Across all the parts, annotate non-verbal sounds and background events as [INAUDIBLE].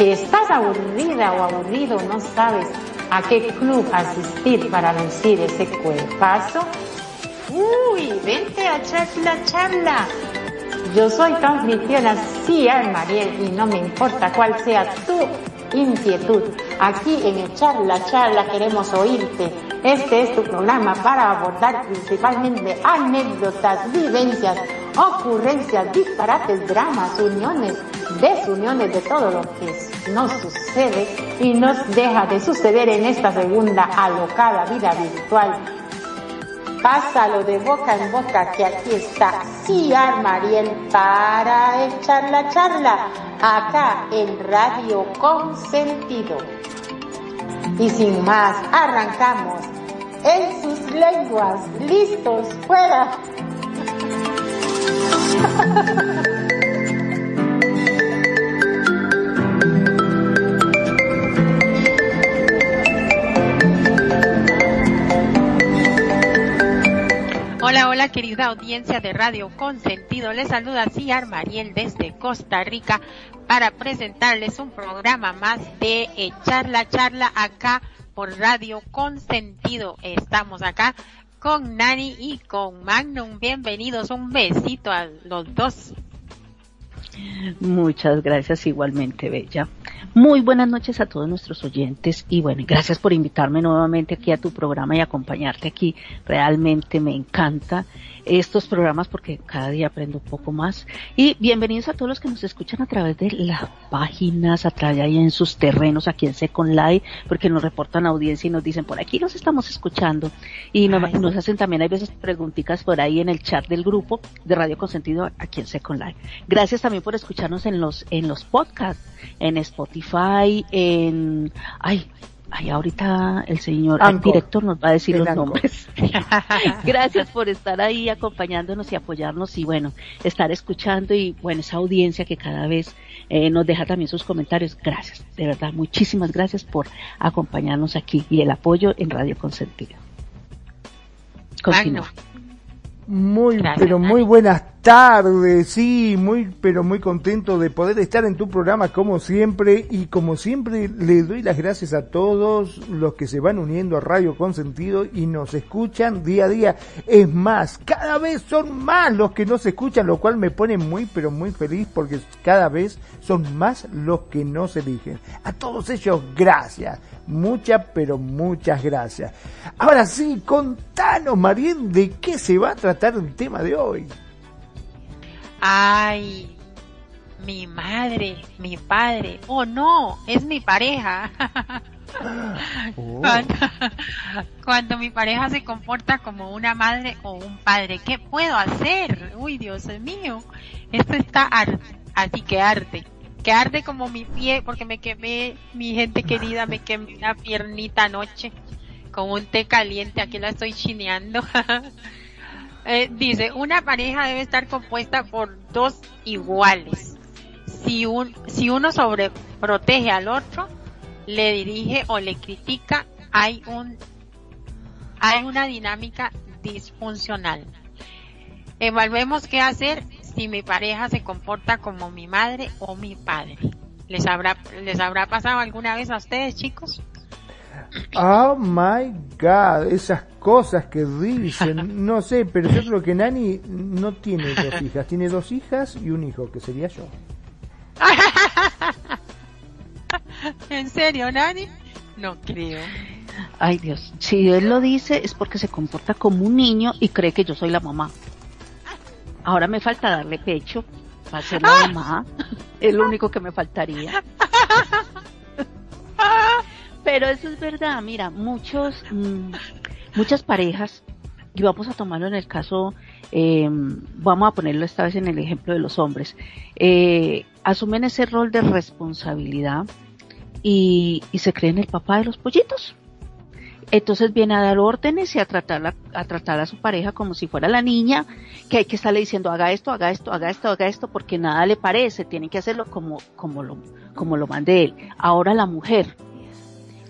que estás aburrida o aburrido, no sabes a qué club asistir para vencir ese cuerpazo. Uy, vente a charla, charla. Yo soy tu anfitriona, sí, Mariel, y no me importa cuál sea tu inquietud. Aquí en el Charla Charla queremos oírte. Este es tu programa para abordar principalmente anécdotas, vivencias, ocurrencias, disparates, dramas, uniones, desuniones de todo lo que nos sucede y nos deja de suceder en esta segunda alocada vida virtual. Pásalo de boca en boca que aquí está Ciar Mariel para echar la charla acá en Radio Consentido. Y sin más, arrancamos en sus lenguas, listos, fuera. [LAUGHS] Hola, querida audiencia de Radio Consentido. Les saluda Ciar Mariel desde Costa Rica para presentarles un programa más de Echar la Charla acá por Radio Consentido. Estamos acá con Nani y con Magnum. Bienvenidos, un besito a los dos. Muchas gracias igualmente, Bella. Muy buenas noches a todos nuestros oyentes y bueno, gracias por invitarme nuevamente aquí a tu programa y acompañarte aquí. Realmente me encanta estos programas porque cada día aprendo un poco más. Y bienvenidos a todos los que nos escuchan a través de las páginas, a través de ahí en sus terrenos, aquí en Second Live, porque nos reportan audiencia y nos dicen por aquí nos estamos escuchando. Y nos, nos hacen también, hay veces preguntitas por ahí en el chat del grupo de Radio Consentido aquí en Second Live. Gracias también por escucharnos en los, en los podcasts, en Spotify, en, ay, Ay, ahorita el señor el director nos va a decir los nombres. [LAUGHS] Gracias por estar ahí acompañándonos y apoyarnos y bueno, estar escuchando y bueno, esa audiencia que cada vez eh, nos deja también sus comentarios. Gracias, de verdad, muchísimas gracias por acompañarnos aquí y el apoyo en Radio Consentido. Continúa. Muy, pero muy buenas tardes, sí, muy, pero muy contento de poder estar en tu programa como siempre y como siempre le doy las gracias a todos los que se van uniendo a Radio Consentido y nos escuchan día a día. Es más, cada vez son más los que nos escuchan, lo cual me pone muy, pero muy feliz porque cada vez son más los que nos eligen. A todos ellos, gracias. Muchas, pero muchas gracias. Ahora sí, contanos, Marien, de qué se va a tratar el tema de hoy. Ay, mi madre, mi padre, oh no, es mi pareja. [LAUGHS] Oh. Cuando, mi pareja se comporta como una madre o un padre, ¿qué puedo hacer? Uy, Dios mío, esto está así que arde, que arde como mi pie, porque me quemé, mi gente querida, me quemé la piernita anoche con un té caliente, aquí la estoy chineando. [LAUGHS] Eh, dice, una pareja debe estar compuesta por dos iguales. Si, un, si uno sobreprotege al otro, le dirige o le critica, hay un, hay una dinámica disfuncional. Evaluemos qué hacer si mi pareja se comporta como mi madre o mi padre. ¿Les habrá, les habrá pasado alguna vez a ustedes, chicos? Oh my god, esas cosas que dicen, [LAUGHS] no sé, pero yo creo que Nani no tiene dos hijas, tiene dos hijas y un hijo, que sería yo. [LAUGHS] ¿En serio, Nani? No creo. Ay Dios, si él lo dice es porque se comporta como un niño y cree que yo soy la mamá. Ahora me falta darle pecho para ser la mamá. Es lo único que me faltaría. Pero eso es verdad, mira, muchos, mm, muchas parejas, y vamos a tomarlo en el caso, em, vamos a ponerlo esta vez en el ejemplo de los hombres, eh, asumen ese rol de responsabilidad y, se creen el papá de los pollitos. Entonces viene a dar órdenes y a tratar, a tratar a su pareja como si fuera la niña, que hay que estarle diciendo haga esto, haga esto, haga esto, haga esto, porque nada le parece, tiene que hacerlo como, como lo, como lo mande él. Ahora la mujer,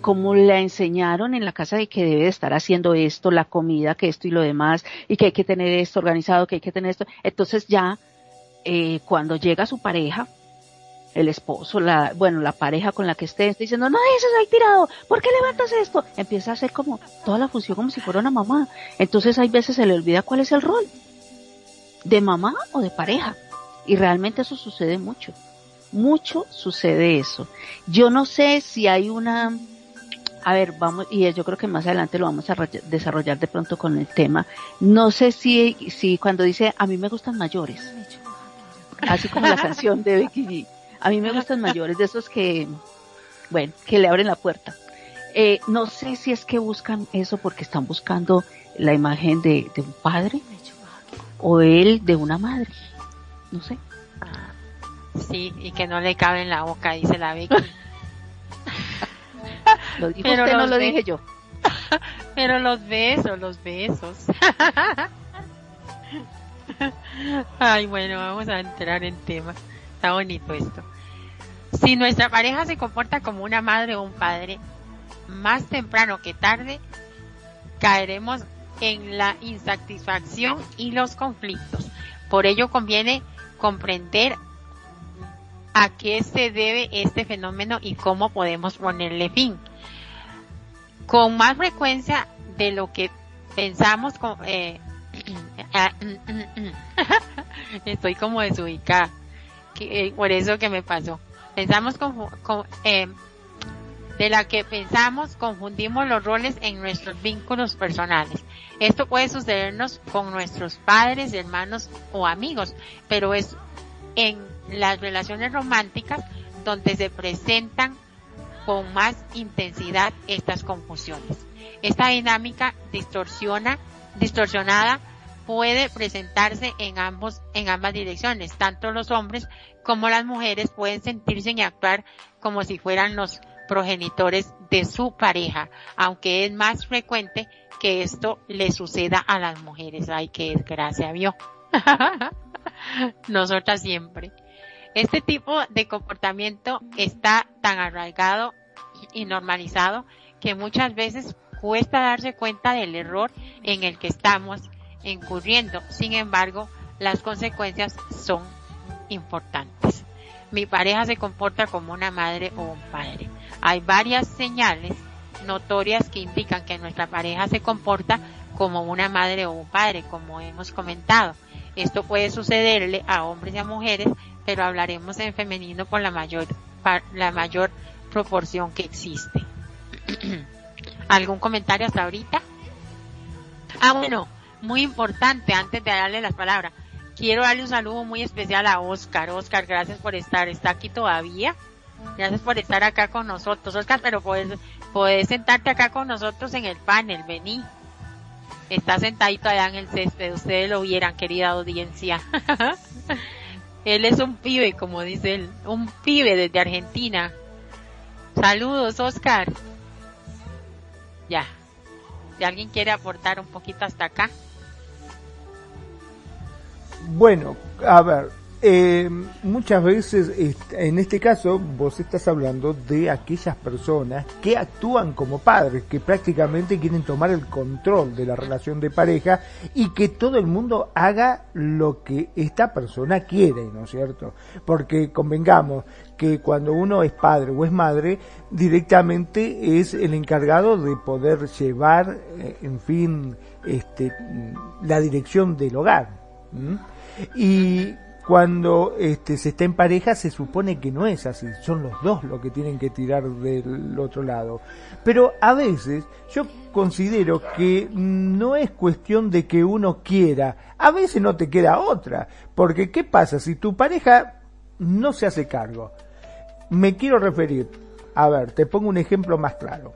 como la enseñaron en la casa de que debe estar haciendo esto, la comida, que esto y lo demás, y que hay que tener esto organizado, que hay que tener esto. Entonces ya, eh, cuando llega su pareja, el esposo, la, bueno, la pareja con la que esté, está diciendo, no eso ahí tirado, ¿por qué levantas esto? Empieza a hacer como toda la función como si fuera una mamá. Entonces hay veces se le olvida cuál es el rol, de mamá o de pareja. Y realmente eso sucede mucho. Mucho sucede eso. Yo no sé si hay una, a ver, vamos, y yo creo que más adelante lo vamos a desarrollar de pronto con el tema. No sé si, si cuando dice, a mí me gustan mayores, así como la canción de Becky G a mí me gustan mayores, de esos que, bueno, que le abren la puerta. Eh, no sé si es que buscan eso porque están buscando la imagen de, un padre o él de una madre. No sé. Sí, y que no le cabe en la boca, dice la [LAUGHS] lo dijo Pero usted, no lo dije yo. [LAUGHS] Pero los besos, los besos. [LAUGHS] Ay, bueno, vamos a entrar en tema. Está bonito esto. Si nuestra pareja se comporta como una madre o un padre, más temprano que tarde caeremos en la insatisfacción y los conflictos. Por ello conviene comprender a qué se debe este fenómeno y cómo podemos ponerle fin. Con más frecuencia de lo que pensamos, eh, [CLEARS THROAT] ah, mm, mm, mm, [LAUGHS] estoy como desubicada eh, por eso que me pasó. Pensamos con, eh, de la que pensamos confundimos los roles en nuestros vínculos personales. Esto puede sucedernos con nuestros padres, hermanos o amigos, pero es en las relaciones románticas donde se presentan con más intensidad estas confusiones. Esta dinámica distorsiona, distorsionada puede presentarse en ambos, en ambas direcciones. Tanto los hombres como las mujeres pueden sentirse y actuar como si fueran los progenitores de su pareja, aunque es más frecuente que esto le suceda a las mujeres. Ay, qué desgracia, vio. [LAUGHS] Nosotras siempre. Este tipo de comportamiento está tan arraigado y normalizado que muchas veces cuesta darse cuenta del error en el que estamos incurriendo. Sin embargo, las consecuencias son importantes. Mi pareja se comporta como una madre o un padre. Hay varias señales notorias que indican que nuestra pareja se comporta como una madre o un padre, como hemos comentado. Esto puede sucederle a hombres y a mujeres, pero hablaremos en femenino con la mayor, la mayor proporción que existe. [CLEARS THROAT] ¿Algún comentario hasta ahorita? Ah, bueno, muy importante antes de darle las palabras. Quiero darle un saludo muy especial a Oscar. Oscar, gracias por estar. ¿Está aquí todavía? Gracias por estar acá con nosotros, Oscar, pero puedes, puedes sentarte acá con nosotros en el panel, vení. Está sentadito allá en el césped, ustedes lo vieran, querida audiencia. [LAUGHS] él es un pibe, como dice él, un pibe desde Argentina. Saludos, Oscar. Ya. Si alguien quiere aportar un poquito hasta acá. Bueno, a ver, eh, muchas veces, en este caso, vos estás hablando de aquellas personas que actúan como padres, que prácticamente quieren tomar el control de la relación de pareja y que todo el mundo haga lo que esta persona quiere, ¿no es cierto? Porque convengamos que cuando uno es padre o es madre, directamente es el encargado de poder llevar, eh, en fin, este, la dirección del hogar. Y cuando este, se está en pareja se supone que no es así, son los dos los que tienen que tirar del otro lado. Pero a veces yo considero que no es cuestión de que uno quiera, a veces no te queda otra, porque ¿qué pasa si tu pareja no se hace cargo? Me quiero referir, a ver, te pongo un ejemplo más claro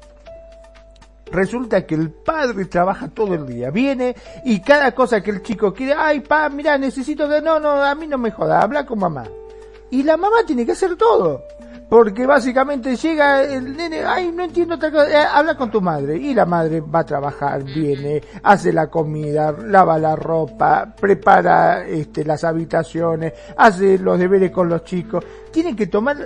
resulta que el padre trabaja todo el día, viene y cada cosa que el chico quiere, ay pa, mira, necesito que, no, no, a mí no me joda, habla con mamá. Y la mamá tiene que hacer todo. Porque básicamente llega el nene, ay, no entiendo otra cosa, eh, habla con tu madre. Y la madre va a trabajar, viene, hace la comida, lava la ropa, prepara este, las habitaciones, hace los deberes con los chicos. Tiene que tomar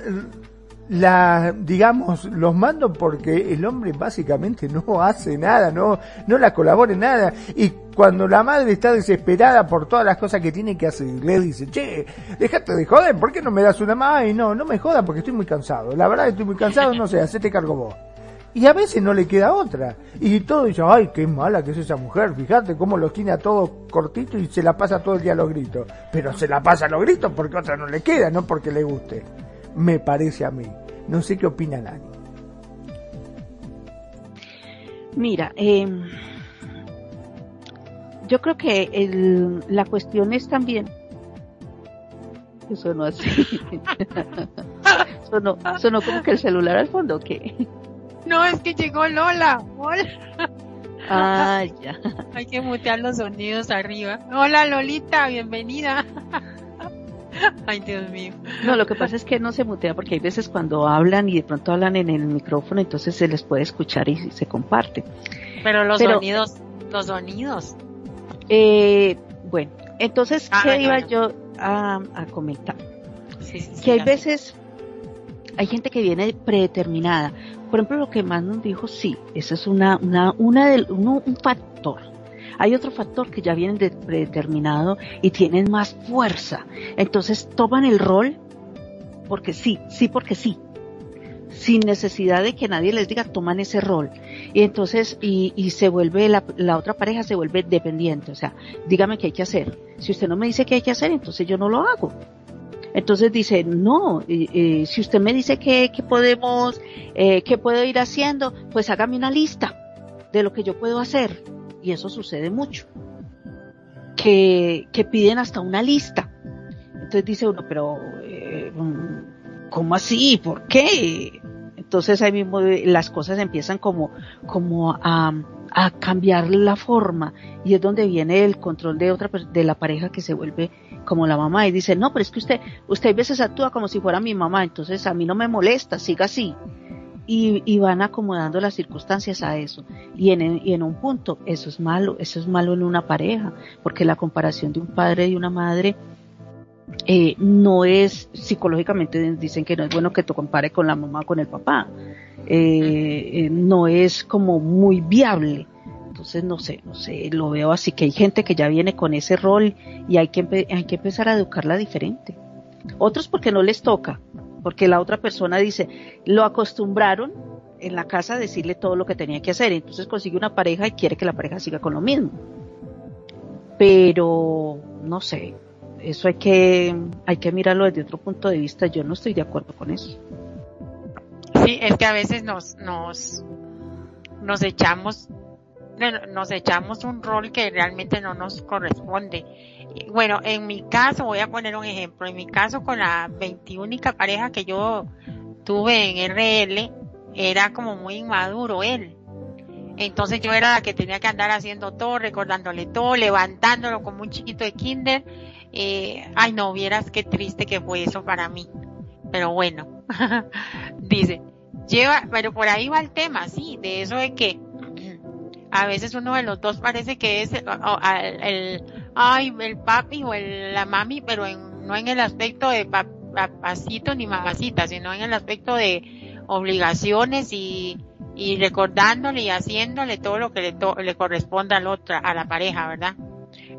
la, digamos, los mando porque el hombre básicamente no hace nada, no, no la colabora en nada. Y cuando la madre está desesperada por todas las cosas que tiene que hacer, le dice, che, déjate de joder, ¿por qué no me das una más? Y no, no me joda porque estoy muy cansado. La verdad estoy muy cansado, no sé, hacete cargo vos. Y a veces no le queda otra. Y todo dice, ay, qué mala que es esa mujer, fíjate cómo los tiene a todos cortitos y se la pasa todo el día a los gritos. Pero se la pasa a los gritos porque otra no le queda, no porque le guste me parece a mí. No sé qué opina Nani. Mira, em, yo creo que el, la cuestión es también. Eso no así. [LAUGHS] sonó, sonó como que el celular al fondo, ¿qué? No, es que llegó Lola. Hola. Ah, ya. Hay que mutear los sonidos arriba. Hola Lolita, bienvenida. [LAUGHS] Ay, Dios mío. No, lo que pasa es que no se mutea porque hay veces cuando hablan y de pronto hablan en el micrófono, entonces se les puede escuchar y se comparte. Pero los sonidos, los sonidos. Eh, bueno, entonces, ah, ¿qué iba yo a, comentar? que hay veces, hay gente que viene predeterminada. Por ejemplo, lo que más nos dijo, sí, eso es una, una, una del, un factor hay otro factor que ya vienen predeterminado y tienen más fuerza. Entonces toman el rol porque sí, sí porque sí. Sin necesidad de que nadie les diga, toman ese rol. Y entonces, y, y se vuelve, la, la, otra pareja se vuelve dependiente. O sea, dígame qué hay que hacer. Si usted no me dice qué hay que hacer, entonces yo no lo hago. Entonces dice, no, si usted me dice qué podemos, eh, qué puedo ir haciendo, pues hágame una lista de lo que yo puedo hacer y eso sucede mucho, que, que piden hasta una lista. Entonces dice uno, pero eh, ¿cómo así? ¿Por qué? Entonces ahí mismo las cosas empiezan como, como a, a cambiar la forma y es donde viene el control de otra de la pareja que se vuelve como la mamá y dice no pero es que usted usted a veces actúa como si fuera mi mamá entonces a mí no me molesta siga así y, van acomodando las circunstancias a eso. Y en, y en un punto, eso es malo, eso es malo en una pareja, porque la comparación de un padre y una madre eh, no es, psicológicamente dicen que no es bueno que te compare con la mamá o con el papá. Eh, eh, no es como muy viable. Entonces, no sé, no sé, lo veo así que hay gente que ya viene con ese rol y hay que, hay que empezar a educarla diferente. Otros porque no les toca, porque la otra persona dice, lo acostumbraron en la casa a decirle todo lo que tenía que hacer, entonces consigue una pareja y quiere que la pareja siga con lo mismo. Pero, no sé, eso hay que, hay que mirarlo desde otro punto de vista, yo no estoy de acuerdo con eso. Sí, es que a veces nos, nos, nos echamos, nos echamos un rol que realmente no nos corresponde bueno, en mi caso, voy a poner un ejemplo, en mi caso con la 21 pareja que yo tuve en RL, era como muy inmaduro él. Entonces yo era la que tenía que andar haciendo todo, recordándole todo, levantándolo como un chiquito de kinder. Eh, ay, no, vieras qué triste que fue eso para mí. Pero bueno, [LAUGHS] dice, lleva, pero por ahí va el tema, sí, de eso de que [CLEARS THROAT] a veces uno de los dos parece que es el, el ay, el papi o el, la mami, pero no en el aspecto de papacito ni mamacita, sino en el aspecto de obligaciones y, recordándole y haciéndole todo lo que le, le corresponde a la otra, a la pareja, ¿verdad?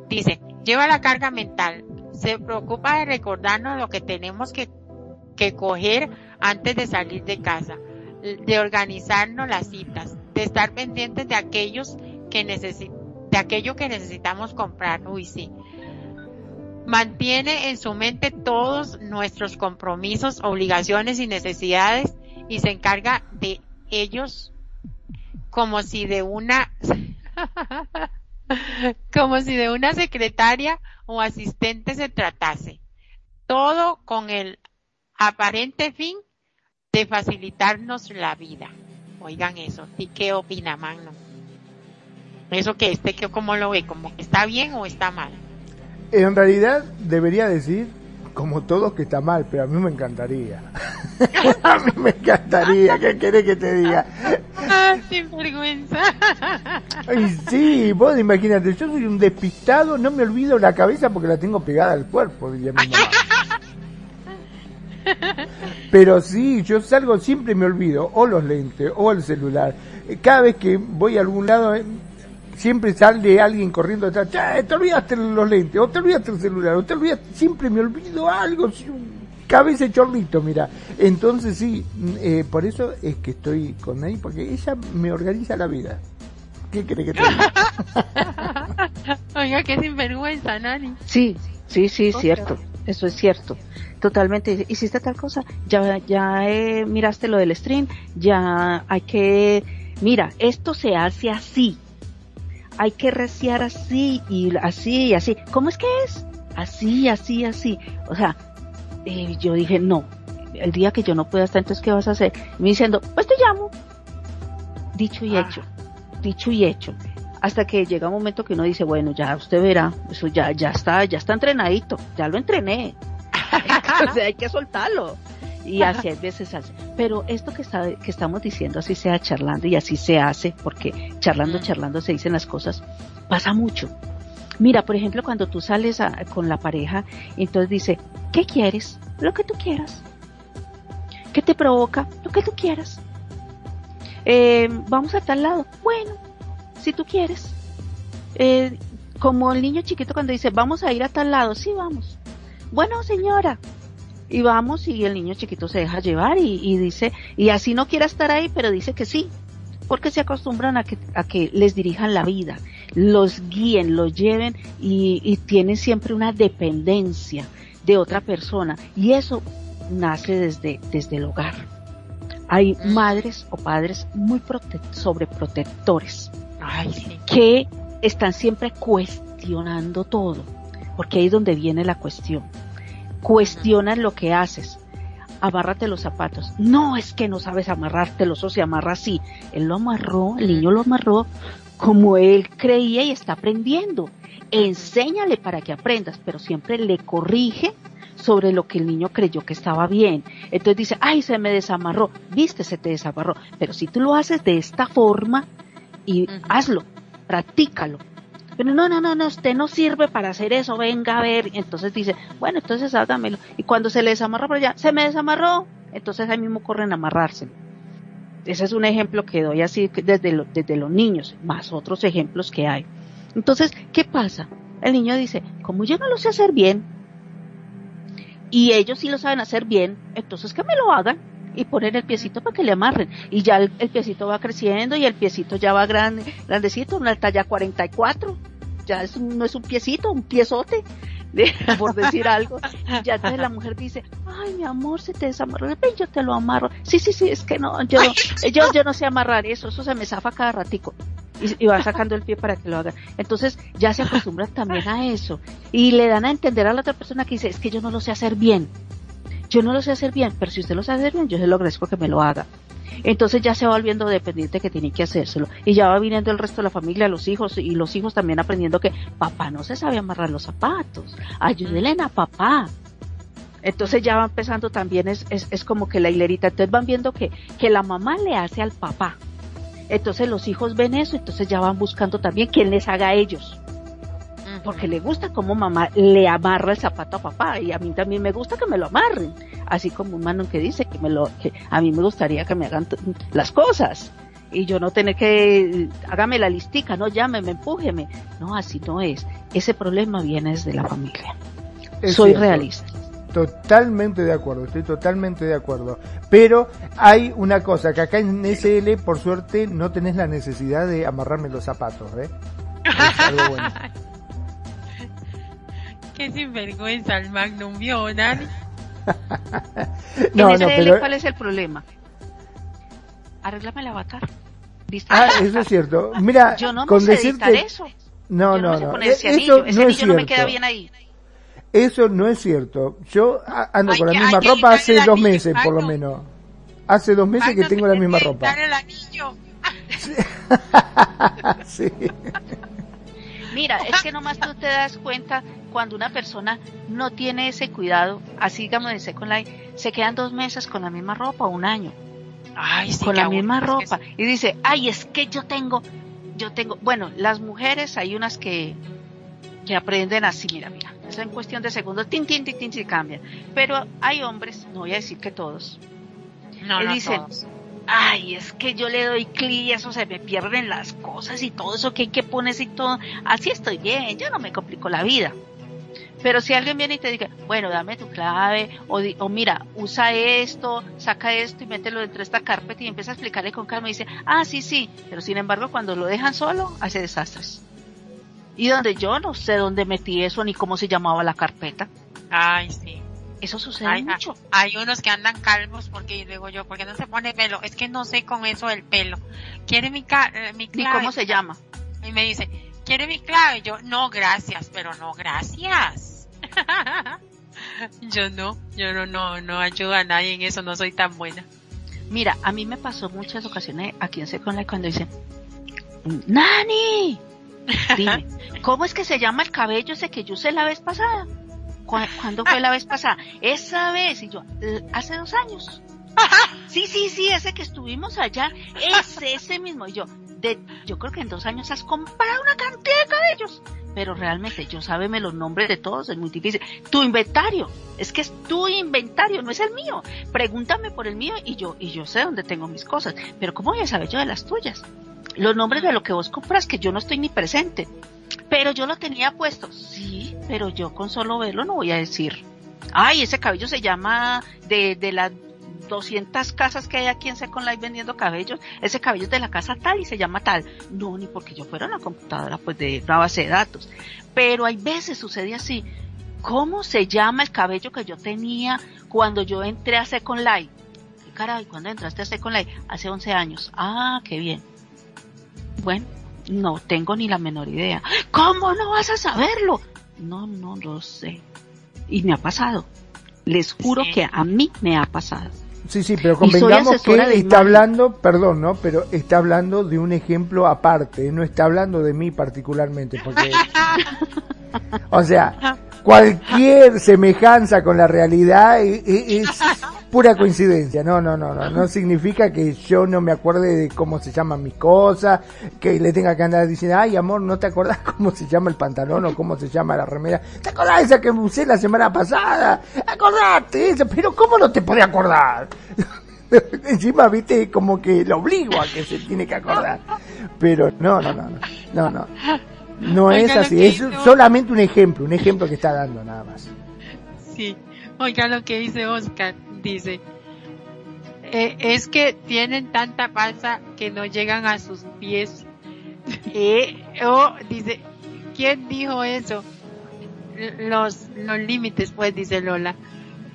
Dice, lleva la carga mental, se preocupa de recordarnos lo que tenemos que, que coger antes de salir de casa, de organizarnos las citas, de estar pendientes de aquellos que necesitan de aquello que necesitamos comprar. Uy, sí. mantiene en su mente todos nuestros compromisos, obligaciones y necesidades y se encarga de ellos como si de una [LAUGHS] como si de una secretaria o asistente se tratase. Todo con el aparente fin de facilitarnos la vida. Oigan eso, ¿y qué opina Magno? Eso que este, ¿cómo lo ve? ¿Como que está bien o está mal? En realidad debería decir, como todos, que está mal, pero a mí me encantaría. [LAUGHS] a mí me encantaría, ¿qué querés que te diga? Ah, sin vergüenza. Ay, sí, vos imagínate, yo soy un despistado, no me olvido la cabeza porque la tengo pegada al cuerpo, diría mi mamá. Pero sí, yo salgo, siempre me olvido, o los lentes, o el celular. Cada vez que voy a algún lado, siempre sale alguien corriendo detrás, te olvidaste los lentes, o te olvidaste el celular, o te olvidaste, siempre me olvido algo, cabeza chorrito, mira. Entonces sí, eh, por eso es que estoy con ahí, porque ella me organiza la vida. ¿Qué cree que te diga? [LAUGHS] Oiga, qué sinvergüenza, Nani. Sí, sí, sí, cierto. Eso es cierto. Totalmente. Hiciste tal cosa, ya, ya eh, miraste lo del stream, ya hay que, mira, esto se hace así hay que reciar así y así y así. ¿Cómo es que es? Así, así, así. O sea, eh, yo dije, no, el día que yo no pueda estar, entonces, ¿qué vas a hacer? me diciendo, pues te llamo. Dicho y ah. hecho, dicho y hecho. Hasta que llega un momento que uno dice, bueno, ya usted verá, eso ya, ya está, ya está entrenadito, ya lo entrené. [LAUGHS] [LAUGHS] o sea, hay que soltarlo y así a veces hace. Pero esto que, está, que estamos diciendo, así sea charlando y así se hace, porque charlando, charlando se dicen las cosas, pasa mucho. Mira, por ejemplo, cuando tú sales con la pareja, entonces dice, ¿qué quieres? Lo que tú quieras. ¿Qué te provoca? Lo que tú quieras. Eh, vamos a tal lado. Bueno, si tú quieres. Eh, como el niño chiquito cuando dice, vamos a ir a tal lado. Sí, vamos. Bueno, señora, y vamos y el niño chiquito se deja llevar y, dice, y así no quiere estar ahí, pero dice que sí, porque se acostumbran a que, a que les dirijan la vida, los guíen, los lleven y, y tienen siempre una dependencia de otra persona. Y eso nace desde, desde el hogar. Hay madres o padres muy sobreprotectores que están siempre cuestionando todo, porque ahí es donde viene la cuestión cuestionan lo que haces. Amárrate los zapatos. No, es que no sabes amarrártelos o se amarra así. Él lo amarró, el niño lo amarró como él creía y está aprendiendo. Enséñale para que aprendas, pero siempre le corrige sobre lo que el niño creyó que estaba bien. Entonces dice, ay, se me desamarró. Viste, se te desamarró. Pero si tú lo haces de esta forma y hazlo, practícalo, pero no, no, no, no, usted no sirve para hacer eso, venga a ver. Entonces dice, bueno, entonces hágamelo. Y cuando se le desamarra por allá, se me desamarró. Entonces ahí mismo corren a amarrarse. Ese es un ejemplo que doy así desde, desde los niños, más otros ejemplos que hay. Entonces, ¿qué pasa? El niño dice, como yo no lo sé hacer bien, y ellos sí lo saben hacer bien, entonces que me lo hagan y ponen el piecito para que le amarren. Y ya el, piecito va creciendo y el piecito ya va grande, grandecito, una talla 44 ya es no es un piecito, un piezote, [LAUGHS] por decir algo. Ya entonces la mujer dice, ay, mi amor, se te desamarró, ven, yo te lo amarro. Sí, sí, sí, es que no, yo, yo, yo no sé amarrar eso, eso se me zafa cada ratico. Y, va sacando el pie para que lo haga. Entonces ya se acostumbran también a eso. Y le dan a entender a la otra persona que dice, es que yo no lo sé hacer bien. Yo no lo sé hacer bien, pero si usted lo sabe hacer bien, yo se lo agradezco que me lo haga. Entonces ya se va volviendo dependiente que tiene que hacérselo. Y ya va viniendo el resto de la familia, los hijos, y los hijos también aprendiendo que papá no se sabe amarrar los zapatos. Ayúdenle a papá. Entonces ya va empezando también, es, es, es como que la hilerita. Entonces van viendo que, que la mamá le hace al papá. Entonces los hijos ven eso, entonces ya van buscando también quién les haga a ellos porque le gusta como mamá le amarra el zapato a papá y a mí también me gusta que me lo amarren, así como un mano que dice que me lo que a mí me gustaría que me hagan las cosas y yo no tener que hágame la listica, no llámeme, empújeme. No, así no es. Ese problema viene desde la familia. Soy realista. Totalmente de acuerdo, estoy totalmente de acuerdo. Pero hay una cosa, que acá en SL, por suerte, no tenés la necesidad de amarrarme los zapatos, ¿eh? [LAUGHS] Qué sinvergüenza el Magnum vio, Dani. [LAUGHS] no, no, pero... ¿Cuál es el problema? Arréglame el avatar. Ah, eso es cierto. Mira, [LAUGHS] yo no con decirte... eso. No, no, no. E-, eso no es cierto. me queda bien ahí. Eso no es cierto. Yo ando con la misma ropa hace dos meses, por lo menos. Hace dos meses que tengo la misma ropa. El anillo. [LAUGHS] sí. Mira, es que nomás tú te das cuenta cuando una persona no tiene ese cuidado, así digamos de Second Life, se quedan dos meses con la misma ropa, un año. Ay, con la misma ropa. Y dice, ay, es que yo tengo, yo tengo, bueno, las mujeres hay unas que, que aprenden así, mira, mira, es en cuestión de segundos, tin, tin, tin, tin, se cambian. Pero hay hombres, no voy a decir que todos, no, no dicen, ay, es que yo le doy clic y eso se me pierden las cosas y todo eso que hay que ponerse y todo. Así estoy bien, yo no me complico la vida. Pero si alguien viene y te dice, bueno, dame tu clave, o, o mira, usa esto, saca esto y mételo dentro de esta carpeta y empieza a explicarle con calma y dice, ah, sí, sí, pero sin embargo cuando lo dejan solo, hace desastres. Y donde yo no sé dónde metí eso ni cómo se llamaba la carpeta. Ay, sí. Eso sucede mucho. Hay unos que andan calvos porque luego yo, porque no se pone pelo? Es que no sé con eso del pelo. ¿Quiere mi, eh, mi clave? ¿Y cómo se llama? Y me dice, ¿quiere mi clave? Yo, no, gracias, pero no, gracias. [LAUGHS] yo no, yo no, no, no ayudo a nadie en eso, no soy tan buena. Mira, a mí me pasó muchas ocasiones aquí en Second cuando dicen, ¡Nani! Dime, [LAUGHS] ¿cómo es que se llama el cabello ese que yo usé la vez pasada? ¿Cuándo fue la vez pasada? Esa vez, y yo, hace dos años. Sí, sí, sí, ese que estuvimos allá, ese, ese mismo. Y yo, de, yo creo que en dos años has comprado una cantidad de cabellos. Pero realmente yo sábeme los nombres de todos, es muy difícil. Tu inventario, es que es tu inventario, no es el mío. Pregúntame por el mío y yo, y yo sé dónde tengo mis cosas. Pero ¿cómo voy a saber yo de las tuyas? Los nombres de lo que vos compras que yo no estoy ni presente. Pero yo lo tenía puesto. Sí, pero yo con solo verlo no voy a decir. Ay, ese cabello se llama de, de las 200 casas que hay aquí en Second Life vendiendo cabellos. Ese cabello es de la casa tal y se llama tal. No, ni porque yo fuera una computadora pues de una base de datos. Pero hay veces sucede así. ¿Cómo se llama el cabello que yo tenía cuando yo entré a Second Life? ¿Qué caray? ¿Cuándo entraste a Second Life? Hace 11 años. Ah, qué bien. Bueno, no tengo ni la menor idea. ¿Cómo no vas a saberlo? No, no lo sé. Y me ha pasado. Les juro que a mí me ha pasado. Sí, sí, pero convengamos que está hablando, perdón, ¿no? Pero está hablando de un ejemplo aparte, no está hablando de mí particularmente, porque... [LAUGHS] o sea, cualquier semejanza con la realidad es, pura coincidencia. No, no, no, no. No significa que yo no me acuerde de cómo se llaman mis cosas, que le tenga que andar diciendo, ay, amor, ¿no te acordás cómo se llama el pantalón o cómo se llama la remera? ¿Te acordás de esa que usé la semana pasada? Acordate, pero ¿cómo no te podía acordar? [LAUGHS] Encima, viste, como que lo obligo a que se tiene que acordar. Pero no, no, no, no, no, no. No es así, es solamente un ejemplo, un ejemplo que está dando nada más. Sí, oiga lo que dice Oscar, dice, eh, es que tienen tanta panza que no llegan a sus pies. [LAUGHS] eh, oh, dice, ¿quién dijo eso? Los, los límites, pues, dice Lola.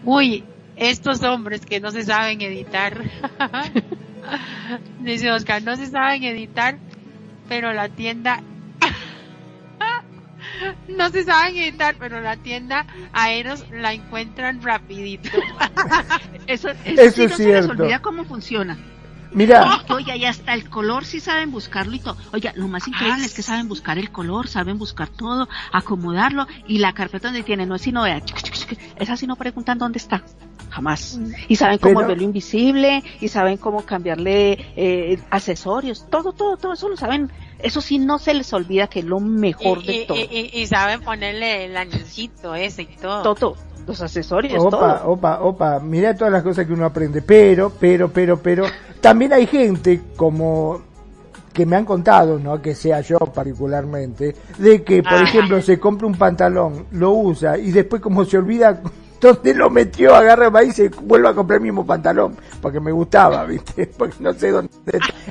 Uy, estos hombres que no se saben editar. [LAUGHS] dice Oscar, no se saben editar, pero la tienda [LAUGHS] no se saben editar, pero la tienda Aeros la encuentran rapidito. [LAUGHS] eso, eso, sí, es cierto. Se olvida cómo funciona. Mira. Oiga, y hasta el color sí saben buscarlo y todo. Oiga, lo más increíble es que saben buscar el color, saben buscar todo, acomodarlo y la carpeta donde tiene no es sino es así no preguntan dónde está. Jamás. Y saben cómo verlo invisible, y saben cómo cambiarle eh, accesorios, todo, todo, todo eso lo saben eso sí no se les olvida que es lo mejor de todo. Y, saben ponerle el anillito ese y todo. Todo, los accesorios, opa, Opa, opa, mira todas las cosas que uno aprende, pero, pero, pero, pero, también hay gente como que me han contado, no que sea yo particularmente, de que, por ejemplo, se compra un pantalón, lo usa y después como se olvida dónde lo metió, agarra el y se vuelve a comprar el mismo pantalón, porque me gustaba, [LAUGHS] ¿viste? Porque no sé dónde.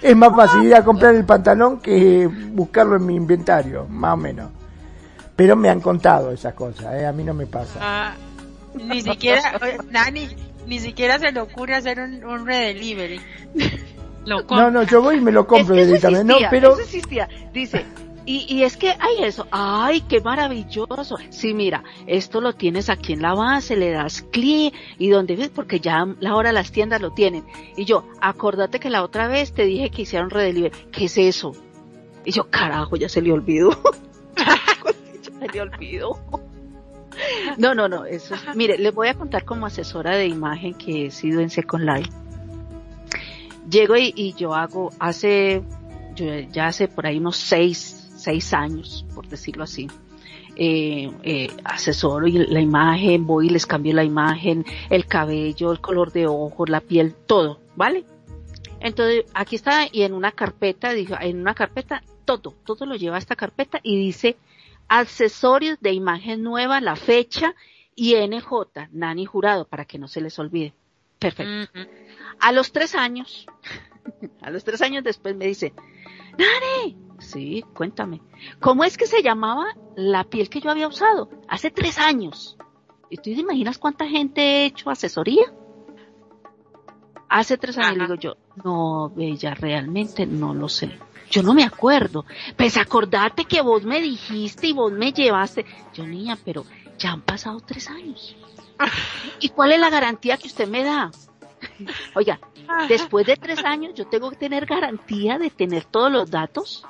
Es más fácil ir a comprar el pantalón que buscarlo en mi inventario, más o menos. pero me han contado esas cosas, ¿eh? a mí no me pasa. Ah, ni siquiera, Nani, ni siquiera se le ocurre hacer un, un redelivery. no, no, yo voy y me lo compro directamente. no, pero... Eso existía. Dice, y, y, es que hay eso, ay, qué maravilloso. Sí, mira, esto lo tienes aquí en la base, le das clic y donde ves, porque ya ahora las tiendas lo tienen. Y yo, acordate que la otra vez te dije que hicieron redelivery. ¿Qué es eso? Y yo, carajo, ya se le olvidó. [LAUGHS] se le olvidó. No, no, no, eso es, mire, les voy a contar como asesora de imagen que he sido en Second Life. Llego y, y yo hago, hace, yo ya hace por ahí unos seis, seis años, por decirlo así. Eh, eh, asesoro y la imagen, voy y les cambio la imagen, el cabello, el color de ojos, la piel, todo, ¿vale? Entonces, aquí está, y en una carpeta, dijo, en una carpeta, todo, todo lo lleva a esta carpeta y dice accesorios de imagen nueva, la fecha y NJ, Nani Jurado, para que no se les olvide. Perfecto. A los tres años, [LAUGHS] a los tres años después me dice, Nani, Sí, cuéntame. ¿Cómo es que se llamaba la piel que yo había usado? Hace tres años. ¿Y tú te imaginas cuánta gente he hecho asesoría? Hace tres años digo yo, no, Bella, realmente no lo sé. Yo no me acuerdo. Pues acordate que vos me dijiste y vos me llevaste. Yo niña, pero ya han pasado tres años. ¿Y cuál es la garantía que usted me da? Oiga, después de tres años yo tengo que tener garantía de tener todos los datos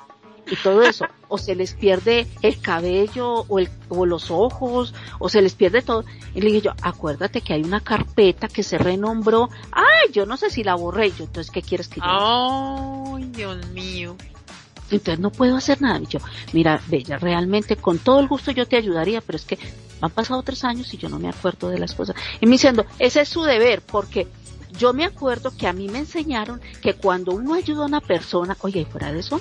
y todo eso, o se les pierde el cabello o, el, o los ojos, o se les pierde todo. Y le dije yo, acuérdate que hay una carpeta que se renombró, ay, yo no sé si la borré, yo, entonces, ¿qué quieres que yo Ay, Dios mío. Entonces no puedo hacer nada. Y yo, mira, Bella, realmente con todo el gusto yo te ayudaría, pero es que han pasado tres años y yo no me acuerdo de las cosas. Y me diciendo, ese es su deber, porque yo me acuerdo que a mí me enseñaron que cuando uno ayuda a una persona, oye, y fuera de eso,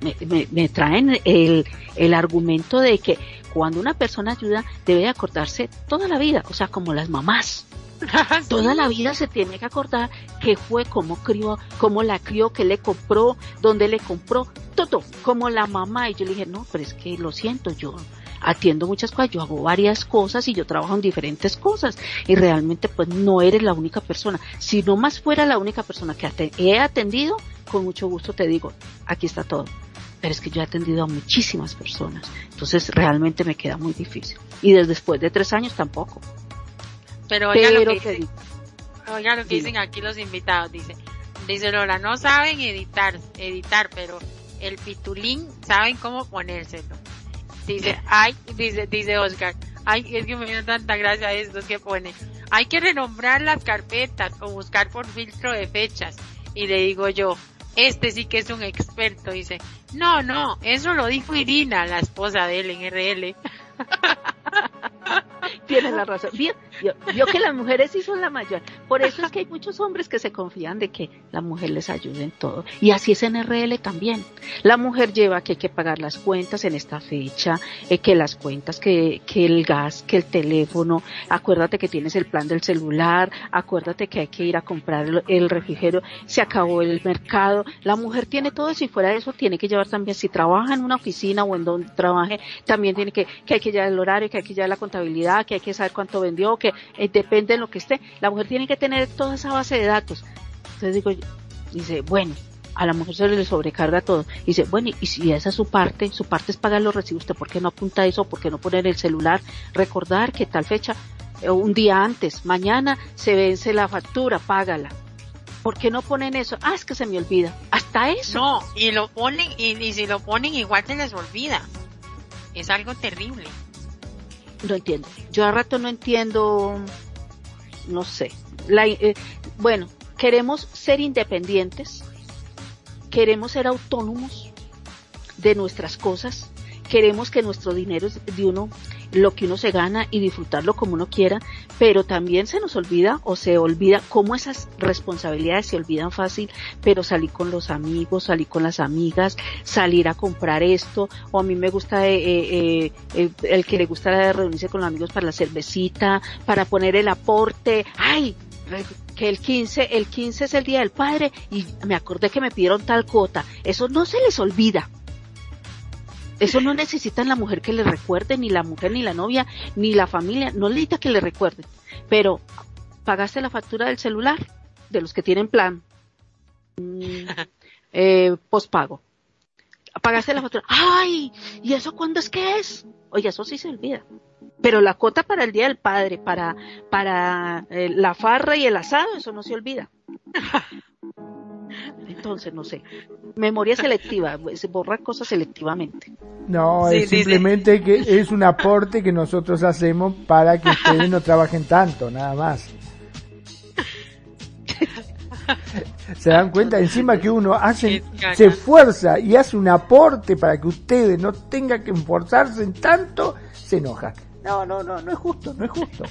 me, traen el, el argumento de que cuando una persona ayuda debe acordarse toda la vida, o sea, como las mamás. [LAUGHS] Toda la vida se tiene que acordar qué fue, cómo crió, cómo la crió, qué le compró, dónde le compró, todo, como la mamá. Y yo le dije, no, pero es que lo siento, yo atiendo muchas cosas, yo hago varias cosas y yo trabajo en diferentes cosas. Y realmente pues no eres la única persona. Si no más fuera la única persona que he atendido, con mucho gusto te digo, aquí está todo pero es que yo he atendido a muchísimas personas, entonces realmente me queda muy difícil. Y después de tres años tampoco. Pero oiga lo que, dicen, oiga lo que dicen aquí los invitados, dice, dice Lola, no saben editar, editar, pero el pitulín saben cómo ponérselo. Dice, [LAUGHS] ay, dice, dice Oscar, ay, es que me dio tanta gracia estos que pone. Hay que renombrar las carpetas o buscar por filtro de fechas. Y le digo yo, este sí que es un experto, dice. No, no, eso lo dijo Irina, la esposa de él en RL. Tienes la razón. Vio, que las mujeres sí son la mayor. Por eso es que hay muchos hombres que se confían de que la mujer les ayude en todo. Y así es en RL también. La mujer lleva que hay que pagar las cuentas en esta fecha, eh, que las cuentas, que, que el gas, que el teléfono. Acuérdate que tienes el plan del celular. Acuérdate que hay que ir a comprar el, refrigerio. Se acabó el mercado. La mujer tiene todo eso y fuera de eso tiene que llevar también, si trabaja en una oficina o en donde trabaje, también tiene que, que hay que llevar el horario, que hay que llevar la contabilidad, que hay que saber cuánto vendió, que eh, depende de lo que esté. La mujer tiene que tener toda esa base de datos. Entonces digo, dice, bueno, a la mujer se le sobrecarga todo. dice, bueno, y si esa es su parte, su parte es pagar los recibos, ¿usted por qué no apunta eso? ¿Por qué no poner el celular? Recordar que tal fecha, eh, un día antes, mañana se vence la factura, págala. ¿Por qué no ponen eso? Ah, es que se me olvida. Hasta eso. No, y lo ponen, y, y si lo ponen igual se les olvida. Es algo terrible. No entiendo. Yo a rato no entiendo, no sé. La, eh, bueno, queremos ser independientes, queremos ser autónomos de nuestras cosas, queremos que nuestro dinero de uno lo que uno se gana y disfrutarlo como uno quiera, pero también se nos olvida o se olvida cómo esas responsabilidades se olvidan fácil, pero salir con los amigos, salir con las amigas, salir a comprar esto, o a mí me gusta eh, eh, eh el que le gusta reunirse con los amigos para la cervecita, para poner el aporte, ay, que el 15, el 15 es el día del padre y me acordé que me pidieron tal cuota, eso no se les olvida Eso no necesita la mujer que le recuerde, ni la mujer, ni la novia, ni la familia, no necesita que le recuerde. Pero, ¿pagaste la factura del celular? De los que tienen plan. Mm, [LAUGHS] eh, pospago. ¿Pagaste la factura? ¡Ay! ¿Y eso cuándo es que es? Oye, eso sí se olvida. Pero la cuota para el Día del Padre, para, para eh, la farra y el asado, eso no se olvida. [LAUGHS] Entonces, no sé. Memoria selectiva, se borra cosas selectivamente. No, es simplemente que es un aporte que nosotros hacemos para que ustedes no trabajen tanto, nada más. ¿Se dan cuenta? Encima que uno hace, se esfuerza y hace un aporte para que ustedes no tengan que esforzarse en tanto, se enoja. No, no, no, no es justo, no es justo.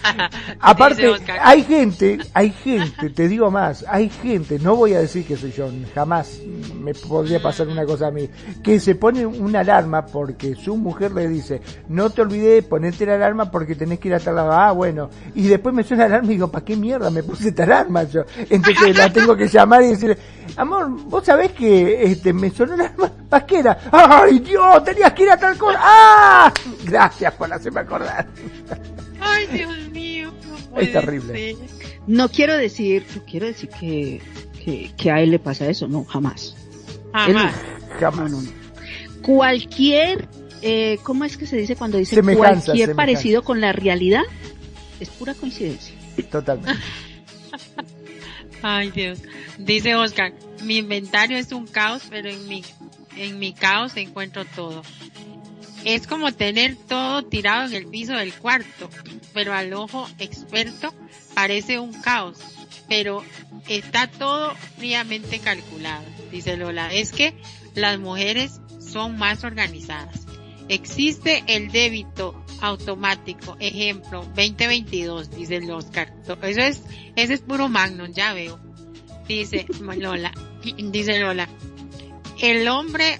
[LAUGHS] Aparte, hay gente, hay gente, te digo más, hay gente, no voy a decir que soy yo, jamás me podría pasar una cosa a mí, que se pone una alarma porque su mujer le dice, no te olvides ponerte la alarma porque tenés que ir a tal ah, bueno, y después me suena la alarma y digo, ¿para qué mierda me puse esta alarma yo? Entonces la tengo que llamar y decirle, amor, vos sabés que este, me sonó la alarma pasquera, ay Dios, tenías que ir a tal cosa, ah, gracias por hacerme acordar. Ay, Dios mío. es terrible. No quiero decir, no quiero decir que, que, a él le pasa eso, no, jamás. Jamás. jamás. Cualquier, eh, ¿cómo es que se dice cuando dice cualquier parecido con la realidad? Es pura coincidencia. Totalmente. [LAUGHS] Ay, Dios. Dice Oscar, mi inventario es un caos, pero en mi, en mi caos encuentro todo. Es como tener todo tirado en el piso del cuarto, pero al ojo experto parece un caos, pero está todo fríamente calculado, dice Lola. Es que las mujeres son más organizadas. Existe el débito automático, ejemplo, 2022, dice el Oscar. Eso es, ese es puro Magnum, ya veo. Dice Lola, [CLEARS THROAT] dice Lola. El hombre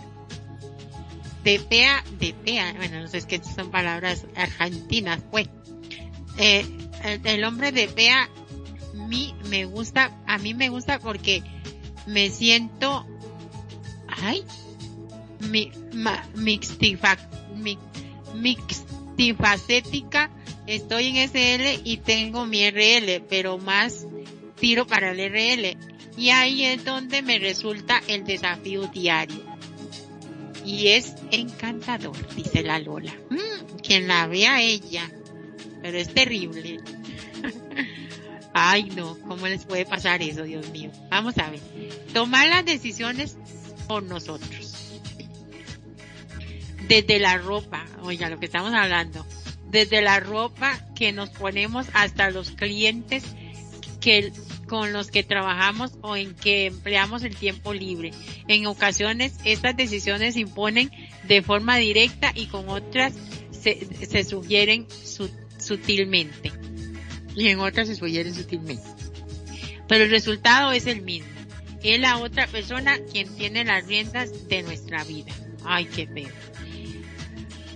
de pea, de pea, bueno, no sé, es son palabras argentinas, pues. Eh, el, hombre de pea, mí me gusta, a mí me gusta porque me siento, ay, mi, ma, mixtifa, mi, mixtifacética, estoy en SL y tengo mi RL, pero más tiro para el RL. Y ahí es donde me resulta el desafío diario y es encantador, dice la Lola. Mm, quien la vea ella, pero es terrible. [LAUGHS] Ay, no, ¿cómo les puede pasar eso, Dios mío? Vamos a ver. Tomar las decisiones por nosotros. Desde la ropa, oiga, lo que estamos hablando. Desde la ropa que nos ponemos hasta los clientes que con los que trabajamos o en que empleamos el tiempo libre. En ocasiones estas decisiones se imponen de forma directa y con otras se, se sugieren sutilmente. Y en otras se sugieren sutilmente. Pero el resultado es el mismo. Es la otra persona quien tiene las riendas de nuestra vida. Ay, qué feo.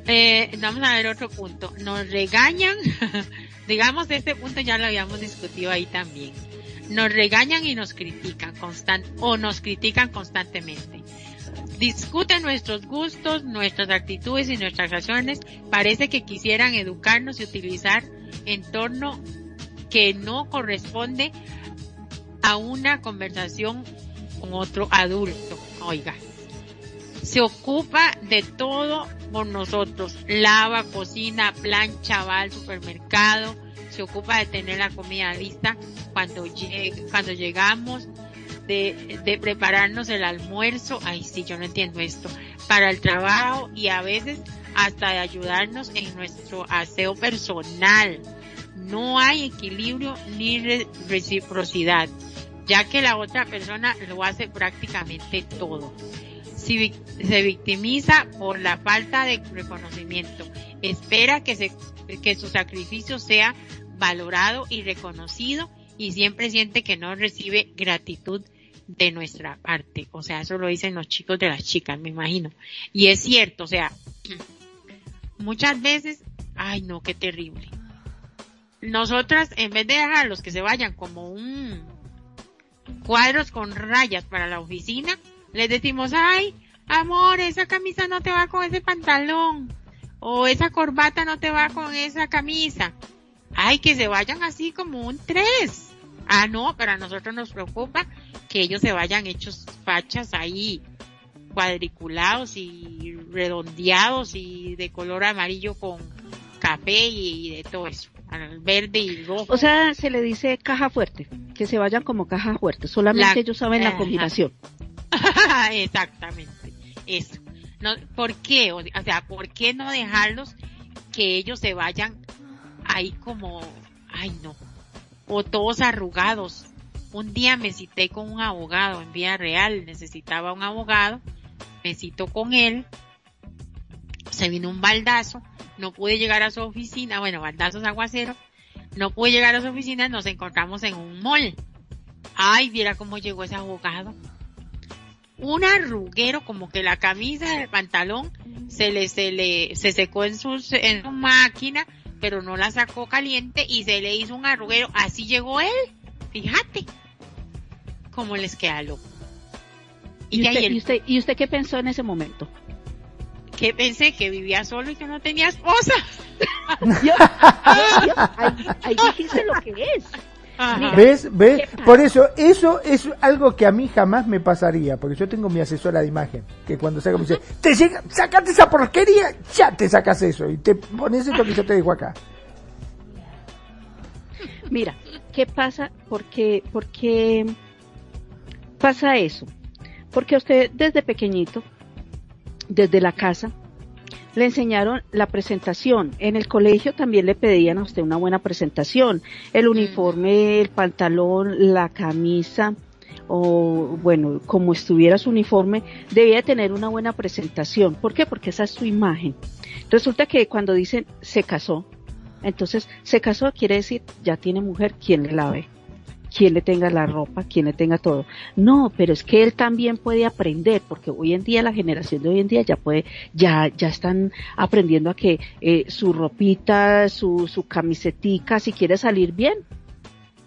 Eh, vamos a ver otro punto. Nos regañan. [LAUGHS] Digamos, este punto ya lo habíamos discutido ahí también nos regañan y nos critican constant o nos critican constantemente. Discuten nuestros gustos, nuestras actitudes y nuestras razones. Parece que quisieran educarnos y utilizar entorno que no corresponde a una conversación con otro adulto. Oiga, se ocupa de todo por nosotros. Lava, cocina, plancha, va al supermercado, se ocupa de tener la comida lista cuando, cuando llegamos, de, prepararnos el almuerzo, ay sí, yo no entiendo esto, para el trabajo y a veces hasta de ayudarnos en nuestro aseo personal. No hay equilibrio ni reciprocidad, ya que la otra persona lo hace prácticamente todo. se victimiza por la falta de reconocimiento. Espera que, se, que su sacrificio sea valorado y reconocido y siempre siente que no recibe gratitud de nuestra parte. O sea, eso lo dicen los chicos de las chicas, me imagino. Y es cierto, o sea, [CLEARS THROAT] muchas veces, ay no, qué terrible. Nosotras, en vez de dejar los que se vayan como un cuadros con rayas para la oficina, les decimos, ay, amor, esa camisa no te va con ese pantalón, o esa corbata no te va con esa camisa. Ay, que se vayan así como un tres. Ah, no, pero a nosotros nos preocupa que ellos se vayan hechos fachas ahí, cuadriculados y redondeados y de color amarillo con café y, de todo eso, verde y rojo. O sea, se le dice caja fuerte, que se vayan como caja fuerte, solamente ellos saben la combinación. [LAUGHS] Exactamente, eso. No, ¿Por qué? O sea, ¿por qué no dejarlos que ellos se vayan ahí como, ay no, o todos arrugados? Un día me cité con un abogado en vía real, necesitaba un abogado, me cito con él, se vino un baldazo, no pude llegar a su oficina, bueno, baldazos aguacero, no pude llegar a su oficina, nos encontramos en un mall. Ay, viera cómo llegó ese abogado. Un arruguero, como que la camisa del pantalón se le, se le, se secó en su, en su máquina, pero no la sacó caliente y se le hizo un arruguero. Así llegó él. Fíjate. Cómo les queda loco. ¿Y, ¿Y, usted, ¿Y usted qué pensó en ese momento? que pensé que vivía solo y que no tenía esposa. [LAUGHS] ahí, dijiste lo que es. ¿Ves? ¿Ves? Por eso, eso es algo que a mí jamás me pasaría, porque yo tengo mi asesora de imagen, que cuando saca me dice, te llega, sacate esa porquería, ya te sacas eso, y te pones esto que yo te dejo acá. Mira, ¿qué pasa? Porque, porque pasa eso. Porque usted desde pequeñito desde la casa, le enseñaron la presentación. En el colegio también le pedían a usted una buena presentación. El mm. uniforme, el pantalón, la camisa, o bueno, como estuviera su uniforme, debía tener una buena presentación. ¿Por qué? Porque esa es su imagen. Resulta que cuando dicen se casó, entonces se casó quiere decir ya tiene mujer quien le lave quien le tenga la ropa, quien le tenga todo. No, pero es que él también puede aprender, porque hoy en día la generación de hoy en día ya puede, ya, ya están aprendiendo a que eh, su ropita, su, su camisetica, si quiere salir bien,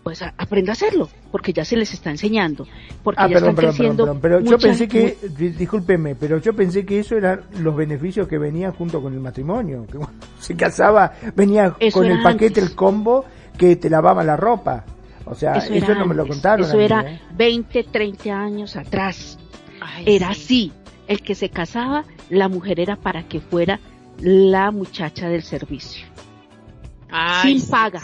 pues aprenda a hacerlo, porque ya se les está enseñando, porque ah, ya están creciendo. pero yo pensé que, discúlpeme, pero yo pensé que eso eran los beneficios que venían junto con el matrimonio, que [LAUGHS] se casaba, venía con el paquete, el combo, que te lavaba la ropa. O sea, eso, no me lo contaron. Eso era 20, ¿eh? 30 años atrás. era así. El que se casaba, la mujer era para que fuera la muchacha del servicio. sin paga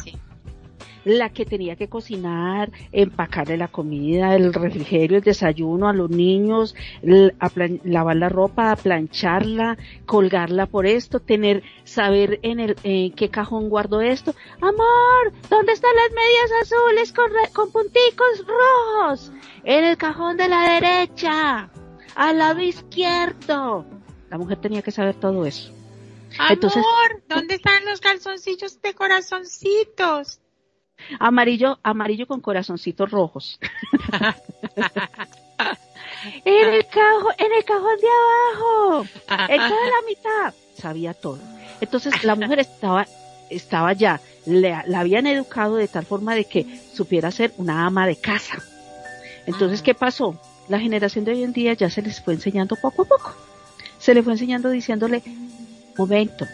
la que tenía que cocinar, empacarle la comida, el refrigerio, el desayuno a los niños, lavar la ropa, plancharla, colgarla por esto, tener, saber en el, qué cajón guardo esto. Amor, ¿dónde están las medias azules con, con punticos rojos? En el cajón de la derecha, al lado izquierdo. La mujer tenía que saber todo eso. Amor, ¿dónde están los calzoncillos de corazoncitos? Amarillo, amarillo con corazoncitos rojos. [LAUGHS] en el cajón, en el cajón de abajo, en toda la mitad. Sabía todo. Entonces la mujer estaba, estaba ya, la habían educado de tal forma de que supiera ser una ama de casa. Entonces, ¿qué pasó? La generación de hoy en día ya se les fue enseñando poco a poco. Se le fue enseñando diciéndole, momento,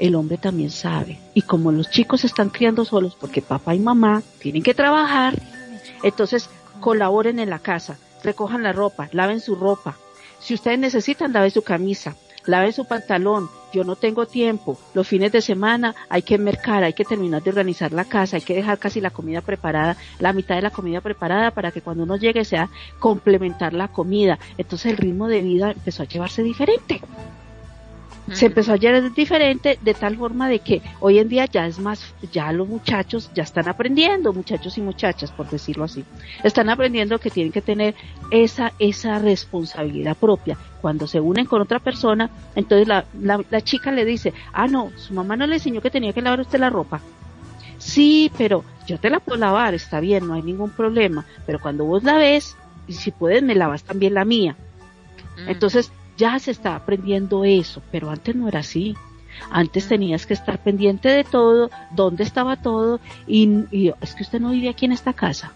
el hombre también sabe. Y como los chicos están criando solos porque papá y mamá tienen que trabajar, entonces colaboren en la casa, recojan la ropa, laven su ropa. Si ustedes necesitan, laven su camisa, laven su pantalón. Yo no tengo tiempo. Los fines de semana hay que mercar, hay que terminar de organizar la casa, hay que dejar casi la comida preparada, la mitad de la comida preparada para que cuando uno llegue sea complementar la comida. Entonces el ritmo de vida empezó a llevarse diferente se empezó a llevar diferente de tal forma de que hoy en día ya es más, ya los muchachos ya están aprendiendo, muchachos y muchachas, por decirlo así, están aprendiendo que tienen que tener esa, esa responsabilidad propia. Cuando se unen con otra persona, entonces la, la, la chica le dice, ah, no, su mamá no le enseñó que tenía que lavar usted la ropa. Sí, pero yo te la puedo lavar, está bien, no hay ningún problema, pero cuando vos la ves, y si puedes me lavas también la mía. Entonces, ya se está aprendiendo eso, pero antes no era así. Antes tenías que estar pendiente de todo, dónde estaba todo, y, es que usted no vive aquí en esta casa.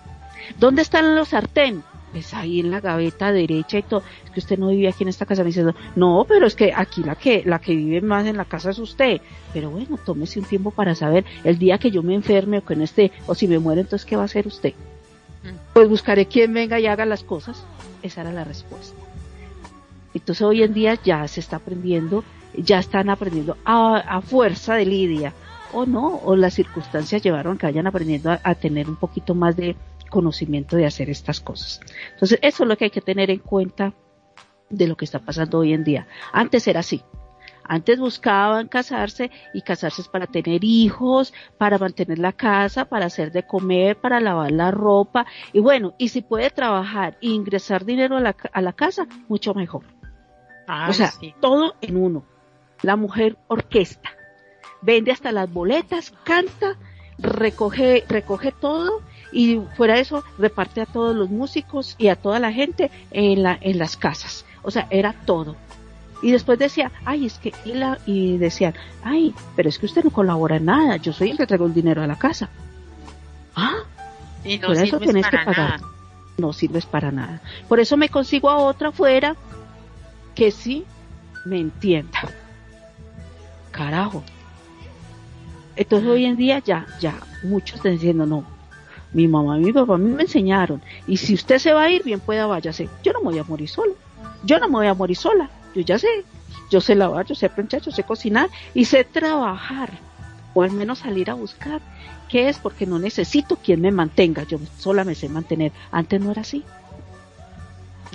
¿Dónde están los sartén? pues ahí en la gaveta derecha y todo, es que usted no vive aquí en esta casa, me dice, no, pero es que aquí la que, la que vive más en la casa es usted, pero bueno, tómese un tiempo para saber el día que yo me enferme o que no esté, o si me muero, entonces, ¿qué va a hacer usted? Mm. Pues buscaré quien venga y haga las cosas, esa era la respuesta. Entonces hoy en día ya se está aprendiendo, ya están aprendiendo a, fuerza de lidia, o no, o las circunstancias llevaron a que vayan aprendiendo a tener un poquito más de, conocimiento de hacer estas cosas. Entonces, eso es lo que hay que tener en cuenta de lo que está pasando hoy en día. Antes era así. Antes buscaban casarse y casarse es para tener hijos, para mantener la casa, para hacer de comer, para lavar la ropa. Y bueno, y si puede trabajar e ingresar dinero a la, a la casa, mucho mejor. O sea, todo en uno. La mujer orquesta. Vende hasta las boletas, canta, recoge, recoge todo y fuera de eso reparte a todos los músicos y a toda la gente en, la, en las casas. O sea, era todo. Y después decía, ay, es que, y, la, y decían, ay, pero es que usted no colabora en nada, yo soy el que traigo el dinero a la casa. Ah, y no por eso tenés que pagar. No sirves para nada. Por eso me consigo a otra afuera que sí me entienda. Carajo. Entonces hoy en día ya, ya, muchos están diciendo, no, mi mamá y mi papá a mí me enseñaron. Y si usted se va a ir, bien pueda váyase. Yo no me voy a morir sola. Yo no me voy a morir sola. Yo ya sé. Yo sé lavar, yo sé planchar, yo sé cocinar y sé trabajar. O al menos salir a buscar. ¿Qué es? Porque no necesito quien me mantenga. Yo sola me sé mantener. Antes no era así.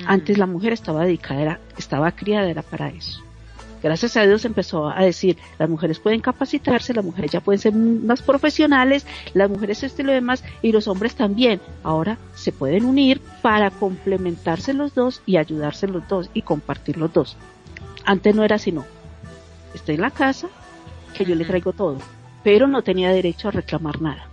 Antes la mujer estaba dedicada, era, estaba criada, era para eso gracias a Dios empezó a decir, las mujeres pueden capacitarse, las mujeres ya pueden ser más profesionales, las mujeres esto y lo demás, y los hombres también. Ahora se pueden unir para complementarse los dos y ayudarse los dos y compartir los dos. Antes no era así, no. Estoy en la casa, que yo le traigo todo, pero no tenía derecho a reclamar nada.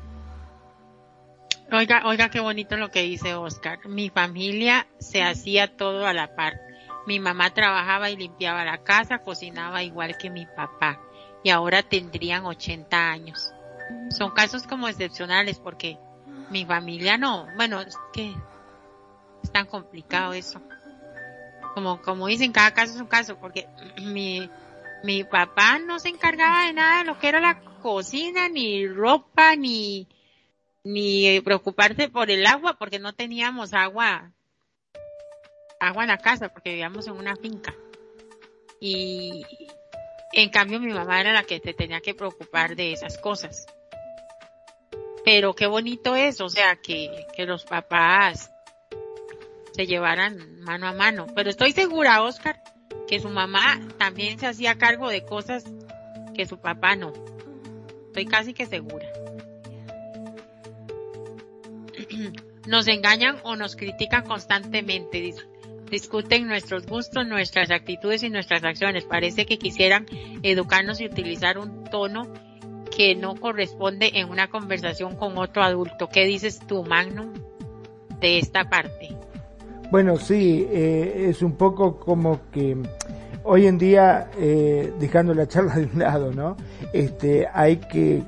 Oiga, oiga, qué bonito lo que dice Oscar. Mi familia se hacía todo a la par mi mamá trabajaba y limpiaba la casa, cocinaba igual que mi papá y ahora tendrían 80 años. Son casos como excepcionales porque mi familia no, bueno, es que es tan complicado eso. Como, como dicen, cada caso es un caso porque [CLEARS THROAT] mi, mi papá no se encargaba de nada de lo que era la cocina, ni ropa, ni, ni preocuparse por el agua porque no teníamos agua agua en la casa porque vivíamos en una finca. Y en cambio mi mamá era la que te tenía que preocupar de esas cosas. Pero qué bonito es, o sea, que, que los papás se llevaran mano a mano. Pero estoy segura, Oscar, que su mamá también se hacía cargo de cosas que su papá no. Estoy casi que segura. Nos engañan o nos critican constantemente. Discuten nuestros gustos, nuestras actitudes y nuestras acciones. Parece que quisieran educarnos y utilizar un tono que no corresponde en una conversación con otro adulto. ¿Qué dices tú, Magnum, de esta parte? Bueno, sí, eh, es un poco como que hoy en día, eh, dejando la charla de un lado, ¿no? Este, hay que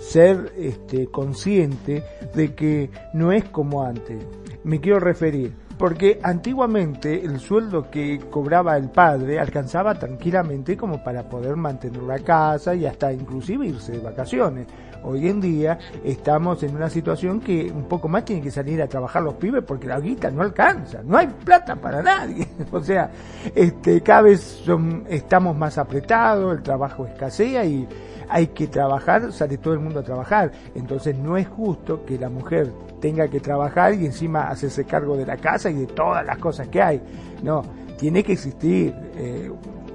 ser este, consciente de que no es como antes. Me quiero referir, porque antiguamente el sueldo que cobraba el padre alcanzaba tranquilamente como para poder mantener la casa y hasta inclusive irse de vacaciones. Hoy en día estamos en una situación que un poco más tienen que salir a trabajar los pibes porque la guita no alcanza, no hay plata para nadie. [LAUGHS] O sea, este, cada vez estamos más apretados, el trabajo escasea y hay que trabajar, sale todo el mundo a trabajar. Entonces no es justo que la mujer tenga que trabajar y encima hacerse cargo de la casa y de todas las cosas que hay. No, tiene que existir, eh,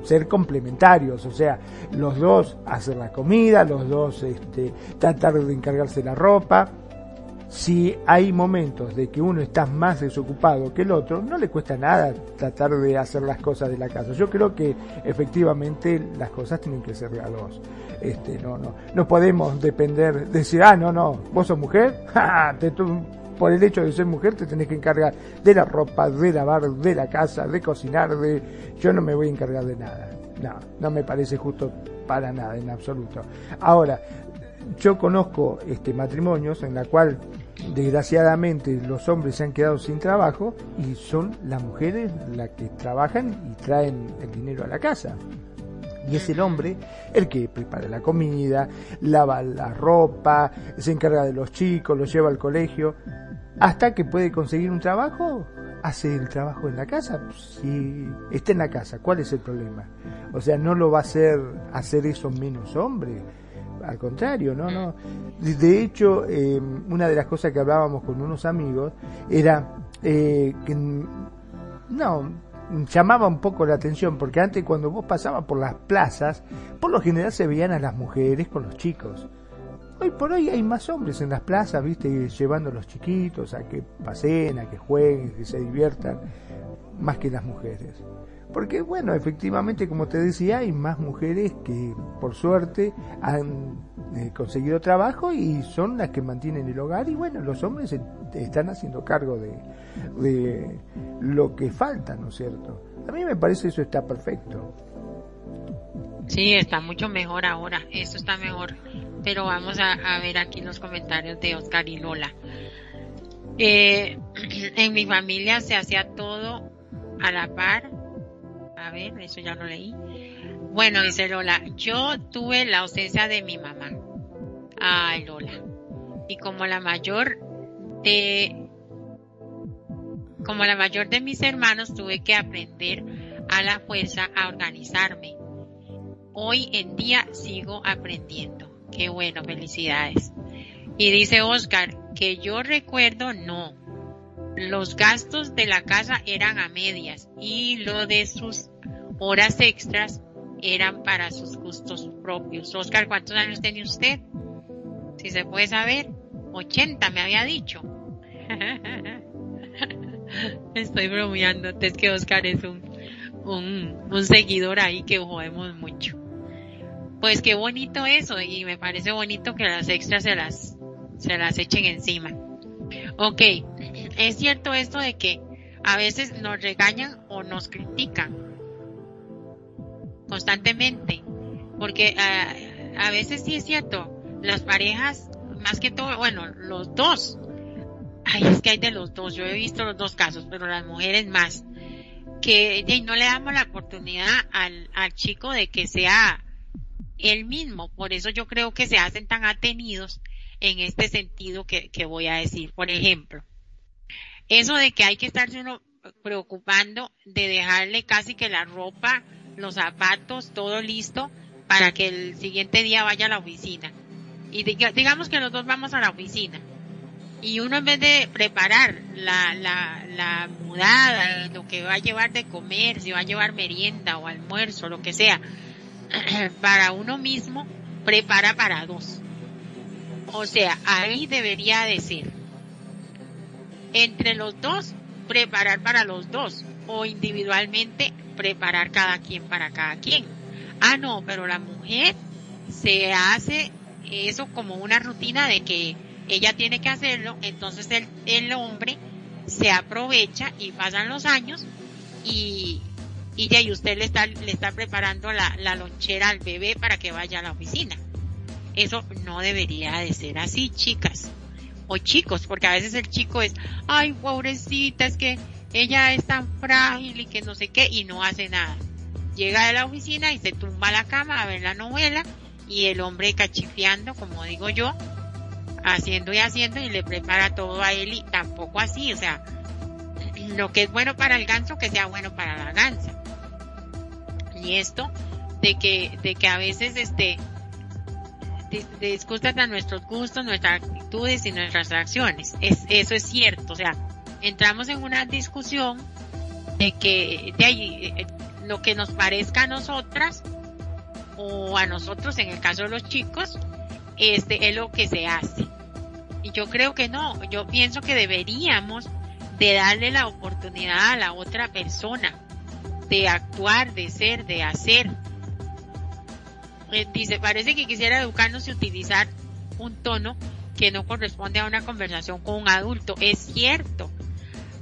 ser complementarios, o sea, los dos hacer la comida, los dos este, tratar de encargarse la ropa. Si hay momentos de que uno está más desocupado que el otro, no le cuesta nada tratar de hacer las cosas de la casa. Yo creo que efectivamente las cosas tienen que ser de. Este, no, no, no podemos depender, de decir, ah, no, no, vos sos mujer, [LAUGHS] te, por el hecho de ser mujer te tenés que encargar de la ropa, de lavar, de la casa, de cocinar, de, yo no me voy a encargar de nada. No, no me parece justo para nada, en absoluto. Ahora, yo conozco este matrimonios en la cual desgraciadamente los hombres se han quedado sin trabajo y son las mujeres las que trabajan y traen el dinero a la casa. Y es el hombre el que prepara la comida, lava la ropa, se encarga de los chicos, los lleva al colegio. Hasta que puede conseguir un trabajo, hace el trabajo en la casa. Si está en la casa, ¿cuál es el problema? O sea, no lo va a hacer hacer eso menos hombre. Al contrario, no, no. De hecho, eh, una de las cosas que hablábamos con unos amigos era eh, que no, llamaba un poco la atención, porque antes cuando vos pasabas por las plazas, por lo general se veían a las mujeres con los chicos. Hoy por hoy hay más hombres en las plazas, viste, llevando a los chiquitos a que pasen, a que jueguen, que se diviertan, más que las mujeres. Porque bueno, efectivamente, como te decía, hay más mujeres que por suerte han eh, conseguido trabajo y son las que mantienen el hogar y bueno, los hombres están haciendo cargo de, de lo que falta, ¿no es cierto? A mí me parece eso está perfecto. Sí, está mucho mejor ahora, eso está mejor. Pero vamos a, ver aquí los comentarios de Oscar y Lola. Eh, [CLEARS THROAT] en mi familia se hacía todo a la par a ver, eso ya lo leí. Bueno, dice Lola, yo tuve la ausencia de mi mamá. Ay, Lola. Y como la mayor de como la mayor de mis hermanos tuve que aprender a la fuerza a organizarme. Hoy en día sigo aprendiendo. Qué bueno, felicidades. Y dice Oscar, que yo recuerdo no. Los gastos de la casa eran a medias y lo de sus horas extras eran para sus gustos propios. Oscar, ¿cuántos años tiene usted? Si se puede saber, 80 me había dicho. [LAUGHS] Estoy bromeando, es que Oscar es un, un, un seguidor ahí que jodemos mucho. Pues qué bonito eso y me parece bonito que las extras se las, se las echen encima. Ok, es cierto esto de que a veces nos regañan o nos critican constantemente, porque eh, a veces sí es cierto, las parejas, más que todo, bueno, los dos, ay, es que hay de los dos, yo he visto los dos casos, pero las mujeres más, que no le damos la oportunidad al, al chico de que sea él mismo, por eso yo creo que se hacen tan atenidos en este sentido que, voy a decir, por ejemplo, eso de que hay que estarse uno preocupando de dejarle casi que la ropa los zapatos, todo listo para que el siguiente día vaya a la oficina. Y digamos que los dos vamos a la oficina. Y uno en vez de preparar la, la, la mudada lo que va a llevar de comer, si va a llevar merienda o almuerzo, lo que sea, [CLEARS THROAT] para uno mismo, prepara para dos. O sea, ahí debería de ser. Entre los dos, preparar para los dos. O individualmente, preparar cada quien para cada quien. Ah, no, pero la mujer se hace eso como una rutina de que ella tiene que hacerlo, entonces el, el hombre se aprovecha y pasan los años y, y ya y usted le está, le está preparando la, la lonchera al bebé para que vaya a la oficina. Eso no debería de ser así, chicas. O chicos, porque a veces el chico es, ay, pobrecita, es que ella es tan frágil y que no sé qué y no hace nada. Llega de la oficina y se tumba a la cama a ver la novela y el hombre cachifeando, como digo yo, haciendo y haciendo y le prepara todo a él y tampoco así, o sea, lo que es bueno para el ganso que sea bueno para la gansa. Y esto de que, de que a veces este, discutan a nuestros gustos, nuestras actitudes y nuestras acciones. Es, eso es cierto, o sea, entramos en una discusión de que de ahí, eh, lo que nos parezca a nosotras o a nosotros, en el caso de los chicos, este es lo que se hace. Y yo creo que no, yo pienso que deberíamos de darle la oportunidad a la otra persona de actuar, de ser, de hacer. Eh, dice, parece que quisiera educarnos y utilizar un tono que no corresponde a una conversación con un adulto. Es cierto,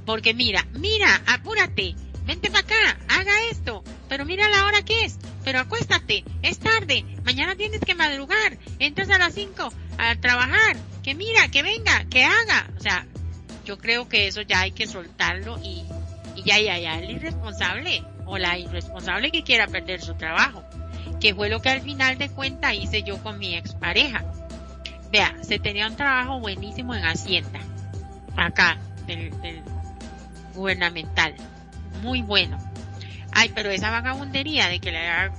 porque mira, mira, apúrate, vente para acá, haga esto, pero mira la hora que es. pero acuéstate, es tarde, mañana tienes que madrugar, entras a las 5 a trabajar, que mira, que venga, que haga. O sea, yo creo que eso ya hay que soltarlo y, ya, ya, ya, el irresponsable o la irresponsable que quiera perder su trabajo, que fue lo que al final de cuentas hice yo con mi expareja. Vea, se tenía un trabajo buenísimo en Hacienda, acá, del, gubernamental, muy bueno Ay, pero esa vagabundería de que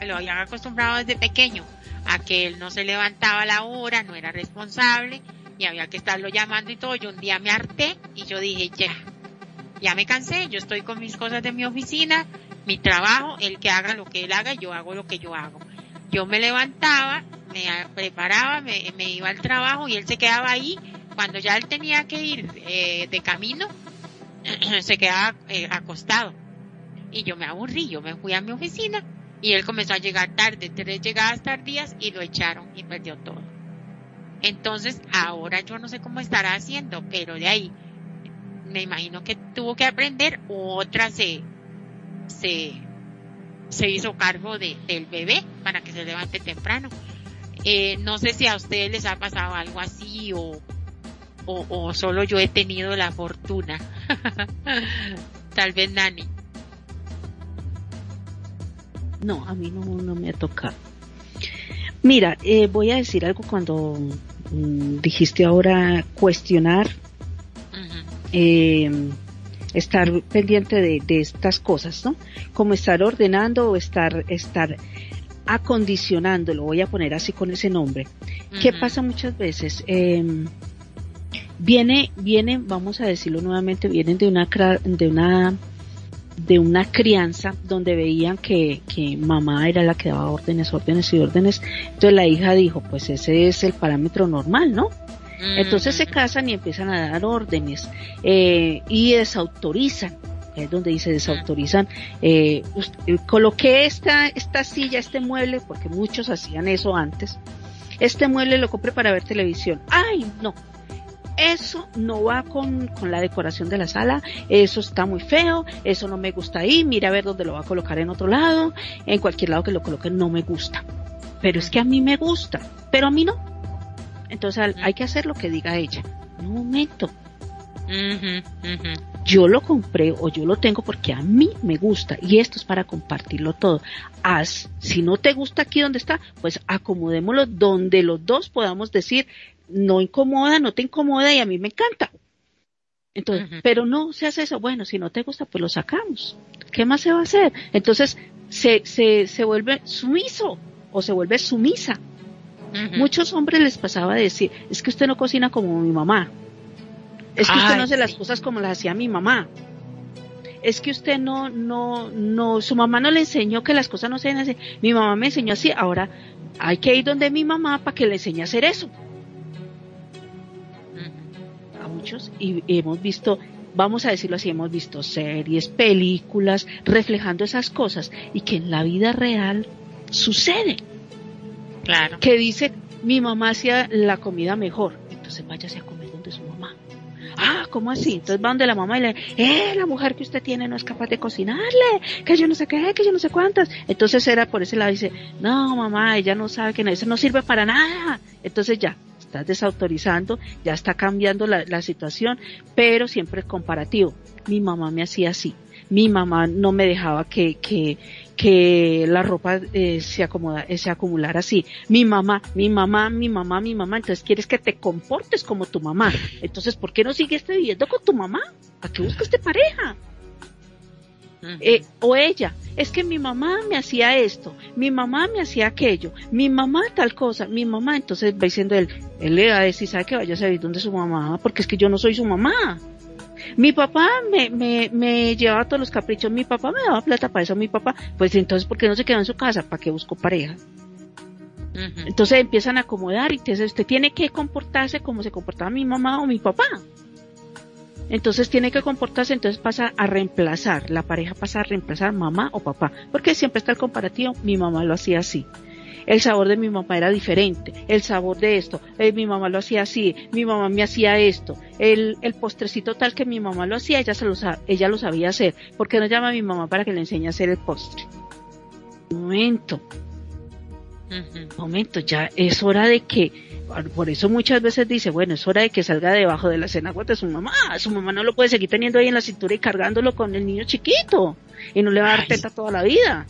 lo habían acostumbrado desde pequeño a que él no se levantaba a la hora, no era responsable y había que estarlo llamando y todo. Yo un día me harté y yo dije, ya, ya me cansé, yo estoy con mis cosas de mi oficina, mi trabajo, él que haga lo que él haga, yo hago lo que yo hago. Yo me levantaba, me preparaba, me, iba al trabajo y él se quedaba ahí. Cuando ya él tenía que ir eh, de camino, [CLEARS THROAT] se quedaba eh, acostado y yo me aburrí, yo me fui a mi oficina y él comenzó a llegar tarde, tres llegadas tardías y lo echaron y perdió todo. Entonces, ahora yo no sé cómo estará haciendo, pero de ahí me imagino que tuvo que aprender, otra se, se, se hizo cargo de, del bebé para que se levante temprano. Eh, no sé si a ustedes les ha pasado algo así o, o, o solo yo he tenido la fortuna. [LAUGHS] Tal vez Nani. No, a mí no, me ha tocado. Mira, eh, voy a decir algo cuando mm, dijiste ahora cuestionar, eh, estar pendiente de, estas cosas, ¿no? Como estar ordenando o estar, estar acondicionando, lo voy a poner así con ese nombre. ¿Qué pasa muchas veces? Eh, viene, vienen, vamos a decirlo nuevamente, vienen de una, de una de una crianza donde veían que, que mamá era la que daba órdenes, órdenes y órdenes. Entonces la hija dijo, pues ese es el parámetro normal, ¿no? Entonces se casan y empiezan a dar órdenes eh, y desautorizan. Es donde dice desautorizan. Eh, eh, coloqué esta, esta silla, este mueble, porque muchos hacían eso antes. Este mueble lo compré para ver televisión. Ay, no, eso no va con, con, la decoración de la sala, eso está muy feo, eso no me gusta ahí, mira a ver dónde lo va a colocar en otro lado, en cualquier lado que lo coloque no me gusta. Pero es que a mí me gusta, pero a mí no. Entonces hay que hacer lo que diga ella. Un momento. Yo lo compré o yo lo tengo porque a mí me gusta y esto es para compartirlo todo. Haz, si no te gusta aquí donde está, pues acomodémoslo donde los dos podamos decir, no incomoda, no te incomoda y a mí me encanta. Entonces, pero no se hace eso. Bueno, si no te gusta, pues lo sacamos. ¿Qué más se va a hacer? Entonces, se, se, se vuelve sumiso o se vuelve sumisa. Muchos hombres les pasaba a decir, es que usted no cocina como mi mamá. Es que usted no hace las cosas como las hacía mi mamá. Es que usted no, no, no, su mamá no le enseñó que las cosas no se hacen así. Mi mamá me enseñó así. Ahora hay que ir donde mi mamá para que le enseñe a hacer eso y hemos visto, vamos a decirlo así, hemos visto series, películas reflejando esas cosas y que en la vida real sucede. Claro. Que dice, mi mamá hacía la comida mejor, entonces váyase a comer donde su mamá. Ah, ¿cómo así? Entonces va donde la mamá y le, eh, la mujer que usted tiene no es capaz de cocinarle, que yo no sé qué, que yo no sé cuántas. Entonces era por ese lado dice, no mamá, ella no sabe que eso no sirve para nada. Entonces ya, estás desautorizando, ya está cambiando la, situación, pero siempre es comparativo. Mi mamá me hacía así, mi mamá no me dejaba que, que, que la ropa eh, se, acomoda, eh, se acumulara así. Mi mamá, mi mamá, mi mamá, mi mamá. Entonces quieres que te comportes como tu mamá. Entonces, ¿por qué no sigues viviendo con tu mamá? ¿A qué buscas Eh, o ella, es que mi mamá me hacía esto, mi mamá me hacía aquello, mi mamá tal cosa, mi mamá, entonces va diciendo él, él le va a decir, sabe que vaya a saber dónde es su mamá, porque es que yo no soy su mamá. Mi papá me, me, me llevaba todos los caprichos, mi papá me daba plata para eso, mi papá, pues entonces, ¿por qué no se quedó en su casa? ¿Para qué buscó pareja? Entonces empiezan a acomodar y entonces usted tiene que comportarse como se comportaba mi mamá o mi papá. Entonces tiene que comportarse, entonces pasa a reemplazar, la pareja pasa a reemplazar mamá o papá, porque siempre está el comparativo, mi mamá lo hacía así. El sabor de mi mamá era diferente, el sabor de esto, eh, mi mamá lo hacía así, mi mamá me hacía esto, el, el postrecito tal que mi mamá lo hacía, ella, se lo, ella lo sabía hacer, ¿por qué no llama a mi mamá para que le enseñe a hacer el postre? momento, momento, ya es hora de que, por eso muchas veces dice, bueno, es hora de que salga debajo de la cenaguas de su mamá, su mamá no lo puede seguir teniendo ahí en la cintura y cargándolo con el niño chiquito, y no le va a dar teta toda la vida.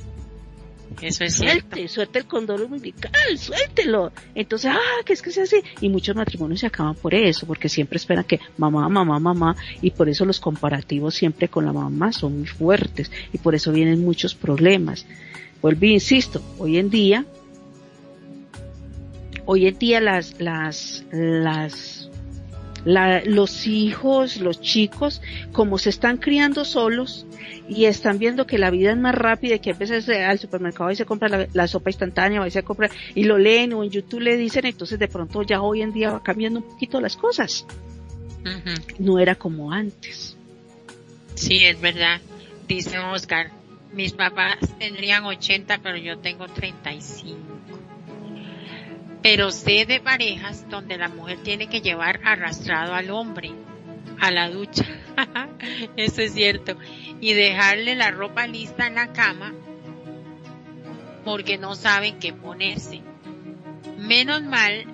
Eso es suelte, cierto. suelte el condón umbilical, suéltelo. Entonces, ah, que es que se hace. Y muchos matrimonios se acaban por eso, porque siempre esperan que mamá, mamá, mamá, y por eso los comparativos siempre con la mamá son muy fuertes, y por eso vienen muchos problemas. Vuelvo insisto, hoy en día, hoy en día las, las, las, los hijos, los chicos, como se están criando solos, y están viendo que la vida es más rápida y que a veces al supermercado y se compra la, sopa instantánea, y se compra y lo leen o en YouTube le dicen, entonces de pronto ya hoy en día va cambiando un poquito las cosas. No era como antes. Sí, es verdad. Dice Oscar, mis papás tendrían 80, pero yo tengo 35. Pero sé de parejas donde la mujer tiene que llevar arrastrado al hombre a la ducha. [LAUGHS] Eso es cierto. Y dejarle la ropa lista en la cama porque no saben qué ponerse. Menos mal,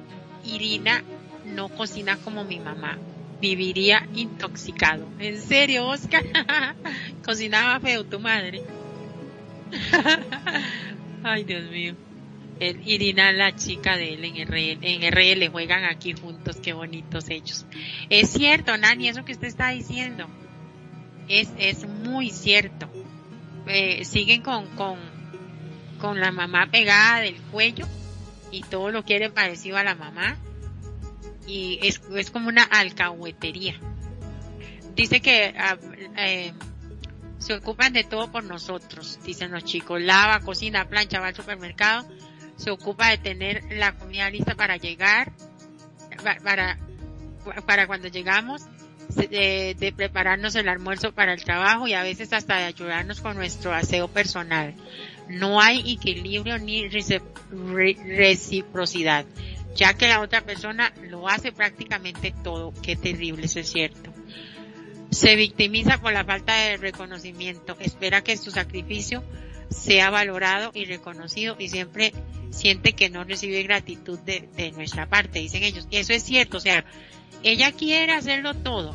Irina no cocina como mi mamá. Viviría intoxicado. ¿En serio, Oscar? [LAUGHS] Cocinaba feo tu madre. [LAUGHS] Ay, Dios mío. Irina, la chica de él en RL, en RL, juegan aquí juntos, qué bonitos ellos. Es cierto, Nani, eso que usted está diciendo. Es, es muy cierto. Eh, siguen con, con, con la mamá pegada del cuello y todo lo quieren parecido a la mamá. Y es, es como una alcahuetería. Dice que ah, eh, se ocupan de todo por nosotros, dicen los chicos. Lava, cocina, plancha, va al supermercado se ocupa de tener la comida lista para llegar, para, para cuando llegamos, de, prepararnos el almuerzo para el trabajo y a veces hasta de ayudarnos con nuestro aseo personal. No hay equilibrio ni reciprocidad, ya que la otra persona lo hace prácticamente todo. Qué terrible, eso es cierto. Se victimiza por la falta de reconocimiento, espera que su sacrificio sea valorado y reconocido y siempre siente que no recibe gratitud de, de nuestra parte, dicen ellos. Eso es cierto, o sea, ella quiere hacerlo todo.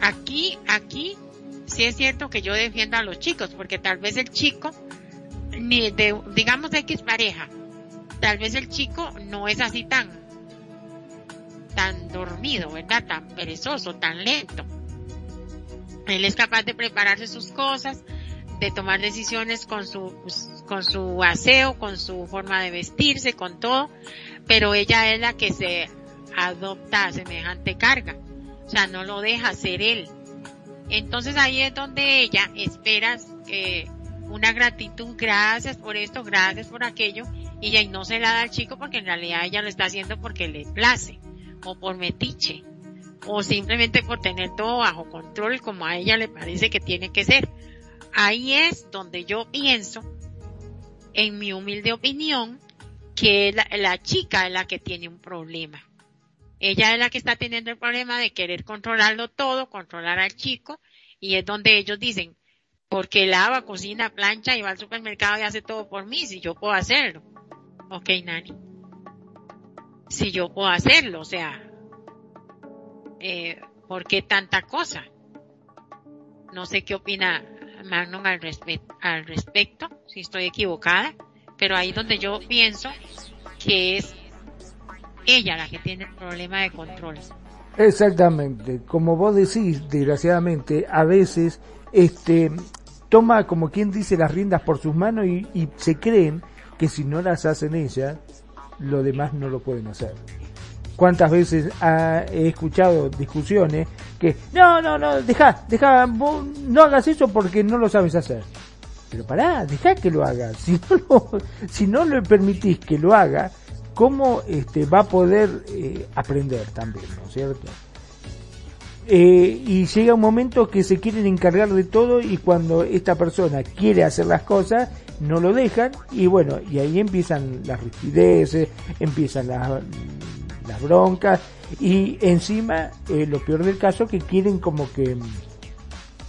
Aquí, aquí, sí es cierto que yo defiendo a los chicos, porque tal vez el chico, ni de, digamos X pareja, tal vez el chico no es así tan, tan dormido, ¿verdad? Tan perezoso, tan lento. Él es capaz de prepararse sus cosas, de tomar decisiones con su, con su aseo, con su forma de vestirse, con todo, pero ella es la que se adopta a semejante carga. O sea, no lo deja ser él. Entonces ahí es donde ella espera que una gratitud, gracias por esto, gracias por aquello, y ella no se la da al chico porque en realidad ella lo está haciendo porque le place, o por metiche, o simplemente por tener todo bajo control como a ella le parece que tiene que ser ahí es donde yo pienso, en mi humilde opinión, que la, chica es la que tiene un problema. Ella es la que está teniendo el problema de querer controlarlo todo, controlar al chico, y es donde ellos dicen, porque lava, cocina, plancha y va al supermercado y hace todo por mí, si yo puedo hacerlo. Ok, Nani. Si yo puedo hacerlo, o sea, eh, ¿por qué tanta cosa? No sé qué opina Magnum al, al respecto, si estoy equivocada, pero ahí donde yo pienso que es ella la que tiene el problema de control. Exactamente, como vos decís, desgraciadamente, a veces este toma como quien dice las riendas por sus manos y, y se creen que si no las hacen ella, lo demás no lo pueden hacer cuántas veces he escuchado discusiones que no, no, no, deja, deja, no hagas eso porque no lo sabes hacer. Pero pará, deja que lo haga. [LAUGHS] Si no, lo, le permitís que lo haga, ¿cómo este, va a poder eh, aprender también, ¿no es cierto? Eh, y llega un momento que se quieren encargar de todo y cuando esta persona quiere hacer las cosas, no lo dejan y bueno, y ahí empiezan las rigideces, empiezan las, las broncas y encima eh, lo peor del caso que quieren como que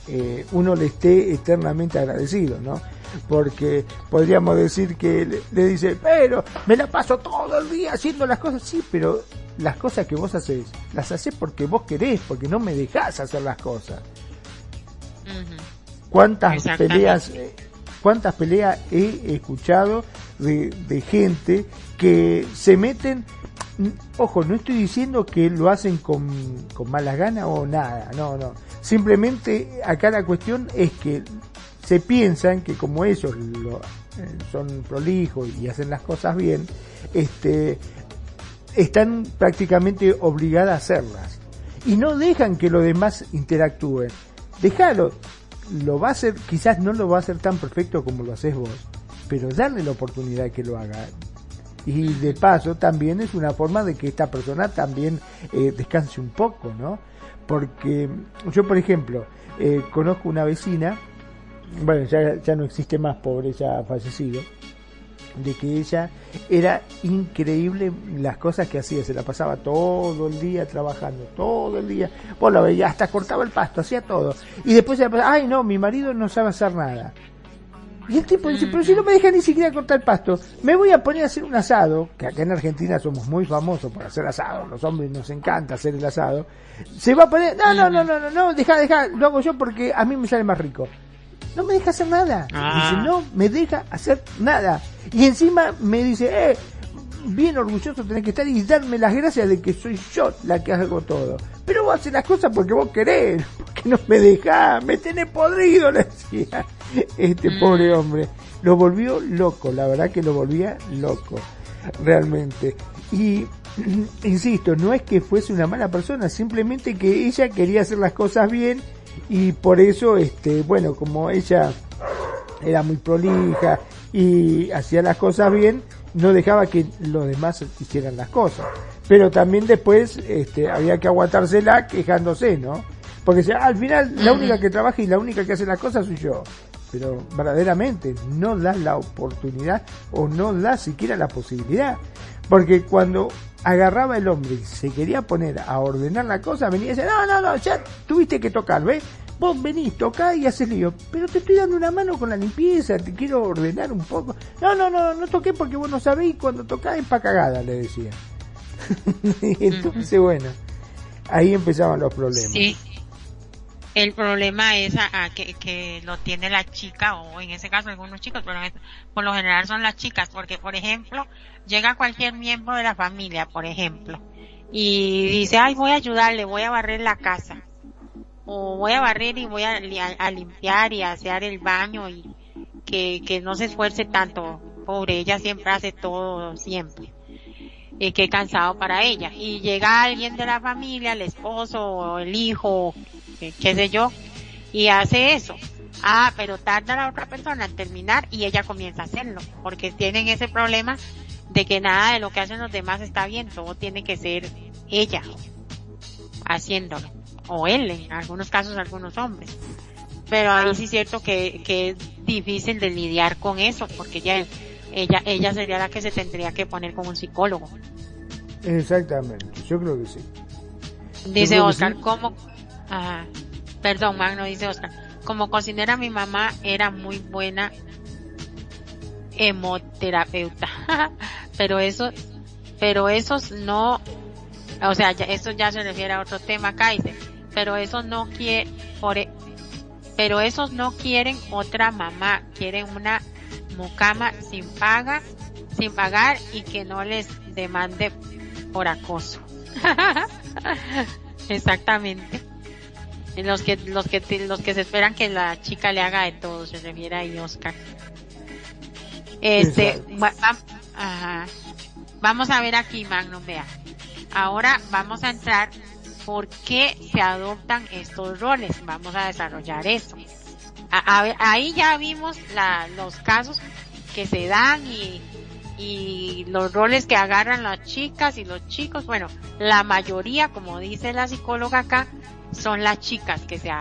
eh, uno le esté eternamente agradecido, ¿no? porque podríamos decir que le, dice, pero me la paso todo el día haciendo las cosas, sí, pero las cosas que vos haces, las haces porque vos querés, porque no me dejás hacer las cosas. ¿Cuántas peleas, eh, cuántas peleas he escuchado de, de gente que se meten ojo, no estoy diciendo que lo hacen con, con malas ganas o nada, no, no. Simplemente acá la cuestión es que se piensan que como ellos lo, eh, son prolijos y hacen las cosas bien, este, están prácticamente obligadas a hacerlas. Y no dejan que los demás interactúen. Déjalo, lo va a hacer, quizás no lo va a hacer tan perfecto como lo haces vos, pero darle la oportunidad que lo haga y de paso también es una forma de que esta persona también eh, descanse un poco, ¿no? Porque yo, por ejemplo, eh, conozco una vecina, bueno, ya, ya no existe más, pobre, ya ha fallecido, de que ella era increíble las cosas que hacía, se la pasaba todo el día trabajando, todo el día, vos la veías, hasta cortaba el pasto, hacía todo, y después se la pasaba, ay no, mi marido no sabe hacer nada, y el tipo dice, pero si no me deja ni siquiera cortar pasto, me voy a poner a hacer un asado, que acá en Argentina somos muy famosos por hacer asado, los hombres nos encanta hacer el asado. Se va a poner, no, no, no, no, no, no, deja, deja, lo hago yo porque a mí me sale más rico. No me deja hacer nada. Ah. Dice, no me deja hacer nada. Y encima me dice, eh, bien orgulloso tenés que estar y darme las gracias de que soy yo la que hago todo. Pero vos haces las cosas porque vos querés, [LAUGHS] porque no me dejás, me tenés podrido, [LAUGHS] le decía [LAUGHS] este mm. pobre hombre. Lo volvió loco, la verdad que lo volvía loco, realmente. Y [CLEARS THROAT] insisto, no es que fuese una mala persona, simplemente que ella quería hacer las cosas bien y por eso, este, bueno, como ella era muy prolija y hacía las cosas bien, no dejaba que los demás hicieran las cosas. Pero también después este, había que aguantársela quejándose, ¿no? Porque al final la única que trabaja y la única que hace las cosas soy yo pero verdaderamente no da la oportunidad o no da siquiera la posibilidad. Porque cuando agarraba el hombre y se quería poner a ordenar la cosa, venía y decía, no, no, no, ya tuviste que tocar, ¿ves? Vos venís, tocá y haces lío, pero te estoy dando una mano con la limpieza, te quiero ordenar un poco. No, no, no, no toqué porque vos no sabés cuando tocás es pa' cagada, le decía. [LAUGHS] Entonces, bueno, ahí empezaban los problemas. Sí. El problema es a, que, que, lo tiene la chica o en ese caso algunos chicos, pero por lo general son las chicas, porque por ejemplo llega cualquier miembro de la familia, por ejemplo, y dice, ay voy a ayudarle, voy a barrer la casa, o voy a barrer y voy a, a, limpiar y a hacer el baño y que, no se esfuerce tanto, pobre, ella siempre hace todo siempre y qué cansado para ella. Y llega alguien de la familia, el esposo el hijo qué sé yo, y hace eso. Ah, pero tarda la otra persona en terminar y ella comienza a hacerlo, porque tienen ese problema de que nada de lo que hacen los demás está bien, todo tiene que ser ella haciéndolo, o él, en algunos casos algunos hombres. Pero ahí sí es cierto que, que es difícil de lidiar con eso, porque ella, ella, ella sería la que se tendría que poner con un psicólogo. Exactamente, yo creo que sí. Dice Oscar, ¿cómo, Perdón, Magno, dice Oscar. Como cocinera mi mamá era muy buena hemoterapeuta. [LAUGHS] pero eso, pero esos no, o sea, eso ya se refiere a otro tema Kaiser. Pero esos no quiere, e, pero esos no quieren otra mamá, quieren una mucama sin paga, sin pagar y que no les demande por acoso. [LAUGHS] Exactamente los que los que los que se esperan que la chica le haga de todo se refiere ahí Oscar. Este vamos a ver aquí Magnum vea. Ahora vamos a entrar por qué se adoptan estos roles. Vamos a desarrollar eso ahí ya vimos la, los casos que se dan y y los roles que agarran las chicas y los chicos, bueno, la mayoría, como dice la psicóloga acá, son las chicas que se,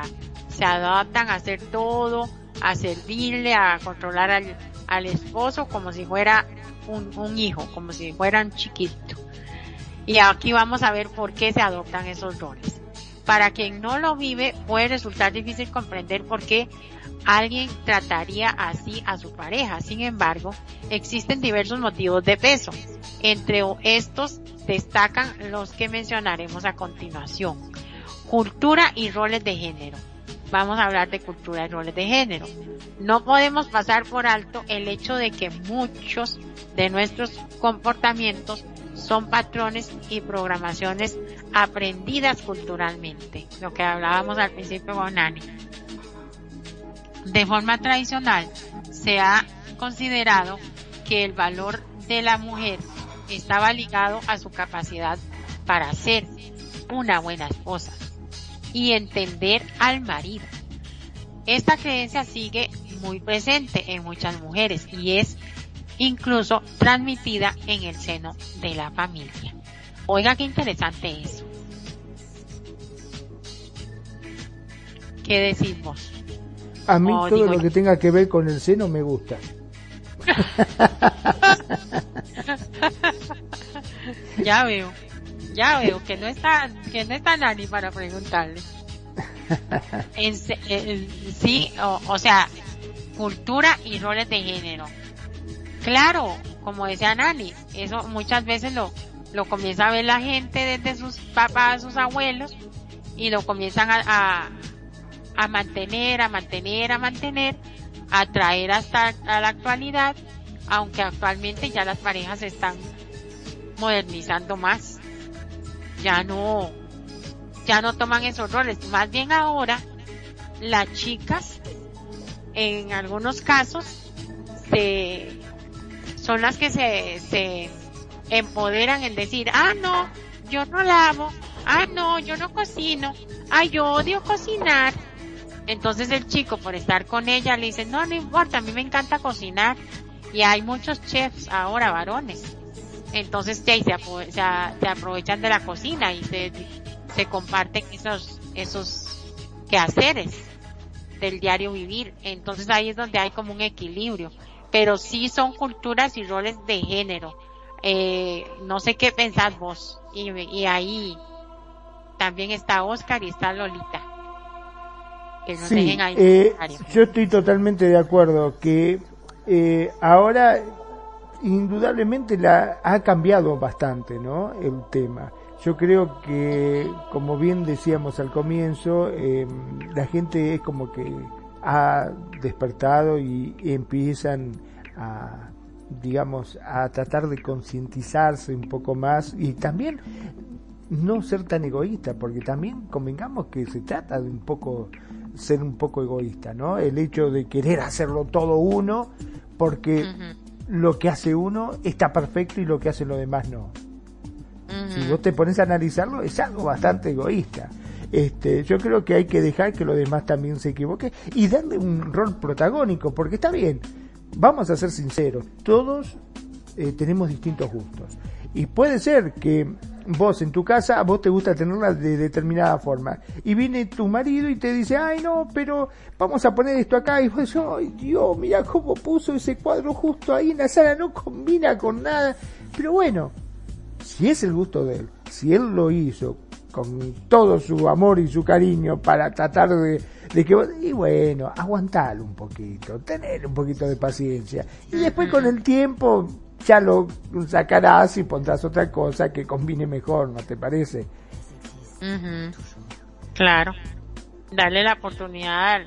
se adaptan a hacer todo, a servirle, a controlar al, al esposo como si fuera un, un hijo, como si fueran chiquito. Y aquí vamos a ver por qué se adoptan esos roles. Para quien no lo vive, puede resultar difícil comprender por qué alguien trataría así a su pareja. Sin embargo, existen diversos motivos de peso. Entre estos destacan los que mencionaremos a continuación. Cultura y roles de género. Vamos a hablar de cultura y roles de género. No podemos pasar por alto el hecho de que muchos de nuestros comportamientos son patrones y programaciones aprendidas culturalmente, lo que hablábamos al principio con Nani. De forma tradicional, se ha considerado que el valor de la mujer estaba ligado a su capacidad para ser una buena esposa y entender al marido. Esta creencia sigue muy presente en muchas mujeres y es incluso transmitida en el seno de la familia. Oiga qué interesante eso. ¿Qué decimos? A mí todo lo que tenga que ver con el seno me gusta. [LAUGHS] ya veo, ya veo que no está, que no está Nani para preguntarle. [LAUGHS] sí, o, sea, cultura y roles de género. Claro, como decía Nani, eso muchas veces lo, lo comienza a ver la gente desde sus papás, sus abuelos, y lo comienzan a, a mantener, a mantener, a mantener, a traer hasta a la actualidad, aunque actualmente ya las parejas se están modernizando más. Ya no, ya no toman esos roles. Más bien ahora, las chicas, en algunos casos, se, son las que se, se empoderan en decir, ah, no, yo no lavo, ah, no, yo no cocino, ah, yo odio cocinar, entonces el chico, por estar con ella, le dice, no, no importa, a mí me encanta cocinar. Y hay muchos chefs ahora, varones. Entonces se, se, aprovechan de la cocina y se, se comparten esos, esos quehaceres del diario vivir. Entonces ahí es donde hay como un equilibrio. Pero sí son culturas y roles de género. Eh, no sé qué pensás vos. Y, y ahí también está Oscar y está Lolita sí, eh, yo estoy totalmente de acuerdo que eh, ahora indudablemente la ha cambiado bastante, ¿no? El tema. Yo creo que, como bien decíamos al comienzo, eh, la gente es como que ha despertado y empiezan a digamos, a tratar de concientizarse un poco más y también no ser tan egoísta, porque también convengamos que se trata de un poco ser un poco egoísta, ¿no? El hecho de querer hacerlo todo uno, porque lo que hace uno está perfecto y lo que hace lo demás no. Si vos te pones a analizarlo, es algo bastante egoísta. Este, yo creo que hay que dejar que lo demás también se equivoque y darle un rol protagónico, porque está bien, vamos a ser sinceros, todos eh, tenemos distintos gustos. Y puede ser que vos en tu casa, vos te gusta tenerla de determinada forma. Y viene tu marido y te dice, ay no, pero vamos a poner esto acá. Y vos ay Dios, mira cómo puso ese cuadro justo ahí en la sala, no combina con nada. Pero bueno, si es el gusto de él, si él lo hizo con todo su amor y su cariño para tratar de, de que y bueno, aguantalo un poquito, tener un poquito de paciencia. Y después con el tiempo ya lo sacarás y pondrás otra cosa que combine mejor, ¿no te parece? Claro, dale la oportunidad.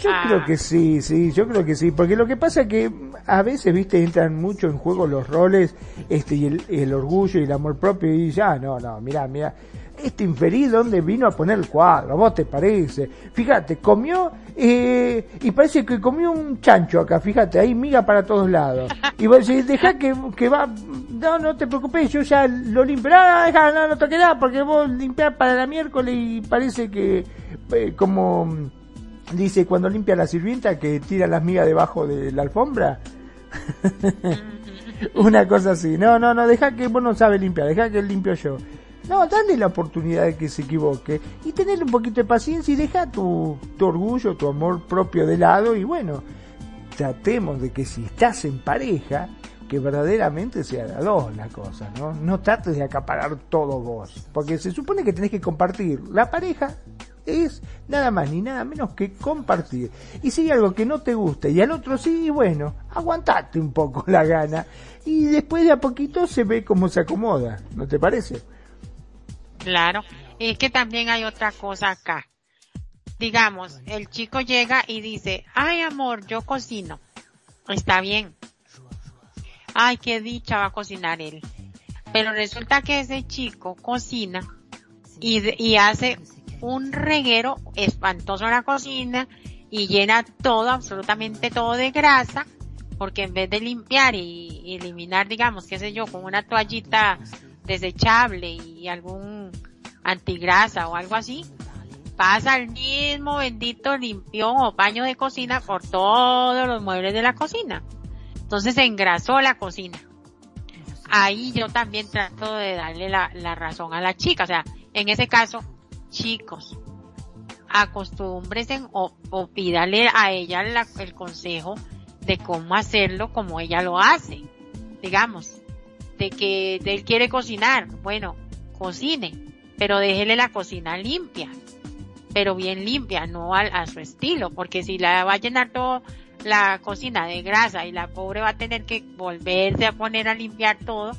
Yo creo que sí, sí, yo creo que sí, porque lo que pasa es que a veces, viste, entran mucho en juego los roles, este, y el, el orgullo y el amor propio, y ya, no, no, mira, mira, este infeliz dónde vino a poner el cuadro, vos te parece. Fíjate, comió eh, y parece que comió un chancho acá, fíjate, hay miga para todos lados. Y vos decís, deja que, que va, no, no te preocupes, yo ya lo limpio, no, deja, no, no toque nada, porque vos limpiás para la miércoles y parece que, eh, como dice cuando limpia la sirvienta que tira las migas debajo de la alfombra. [LAUGHS] Una cosa así, no, no, no, deja que vos no sabes limpiar, deja que limpio yo. No, dale la oportunidad de que se equivoque y tener un poquito de paciencia y deja tu, orgullo, tu amor propio de lado y bueno, tratemos de que si estás en pareja, que verdaderamente sea de dos la cosa, ¿no? No trates de acaparar todo vos, porque se supone que tenés que compartir la pareja es nada más ni nada menos que compartir. Y si hay algo que no te gusta y al otro sí, bueno, aguantate un poco la gana y después de a poquito se ve cómo se acomoda, ¿no te parece? Claro, y que también hay otra cosa acá. Digamos, el chico llega y dice, ay amor, yo cocino. Está bien. Ay, qué dicha va a cocinar él. Pero resulta que ese chico cocina y, y hace un reguero espantoso en la cocina y llena todo, absolutamente todo de grasa, porque en vez de limpiar y, eliminar, digamos, qué sé yo, con una toallita desechable y algún antigrasa o algo así, pasa el mismo bendito limpión o paño de cocina por todos los muebles de la cocina. Entonces se engrasó la cocina. Ahí yo también trato de darle la, la razón a la chica. O sea, en ese caso, chicos, acostúmbrense o, o pídale a ella el consejo de cómo hacerlo como ella lo hace. Digamos, de que él quiere cocinar, bueno, cocine, pero déjele la cocina limpia, pero bien limpia, no al, a su estilo, porque si la va a llenar todo la cocina de grasa y la pobre va a tener que volverse a poner a limpiar todo,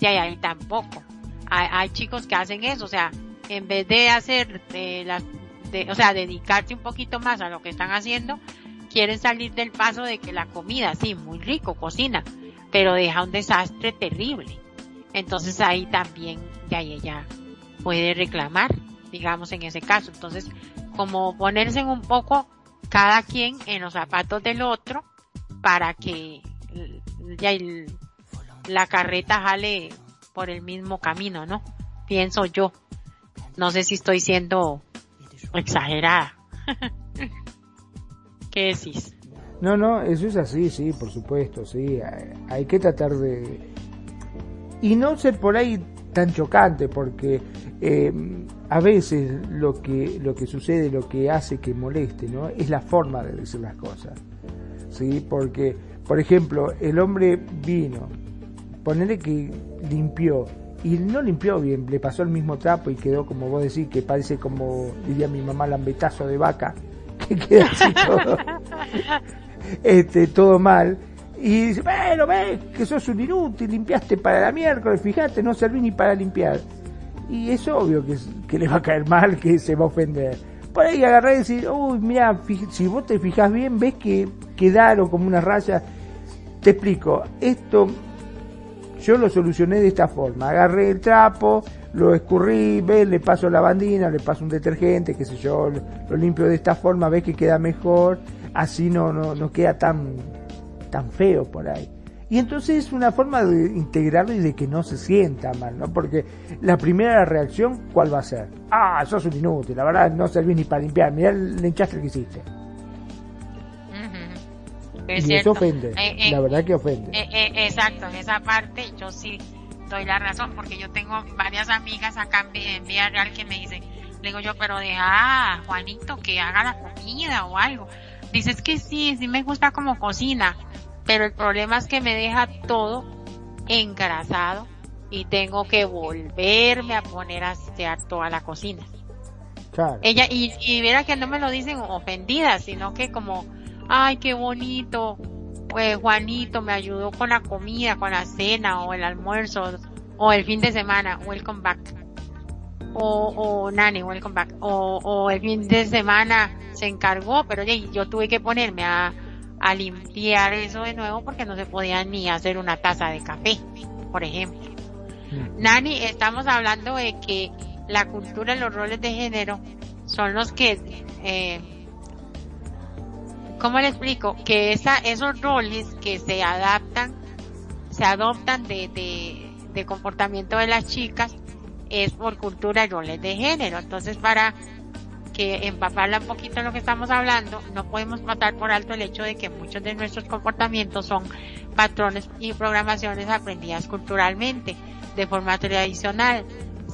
y ahí tampoco. Hay, hay chicos que hacen eso, o sea, en vez de hacer eh, las, o sea, dedicarse un poquito más a lo que están haciendo, quieren salir del paso de que la comida, sí, muy rico, cocina, pero deja un desastre terrible. Entonces ahí también ya ella puede reclamar, digamos en ese caso. Entonces, como ponerse un poco cada quien en los zapatos del otro para que ya la carreta jale por el mismo camino, ¿no? Pienso yo. No sé si estoy siendo exagerada. [LAUGHS] ¿Qué decís? No, no, eso es así, sí, por supuesto, sí. Hay que tratar de... Y no ser por ahí tan chocante, porque eh, a veces lo que, lo que sucede, lo que hace que moleste, ¿no? Es la forma de decir las cosas. ¿Sí? Porque, por ejemplo, el hombre vino, ponerle que limpió, y no limpió bien, le pasó el mismo trapo y quedó como vos decís, que parece como diría mi mamá, lambetazo de vaca, [LAUGHS] que queda así todo, [LAUGHS] este, todo mal. Y dice, bueno, ves que sos un inútil, limpiaste para la miércoles, fíjate, no serví ni para limpiar. Y es obvio que, que le va a caer mal, que se va a ofender. Por ahí agarrar y decir, uy, mira, si vos te fijas bien, ves que quedaron como una raya. Te explico, esto yo lo solucioné de esta forma. Agarré el trapo, lo escurrí, ves, le paso la bandina, le paso un detergente, qué sé yo, lo, limpio de esta forma, ves que queda mejor, así no, no, no queda tan, tan feo por ahí. Y entonces es una forma de integrarlo y de que no se sienta mal, ¿no? Porque la primera reacción, ¿cuál va a ser? Ah, sos un inútil, la verdad no servís ni para limpiar, mirá el enchastre que hiciste y eso ofende, eh, eh, la verdad que ofende. Eh, exacto, en esa parte yo sí doy la razón, porque yo tengo varias amigas acá en Vía Real que me dicen, le digo yo, pero deja a Juanito que haga la comida o algo. Dices que sí, sí me gusta como cocina, pero el problema es que me deja todo engrasado y tengo que volverme a poner a hacer toda la cocina. Claro. Ella, y, y verá que no me lo dicen ofendida, sino que como ay, qué bonito, pues Juanito me ayudó con la comida, con la cena o el almuerzo o el fin de semana, welcome back. O, o Nani, welcome back. O, o el fin de semana se encargó, pero yo tuve que ponerme a, a limpiar eso de nuevo porque no se podía ni hacer una taza de café, por ejemplo. Mm. Nani, estamos hablando de que la cultura y los roles de género son los que eh, ¿cómo le explico? Que esa, esos roles que se adaptan, se adoptan de, de, comportamiento de las chicas es por cultura y roles de género. Entonces, para que empaparla un poquito lo que estamos hablando, no podemos matar por alto el hecho de que muchos de nuestros comportamientos son patrones y programaciones aprendidas culturalmente de forma tradicional.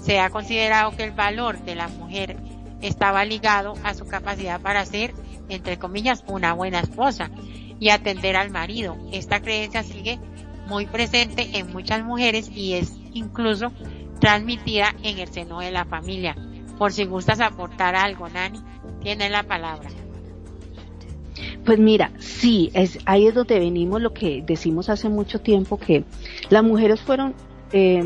Se ha considerado que el valor de la mujer estaba ligado a su capacidad para ser entre comillas, una buena esposa y atender al marido. Esta creencia sigue muy presente en muchas mujeres y es incluso transmitida en el seno de la familia. por si gustas aportar algo, Nani. Tiene la palabra. Pues mira, sí, es, ahí es donde venimos lo que decimos hace mucho tiempo, que las mujeres fueron, eh,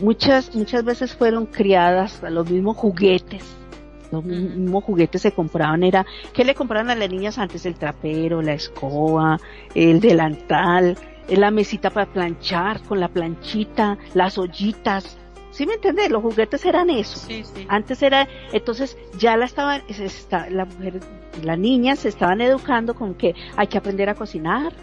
muchas, muchas veces fueron criadas a los mismos juguetes. Los mismos juguetes se compraban, era, ¿qué le compraban a las niñas antes? El trapero, la escoba, el delantal, la mesita para planchar con la planchita, las ollitas, ¿Sí me entiendes? Los juguetes eran eso. Sí, sí. Antes era, entonces ya la estaban, está, la mujer, las niñas se estaban educando con que hay que aprender a cocinar,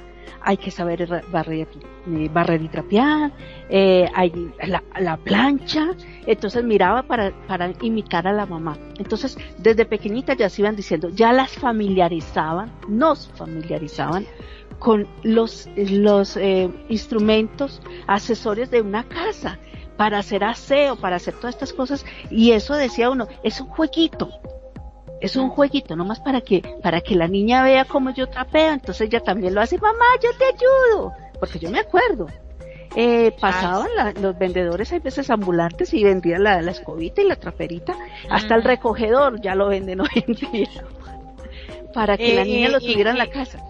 hay que saber barrer, eh, barrer y trapear, eh, hay la, la, plancha, entonces miraba para, para imitar a la mamá. Entonces, desde pequeñita ya se iban diciendo, ya las familiarizaban, nos familiarizaban con los, los eh, instrumentos, accesorios de una casa para hacer aseo, para hacer todas estas cosas. Y eso decía uno, es un jueguito. Es un jueguito, nomás para que, para que la niña vea cómo yo trapeo, entonces ella también lo hace, mamá, yo te ayudo, porque yo me acuerdo. Eh, pasaban los vendedores hay veces ambulantes y vendían la, la escobita y la traperita, hasta el recogedor ya lo venden hoy en día, [LAUGHS] para que la niña lo tuviera en la casa.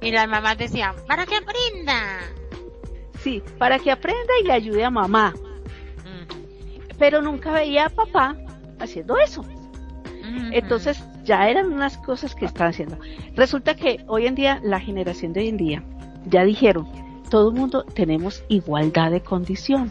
Y las mamás decían, para que aprenda. Sí, para que aprenda y le ayude a mamá pero nunca veía a papá haciendo eso. Entonces ya eran unas cosas que estaban haciendo. Resulta que hoy en día, la generación de hoy en día, ya dijeron, todo el mundo tenemos igualdad de condición.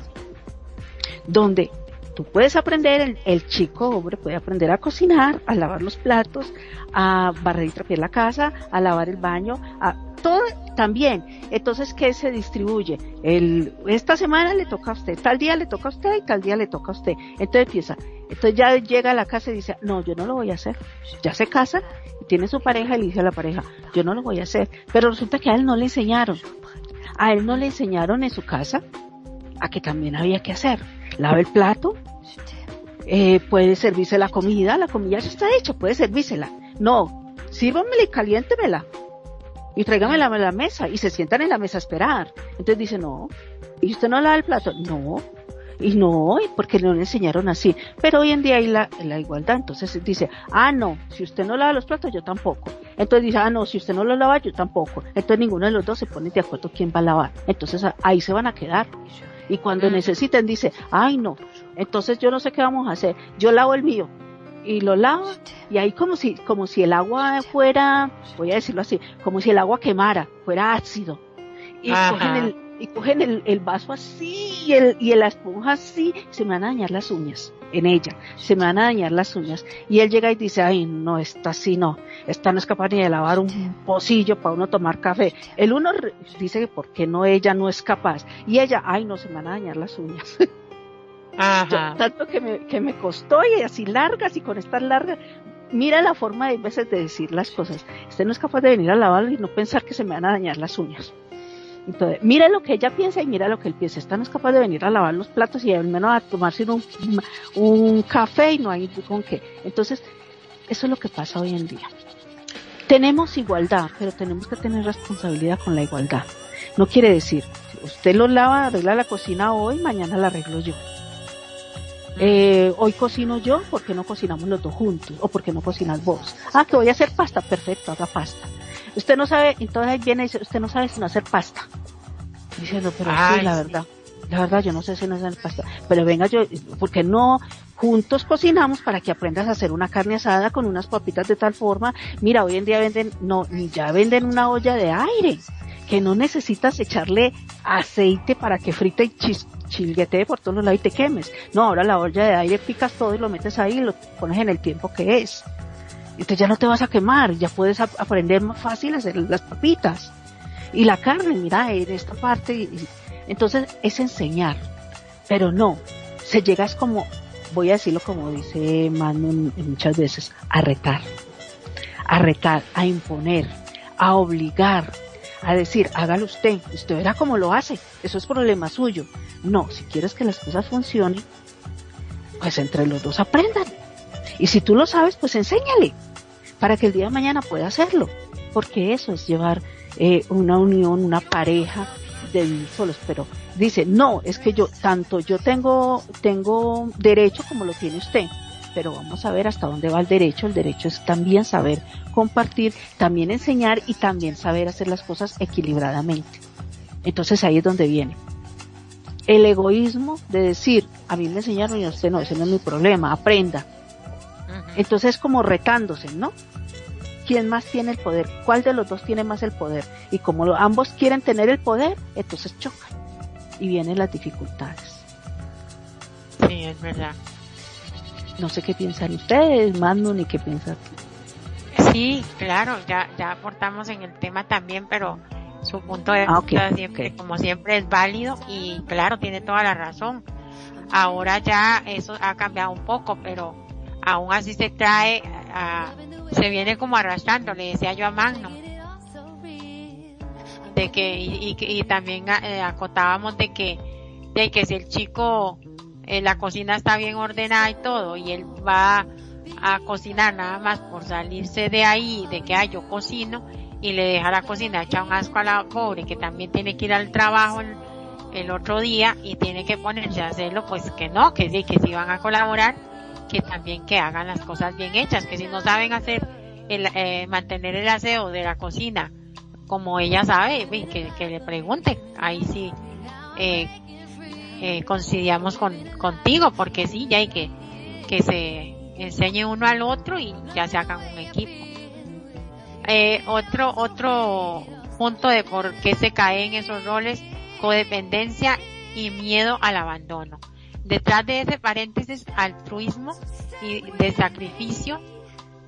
Donde tú puedes aprender, el, chico hombre puede aprender a cocinar, a lavar los platos, a barrer y trapear la casa, a lavar el baño, a todo también. Entonces, ¿qué se distribuye? El, esta semana le toca a usted, tal día le toca a usted y tal día le toca a usted. Entonces empieza. Entonces ya llega a la casa y dice, no, yo no lo voy a hacer. Ya se casa tiene su pareja y le dice a la pareja, yo no lo voy a hacer. Pero resulta que a él no le enseñaron. A él no le enseñaron en su casa a que también había que hacer. Lava el plato, eh, puede servirse la comida, la comida ya está hecha, puede servírsela. No, sírvamela y caliéntemela y tráigame la, la mesa y se sientan en la mesa a esperar. Entonces dice, no, ¿y usted no lava el plato? No, y no, porque no le enseñaron así. Pero hoy en día hay la, la, igualdad. Entonces dice, ah, no, si usted no lava los platos, yo tampoco. Entonces dice, ah, no, si usted no los lava, yo tampoco. Entonces ninguno de los dos se pone de acuerdo quién va a lavar. Entonces ahí se van a quedar. Y cuando necesiten, dice, ay, no, entonces yo no sé qué vamos a hacer. Yo lavo el mío y lo lava y ahí como si como si el agua fuera voy a decirlo así como si el agua quemara fuera ácido. Y cogen el y cogen el, vaso así y el y la esponja así se me van a dañar las uñas en ella se me van a dañar las uñas y él llega y dice ay no esta sí no esta no es capaz ni de lavar un pocillo para uno tomar café el uno dice que por qué no ella no es capaz y ella ay no se me van a dañar las uñas [LAUGHS] tanto que me, que me costó y así largas y con estas largas. Mira la forma de veces de decir las cosas. Usted no es capaz de venir a lavarlo y no pensar que se me van a dañar las uñas. Entonces, mira lo que ella piensa y mira lo que él piensa. Esta no es capaz de venir a lavar los platos y al menos a tomarse un, un café y no hay con qué. Entonces, eso es lo que pasa hoy en día. Tenemos igualdad, pero tenemos que tener responsabilidad con la igualdad. No quiere decir, usted lo lava, arregla la cocina hoy, mañana la arreglo yo. Eh, hoy cocino yo, ¿por qué no cocinamos los dos juntos? ¿O por qué no cocinas vos? Ah, que voy a hacer pasta, perfecto, haga pasta. Usted no sabe, entonces ahí viene y dice, usted no sabe si no hacer pasta. Diciendo, pero sí, la verdad, la verdad yo no sé si no hacer pasta. Pero venga yo, ¿por qué no juntos cocinamos para que aprendas a hacer una carne asada con unas papitas de tal forma? Mira, hoy en día venden, no, ya venden una olla de aire que no necesitas echarle aceite para que frite y chis chilguete por todos los lados y te quemes. No, ahora la olla de aire picas todo y lo metes ahí y lo pones en el tiempo que es. Entonces ya no te vas a quemar, ya puedes aprender más fácil hacer las papitas. Y la carne, mira, en esta parte. entonces es enseñar, pero no, se llega es como, voy a decirlo como dice Manu muchas veces, a retar, a retar, a imponer, a obligar, a decir, hágalo usted, usted verá cómo lo hace, eso es problema suyo. No, si quieres que las cosas funcionen, pues entre los dos aprendan. Y si tú lo sabes, pues enséñale, para que el día de mañana pueda hacerlo, porque eso es llevar eh, una unión, una pareja de vivir solos, pero dice, no, es que yo, tanto yo tengo, tengo derecho como lo tiene usted, pero vamos a ver hasta dónde va el derecho. El derecho es también saber compartir, también enseñar y también saber hacer las cosas equilibradamente. Entonces ahí es donde viene. El egoísmo de decir, a mí me enseñaron y a usted no, ese no es mi problema, aprenda. Entonces como retándose, ¿no? quién más tiene el poder, cuál de los dos tiene más el poder. Y como ambos quieren tener el poder, entonces chocan y vienen las dificultades. Sí, es verdad. No sé qué piensan ustedes, Manu, ni qué piensan. Sí, claro, ya, ya aportamos en el tema también, pero su punto de ah, vista siempre, como siempre, es válido y claro, tiene toda la razón. Ahora ya eso ha cambiado un poco, pero aún así se trae se viene como arrastrando, le decía yo a Magno, de que, y, y, también eh, acotábamos de que, de que si el chico, eh, la cocina está bien ordenada y todo, y él va a cocinar nada más por salirse de ahí, de que, ay, yo cocino, y le deja la cocina echa un asco a la pobre, que también tiene que ir al trabajo el, el otro día y tiene que ponerse a hacerlo, pues que no, que sí, que si van a colaborar, que también que hagan las cosas bien hechas, que si no saben hacer el, eh, mantener el aseo de la cocina como ella sabe, que, que le pregunte, ahí sí eh, eh, coincidíamos con, contigo, porque sí, ya hay que, que se enseñe uno al otro y ya se hagan un equipo. Eh, otro, otro punto de por qué se caen esos roles, codependencia y miedo al abandono. Detrás de ese paréntesis, altruismo y de sacrificio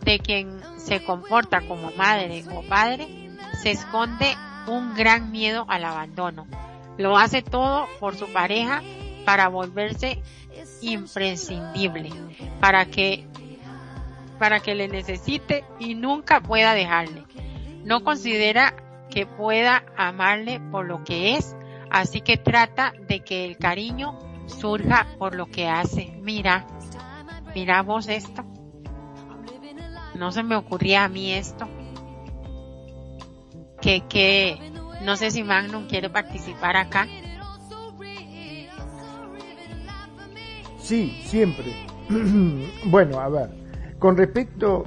de quien se comporta como madre o padre, se esconde un gran miedo al abandono. Lo hace todo por su pareja para volverse imprescindible, para que, para que le necesite y nunca pueda dejarle. No considera que pueda amarle por lo que es, así que trata de que el cariño surja por lo que hace. Mira, mira vos esto. No se me ocurría a mí esto. Que, que, no sé si Magnum quiere participar acá. Sí, siempre. [CLEARS THROAT] bueno, a ver, con respecto,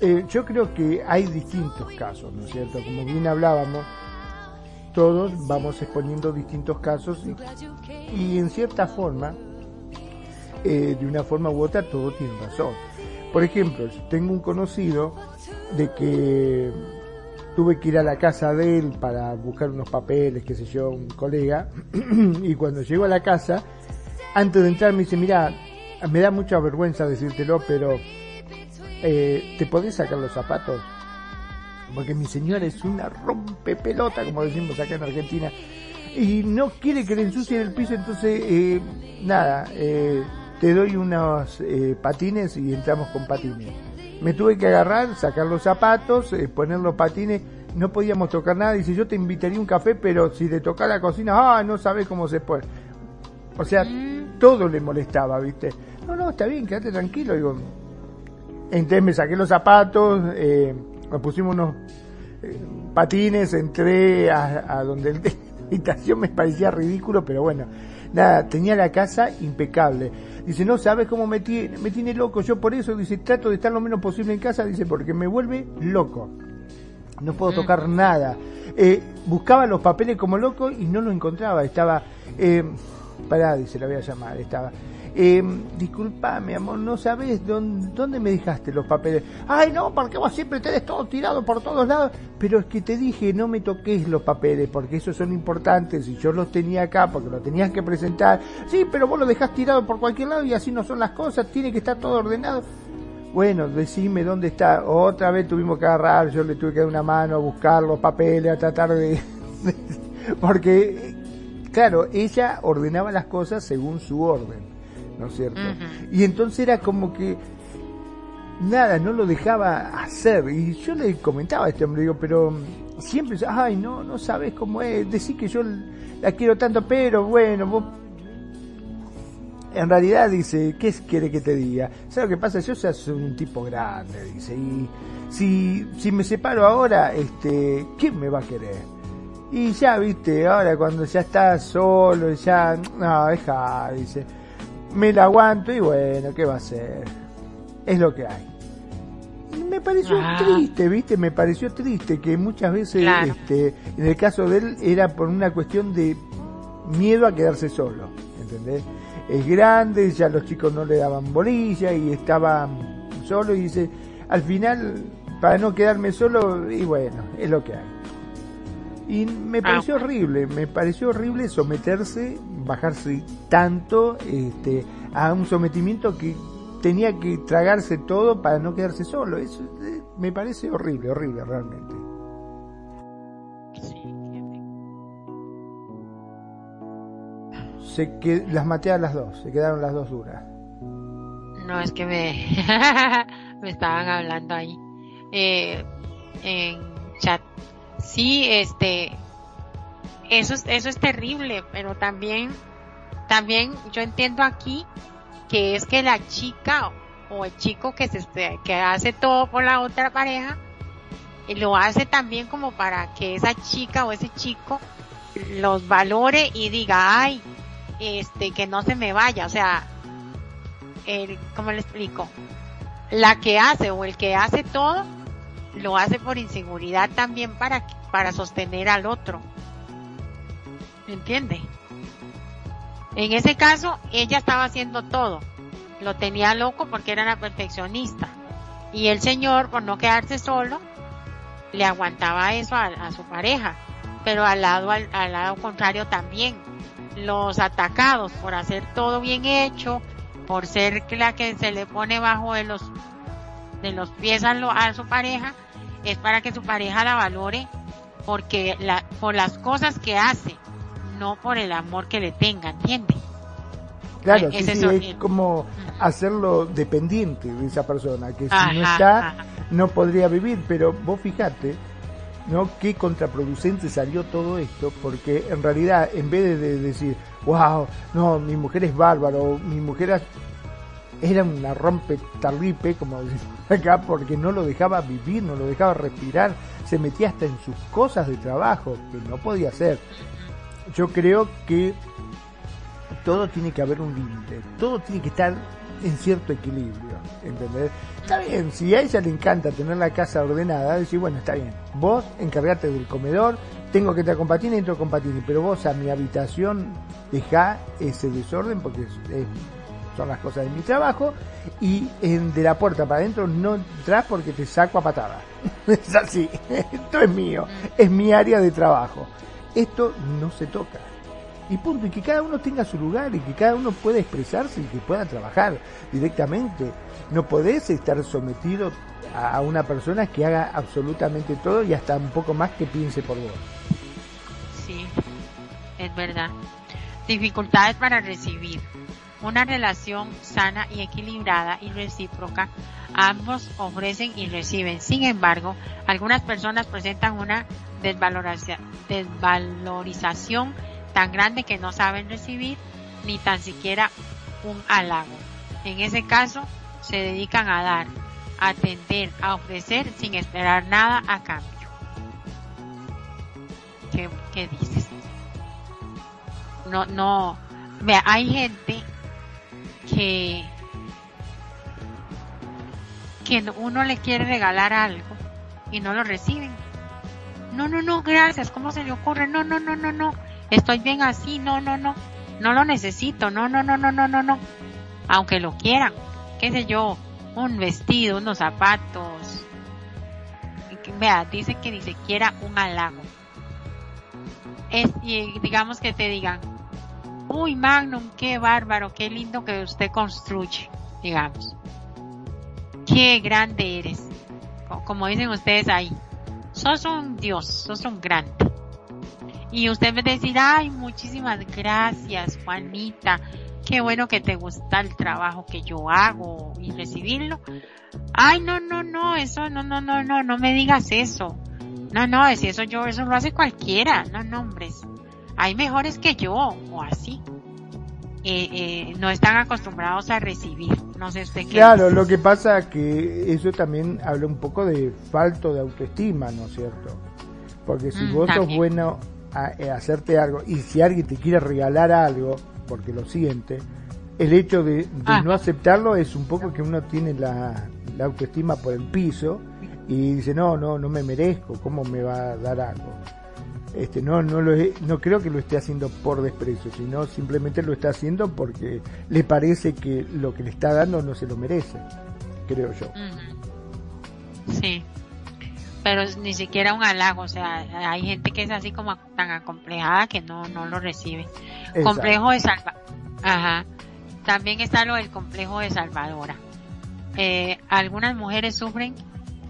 eh, yo creo que hay distintos casos, ¿no es cierto? Como bien hablábamos, todos vamos exponiendo distintos casos y, en cierta forma, eh, de una forma u otra, todo tiene razón. Por ejemplo, tengo un conocido de que tuve que ir a la casa de él para buscar unos papeles, qué sé yo, un colega, [CLEARS THROAT] y cuando llego a la casa, antes de entrar me dice, mira, me da mucha vergüenza decírtelo, pero eh, ¿te podés sacar los zapatos? Porque mi señora es una rompe pelota, como decimos acá en Argentina, y no quiere que le ensucien el piso, entonces, eh, nada, eh, te doy unos eh, patines y entramos con patines. Me tuve que agarrar, sacar los zapatos, poner los patines, no podíamos tocar nada, dice, yo te invitaría un café, pero si te toca la cocina, ah, no sabes cómo se pone. O sea, mm. todo le molestaba, ¿viste? No, no, está bien, quédate tranquilo, digo. Entonces me saqué los zapatos, eh, me pusimos unos eh, patines, entré a, donde el habitación me parecía ridículo, pero bueno, nada, tenía la casa impecable. Dice, no sabes cómo me tiene, me tiene loco, yo por eso, dice, trato de estar lo menos posible en casa, dice, porque me vuelve loco. No puedo tocar nada. Eh, buscaba los papeles como loco y no lo encontraba. Estaba, eh, pará, dice, la voy a llamar, estaba eh, disculpame, amor, no sabes dónde, me dejaste los papeles. Ay, no, porque vos siempre tenés todo tirado por todos lados. Pero es que te dije, no me toques los papeles, porque esos son importantes y yo los tenía acá porque los tenías que presentar. Sí, pero vos los dejás tirado por cualquier lado y así no son las cosas, tiene que estar todo ordenado. Bueno, decime dónde está. Otra vez tuvimos que agarrar, yo le tuve que dar una mano a buscar los papeles, a tratar de... [LAUGHS] porque, claro, ella ordenaba las cosas según su orden. ¿No es cierto? Y entonces era como que nada, no lo dejaba hacer. Y yo le comentaba a este hombre, digo, pero siempre, ay, no, no sabes cómo es, decir que yo la quiero tanto, pero bueno, vos... En realidad dice, ¿qué quiere que te diga? ¿Sabes lo que pasa? Yo soy un tipo grande, dice, y si, si me separo ahora, este, ¿quién me va a querer? Y ya, viste, ahora cuando ya está solo, ya, no, deja, dice, me la aguanto y bueno, ¿qué va a ser? Es lo que hay. Me pareció ah. triste, viste, me pareció triste que muchas veces, este, en el caso de él, era por una cuestión de miedo a quedarse solo, ¿entendés? Es grande, ya los chicos no le daban bolilla y estaba solo y dice, al final, para no quedarme solo, y bueno, es lo que hay. Y me ah, pareció horrible, me pareció horrible someterse, bajarse tanto este, a un sometimiento que tenía que tragarse todo para no quedarse solo. Eso eh, me parece horrible, horrible realmente. Se que las maté a las dos, se quedaron las dos duras. No, es que me, [LAUGHS] me estaban hablando ahí eh, en chat sí, este, eso es, eso es terrible, pero también, también yo entiendo aquí que es que la chica o el chico que se, que hace todo por la otra pareja, lo hace también como para que esa chica o ese chico los valore y diga, ay, este, que no se me vaya, o sea, el, ¿cómo le explico? La que hace o el que hace todo, lo hace por inseguridad también para, para sostener al otro. ¿Me entiende? En ese caso, ella estaba haciendo todo. Lo tenía loco porque era una perfeccionista. Y el señor, por no quedarse solo, le aguantaba eso a, su pareja. Pero al lado, al, al, lado contrario también. Los atacados por hacer todo bien hecho, por ser la que se le pone bajo de los de los pies a, su pareja es para que su pareja la valore porque la, por las cosas que hace, no por el amor que le tenga, ¿entiende? Claro, es, sí, es como hacerlo dependiente de esa persona, que si no está, no podría vivir, pero vos fijate, ¿no? Qué contraproducente salió todo esto, porque en realidad, en vez de decir, wow, no, mi mujer es bárbaro, mi mujer era una rompe tarripe, como decimos acá, porque no lo dejaba vivir, no lo dejaba respirar, se metía hasta en sus cosas de trabajo, que no podía hacer. Yo creo que todo tiene que haber un límite, todo tiene que estar en cierto equilibrio, ¿entendés? Está bien, si a ella le encanta tener la casa ordenada, decir, bueno, está bien, vos encargate del comedor, tengo que te y entro con patines, pero vos a mi habitación deja ese desorden porque es son las cosas de mi trabajo, y de la puerta para adentro no entras porque te saco a patada. [LAUGHS] es así, [LAUGHS] esto es mío, es mi área de trabajo. Esto no se toca. Y punto, y que cada uno tenga su lugar y que cada uno pueda expresarse y que pueda trabajar directamente. No podés estar sometido a una persona que haga absolutamente todo y hasta un poco más que piense por vos. Sí, es verdad. Dificultades para recibir una relación sana y equilibrada y recíproca, ambos ofrecen y reciben. Sin embargo, algunas personas presentan una desvalorización tan grande que no saben recibir ni tan siquiera un halago. En ese caso, se dedican a dar, a atender, a ofrecer sin esperar nada a cambio. ¿Qué, qué dices? No, no, vea, hay gente que, que uno le quiere regalar algo y no lo reciben. No, no, no, gracias, ¿cómo se le ocurre? No, no, no, no, no, estoy bien así, no, no, no, no lo necesito, no, no, no, no, no, no, no. Aunque lo quieran, qué sé yo, un vestido, unos zapatos. Vea, dice que ni siquiera un halago. Es, digamos que te digan, uy Magnum, qué bárbaro, qué lindo que usted construye, digamos. Qué grande eres. Como dicen ustedes ahí. Sos un dios, sos un grande. Y usted me decir, ay, muchísimas gracias, Juanita. Qué bueno que te gusta el trabajo que yo hago y recibirlo. Ay, no, no, no, eso, no, no, no, no, no me digas eso. No, no, si eso yo, eso lo hace cualquiera. No, no, hombres hay mejores que yo o así. Eh, eh, no están acostumbrados a recibir. No sé usted qué. Claro, lo que pasa que eso también habla un poco de falto de autoestima, ¿no es cierto? Porque si mm, vos sos bueno a, hacerte algo y si alguien te quiere regalar algo porque lo siente, el hecho de, ah. no aceptarlo es un poco que uno tiene la, autoestima por el piso y dice no no no me merezco cómo me va a dar algo este no no lo no creo que lo esté haciendo por desprecio sino simplemente lo está haciendo porque le parece que lo que le está dando no se lo merece creo yo sí pero ni siquiera un halago, o sea, hay gente que es así como tan acomplejada que no, no lo recibe. Complejo de salva, ajá. También está lo del complejo de salvadora. Eh, algunas mujeres sufren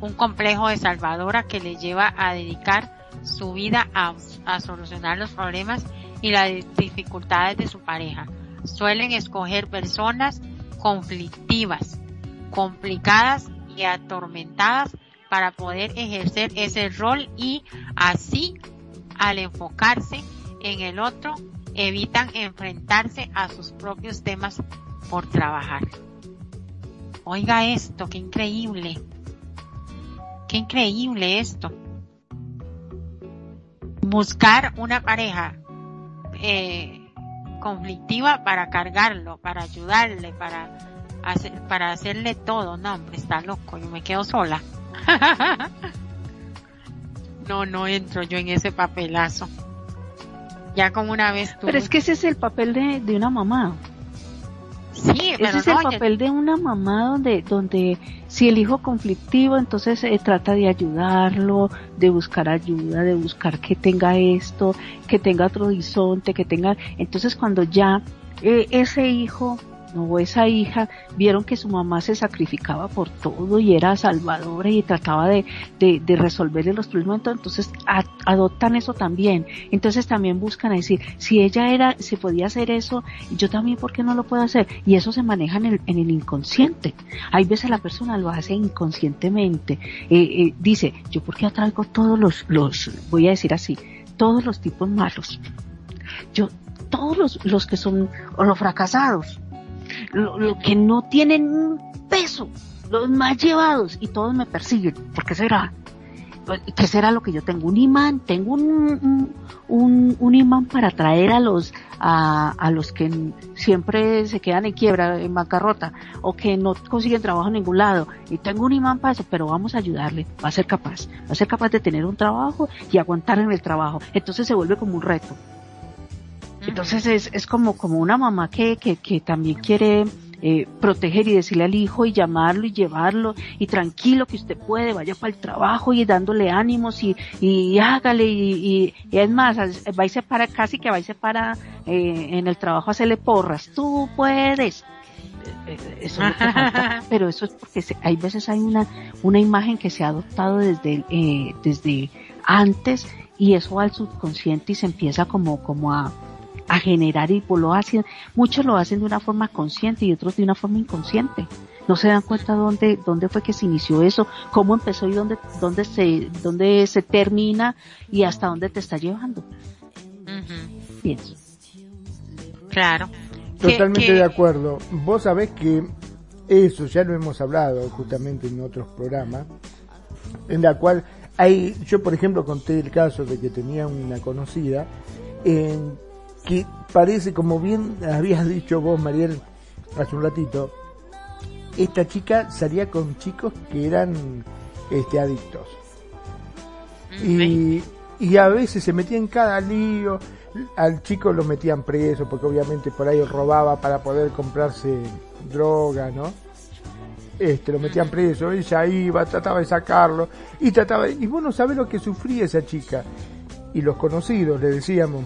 un complejo de salvadora que les lleva a dedicar su vida a, solucionar los problemas y las dificultades de su pareja. Suelen escoger personas conflictivas, complicadas y atormentadas para poder ejercer ese rol y así al enfocarse en el otro evitan enfrentarse a sus propios temas por trabajar. Oiga esto, qué increíble. Qué increíble esto. Buscar una pareja eh, conflictiva para cargarlo, para ayudarle, para, hacer, para hacerle todo. No, hombre, está loco, yo me quedo sola. [LAUGHS] no, no entro yo en ese papelazo. Ya como una vez Pero es que ese es el papel de, de una mamá. Sí, Ese es el papel de una mamá donde, donde si el hijo conflictivo, entonces se trata de ayudarlo, de buscar ayuda, de buscar que tenga esto, que tenga otro horizonte, que tenga, entonces cuando ya eh, ese hijo no esa hija, vieron que su mamá se sacrificaba por todo y era salvadora y trataba de, de, resolverle los problemas, entonces adoptan eso también. Entonces también buscan decir, si ella era, si podía hacer eso, yo también, ¿por qué no lo puedo hacer? Y eso se maneja en el, en el inconsciente. Hay veces la persona lo hace inconscientemente. Eh, eh, dice, yo por qué atraigo todos los, los, voy a decir así, todos los tipos malos. Yo, todos los, los que son, o los fracasados, lo, que no tienen peso, los más llevados, y todos me persiguen. ¿Por qué será? ¿Qué será lo que yo tengo? Un imán, tengo un, un, un imán para atraer a los, a, a, los que siempre se quedan en quiebra, en bancarrota, o que no consiguen trabajo en ningún lado. Y tengo un imán para eso, pero vamos a ayudarle, va a ser capaz, va a ser capaz de tener un trabajo y aguantar en el trabajo. Entonces se vuelve como un reto. Entonces es, es como, como una mamá que, que, que también quiere eh, proteger y decirle al hijo y llamarlo y llevarlo y tranquilo que usted puede, vaya para el trabajo y dándole ánimos y, y hágale y, y, es más, va y se para, casi que va y se para eh, en el trabajo a hacerle porras, tú puedes. Eh, eso no [LAUGHS] pero eso es porque hay veces hay una, una imagen que se ha adoptado desde, eh, desde antes y eso va al subconsciente y se empieza como, como a, a generar y pues lo hacen, muchos lo hacen de una forma consciente y otros de una forma inconsciente. No se dan cuenta dónde, dónde fue que se inició eso, cómo empezó y dónde, dónde se, dónde se termina y hasta dónde te está llevando. Pienso. Claro. Totalmente de acuerdo. Vos sabés que eso ya lo hemos hablado justamente en otros programas, en la cual hay, yo por ejemplo conté el caso de que tenía una conocida en que parece, como bien habías dicho vos, Mariel, hace un ratito, esta chica salía con chicos que eran este, adictos. Y, y a veces se metía en cada lío, al chico lo metían preso porque obviamente por ahí robaba para poder comprarse droga, ¿no? Este, lo metían preso, ella iba, trataba de sacarlo, y trataba, y vos no sabés lo que sufría esa chica. Y los conocidos le decíamos,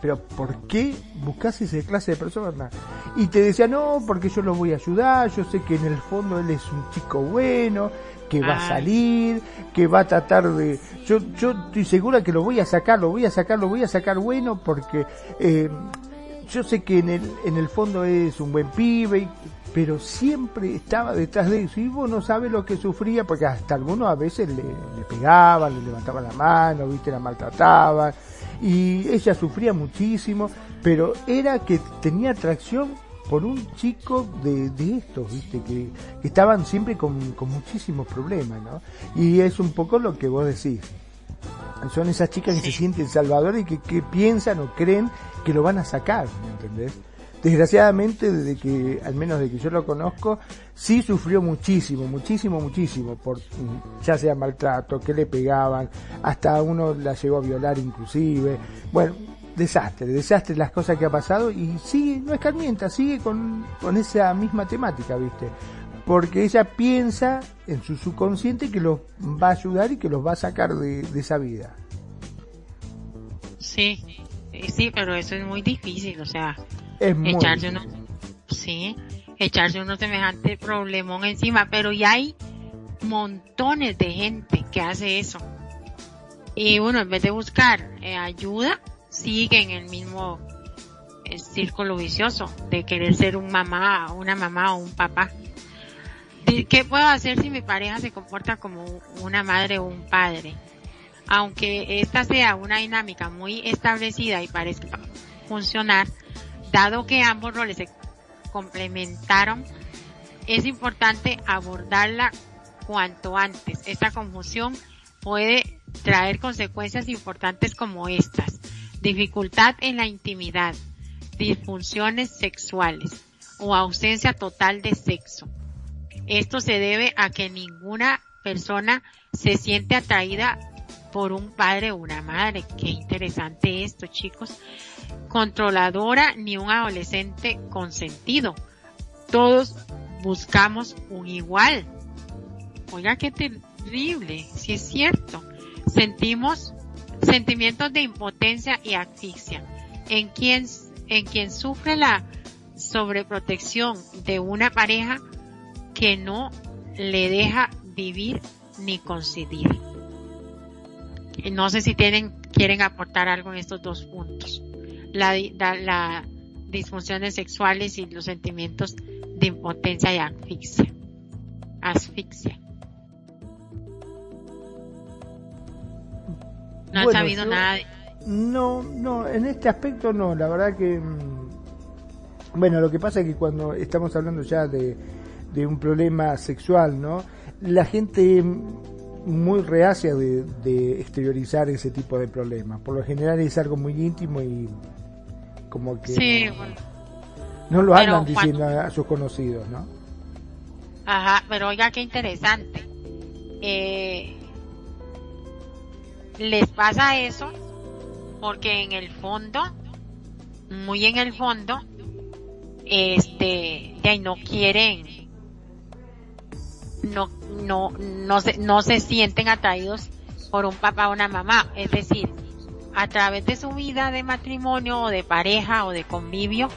pero ¿por qué buscas esa clase de persona? Y te decía, no, porque yo lo voy a ayudar, yo sé que en el fondo él es un chico bueno, que va a salir, que va a tratar de... Yo, yo estoy segura que lo voy a sacar, lo voy a sacar, lo voy a sacar bueno porque eh, yo sé que en el, en el fondo es un buen pibe, pero siempre estaba detrás de eso. Y vos no sabes lo que sufría porque hasta algunos a veces le, le pegaban, le levantaban la mano, viste, la maltrataban y ella sufría muchísimo, pero era que tenía atracción por un chico de, de estos, viste, que, estaban siempre con, con, muchísimos problemas, ¿no? Y es un poco lo que vos decís. son esas chicas que se sienten salvadoras y que, que, piensan o creen que lo van a sacar, ¿me entendés? Desgraciadamente, desde que, al menos de que yo lo conozco, sí sufrió muchísimo, muchísimo, muchísimo, por ya sea maltrato, que le pegaban, hasta uno la llegó a violar inclusive. Bueno, desastre, desastre las cosas que ha pasado y sigue, no escarmienta, sigue con, con esa misma temática, ¿viste? Porque ella piensa en su subconsciente que los va a ayudar y que los va a sacar de, de esa vida. Sí, sí, pero eso es muy difícil, o sea, echarse uno, sí, echarse uno semejante problemón encima, pero ya hay montones de gente que hace eso. Y uno en vez de buscar eh, ayuda, sigue en el mismo eh, círculo vicioso de querer ser un mamá, una mamá o un papá. ¿Qué puedo hacer si mi pareja se comporta como una madre o un padre? Aunque esta sea una dinámica muy establecida y parezca funcionar, dado que ambos roles se complementaron, es importante abordarla cuanto antes. Esta confusión puede traer consecuencias importantes como estas. Dificultad en la intimidad, disfunciones sexuales o ausencia total de sexo. Esto se debe a que ninguna persona se siente atraída por un padre o una madre. Qué interesante esto, chicos controladora ni un adolescente consentido. Todos buscamos un igual. Oiga, qué terrible, si es cierto. Sentimos sentimientos de impotencia y asfixia. En quien, en quien sufre la sobreprotección de una pareja que no le deja vivir ni coincidir. No sé si tienen, quieren aportar algo en estos dos puntos la, la, disfunciones sexuales y los sentimientos de impotencia y asfixia. Asfixia. No han sabido nada. No, no, en este aspecto no, la verdad que... Mm, bueno, lo que pasa es que cuando estamos hablando ya de, de un problema sexual, ¿no? La gente muy reacia de, de, exteriorizar ese tipo de problemas. Por lo general es algo muy íntimo y como que no, lo andan diciendo a sus conocidos, ¿no? Ajá, pero oiga qué interesante. Eh, les pasa eso porque en el fondo, muy en el fondo, este, ya no quieren, no, no, no se, no se sienten atraídos por un papá o una mamá. Es decir, a través de su vida de matrimonio o de pareja o de convivio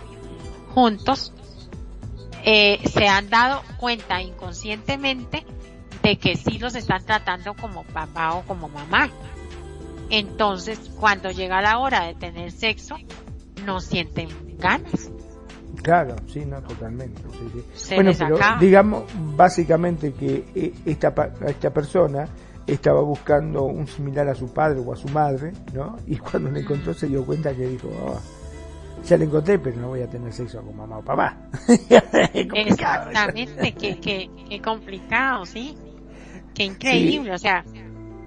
juntos, eh, se han dado cuenta inconscientemente de que sí los están tratando como papá o como mamá. Entonces, cuando llega la hora de tener sexo, no sienten ganas. Claro, sí, no, totalmente. Bueno, pero digamos básicamente que eh, esta, esta persona estaba buscando un similar a su padre o a su madre, ¿no? Y cuando le encontró se dio cuenta que dijo, oh, ya le encontré, pero no voy a tener sexo con mamá o papá. [LAUGHS] Exactamente, qué, qué, complicado, ¿sí? Qué increíble, o sea,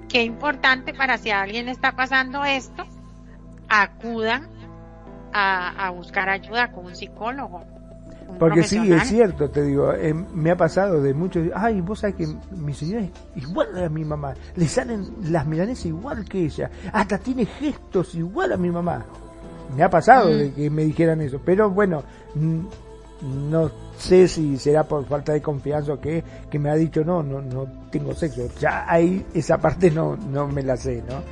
qué importante para si alguien está pasando esto, acudan a, a buscar ayuda con un psicólogo porque sí, es cierto, te digo, eh, me ha pasado de muchos, ay, vos sabés que mi señora es igual a mi mamá, le salen las milanesas igual que ella, hasta tiene gestos igual a mi mamá. Me ha pasado de mm. que me dijeran eso, pero bueno, no sé si será por falta de confianza o qué, que me ha dicho no, no, no tengo sexo. Ya ahí esa parte no, no me la sé, ¿no?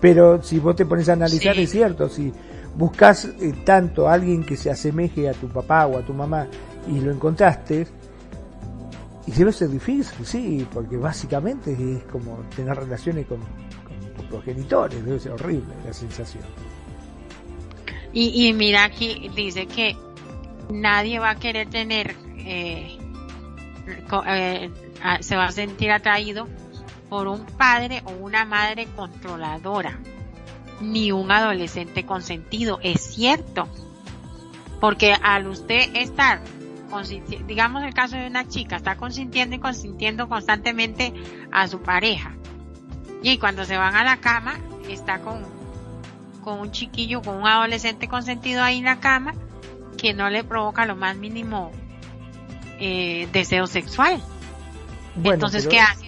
Pero si vos te pones a analizar, es cierto, si buscas eh, tanto a alguien que se asemeje a tu papá o a tu mamá y lo encontraste, y debe ser difícil, sí, porque básicamente es como tener relaciones con, con progenitores, debe ser horrible la sensación. Y, y mira aquí, dice que nadie va a querer tener, eh, eh, se va a sentir atraído por un padre o una madre controladora ni un adolescente consentido. Es cierto. Porque al usted estar, digamos el caso de una chica, está consintiendo y consintiendo constantemente a su pareja. Y cuando se van a la cama, está con, con un chiquillo, con un adolescente consentido ahí en la cama, que no le provoca lo más mínimo eh, deseo sexual. Entonces, ¿qué hace?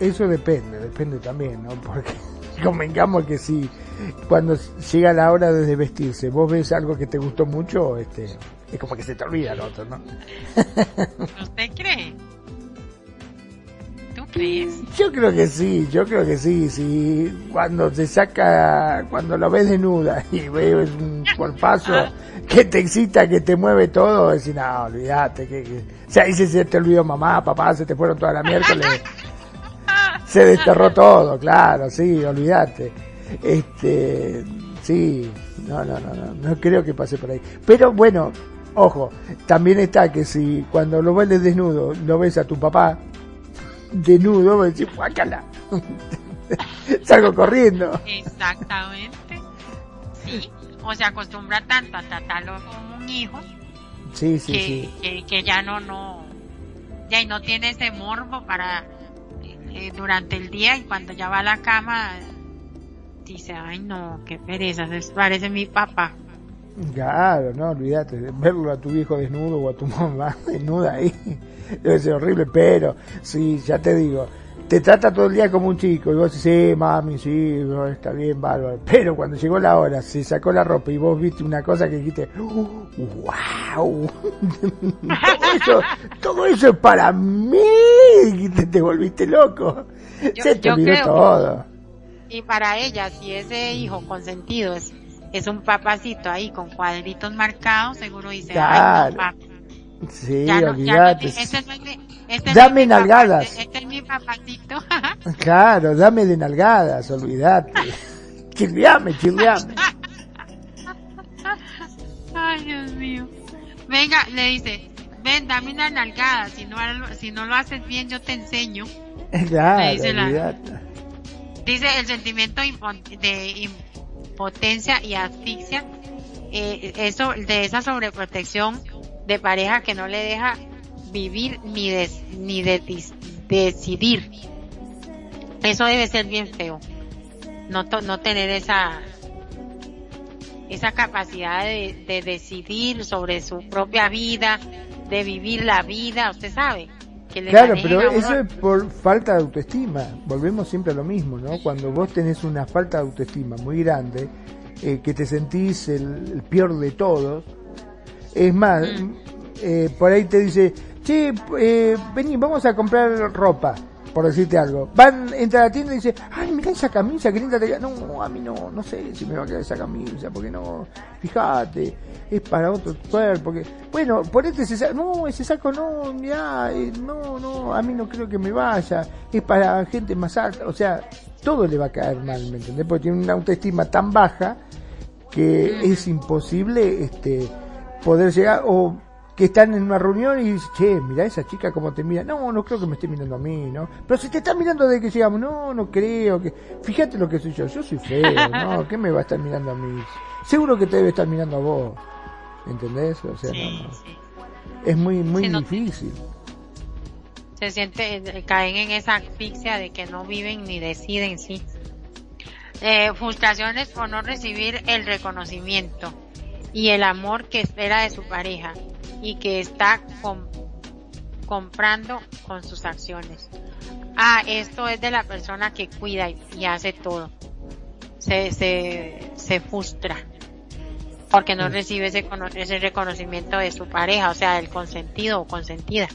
Eso depende, depende también, ¿no? [LAUGHS] Porque convengamos que si cuando llega la hora de vestirse, vos ves algo que te gustó mucho, este, es como que se te olvida lo otro, ¿no? [LAUGHS] ¿Usted cree? ¿Tú crees? Yo creo que sí, yo creo que sí, sí. Cuando se saca, cuando lo ves desnuda [LAUGHS] y ves un cuerpazo que te excita, que te mueve todo, decir, no, olvídate, que, que... o sea, ahí se te olvidó mamá, papá, se te fueron toda la miércoles. [LAUGHS] se desterró todo, claro, sí, olvídate. Este, sí, no, no, no, no, no creo que pase por ahí. Pero bueno, ojo, también está que si cuando lo ves desnudo, lo ves a tu papá desnudo, vas a decir, guácala. [LAUGHS] Salgo corriendo. Exactamente. Sí, o se acostumbra tanto a tratarlo como un hijo. Sí, sí, que, sí. Que, ya no, no, ya no tiene ese morbo para eh, durante el día y cuando ya va a la cama dice, ay no, qué pereza, se parece mi papá. Claro, no, olvídate, verlo a tu viejo desnudo o a tu mamá [LAUGHS] desnuda ahí debe ser horrible, pero sí, ya te digo, te trata todo el día como un chico y vos decís, sí, mami, sí, está bien, bárbaro. Pero cuando llegó la hora, se sacó la ropa y vos viste una cosa que dijiste, wow, [LAUGHS] todo eso, todo eso es para mí, y te, volviste loco, se te olvidó todo. Y para ella, si ese hijo consentido es, es un papacito ahí con cuadritos marcados, seguro dice, claro. Sí, olvídate. este dame nalgadas. este es mi papacito. [LAUGHS] claro, dame de nalgadas, olvídate. [LAUGHS] chirriame, chirriame. Ay, Dios mío. Venga, le dice, ven, dame una nalgada, si no, si no lo haces bien yo te enseño. Claro, dice olvídate. Dice el sentimiento de impotencia y asfixia, eh, eso, de esa sobreprotección de pareja que no le deja vivir ni, ni de, decidir. Eso debe ser bien feo. No, no tener esa esa capacidad de, decidir sobre su propia vida, de vivir la vida, usted sabe. Claro, pero eso es por falta de autoestima. Volvemos siempre a lo mismo, ¿no? Cuando vos tenés una falta de autoestima muy grande, eh, que te sentís el, peor de todos, es más, mm. eh, por ahí te dice, che, eh, vení, vamos a comprar ropa, por decirte algo. Van, entra a la tienda y dice, ay, mira esa camisa, que linda te queda. No, a mí no, no sé si me va a quedar esa camisa, porque no, fíjate, es para otro cuerpo. Que, bueno, ponete ese saco, no, ese saco no, mira, eh, no, no, a mí no creo que me vaya, es para gente más alta, o sea, todo le va a caer mal, ¿me entendés? Porque tiene una autoestima tan baja que es imposible este poder llegar o que están en una reunión y dicen, che, mira esa chica como te mira. No, no creo que me esté mirando a mí, ¿no? Pero si te está mirando de que llegamos, no, no creo que... Fíjate lo que soy yo, yo soy feo, [LAUGHS] ¿no? ¿Qué me va a estar mirando a mí? Seguro que te debe estar mirando a vos, ¿entendés? O sea, no, es muy, muy difícil. Se siente, caen en esa asfixia de que no viven ni deciden, sí eh, frustraciones por no recibir el reconocimiento y el amor que espera de su pareja y que está comprando con sus acciones. Ah, esto es de la persona que cuida y, hace todo. Se, se, se frustra porque no recibe ese, ese reconocimiento de su pareja, o sea, del consentido o consentida.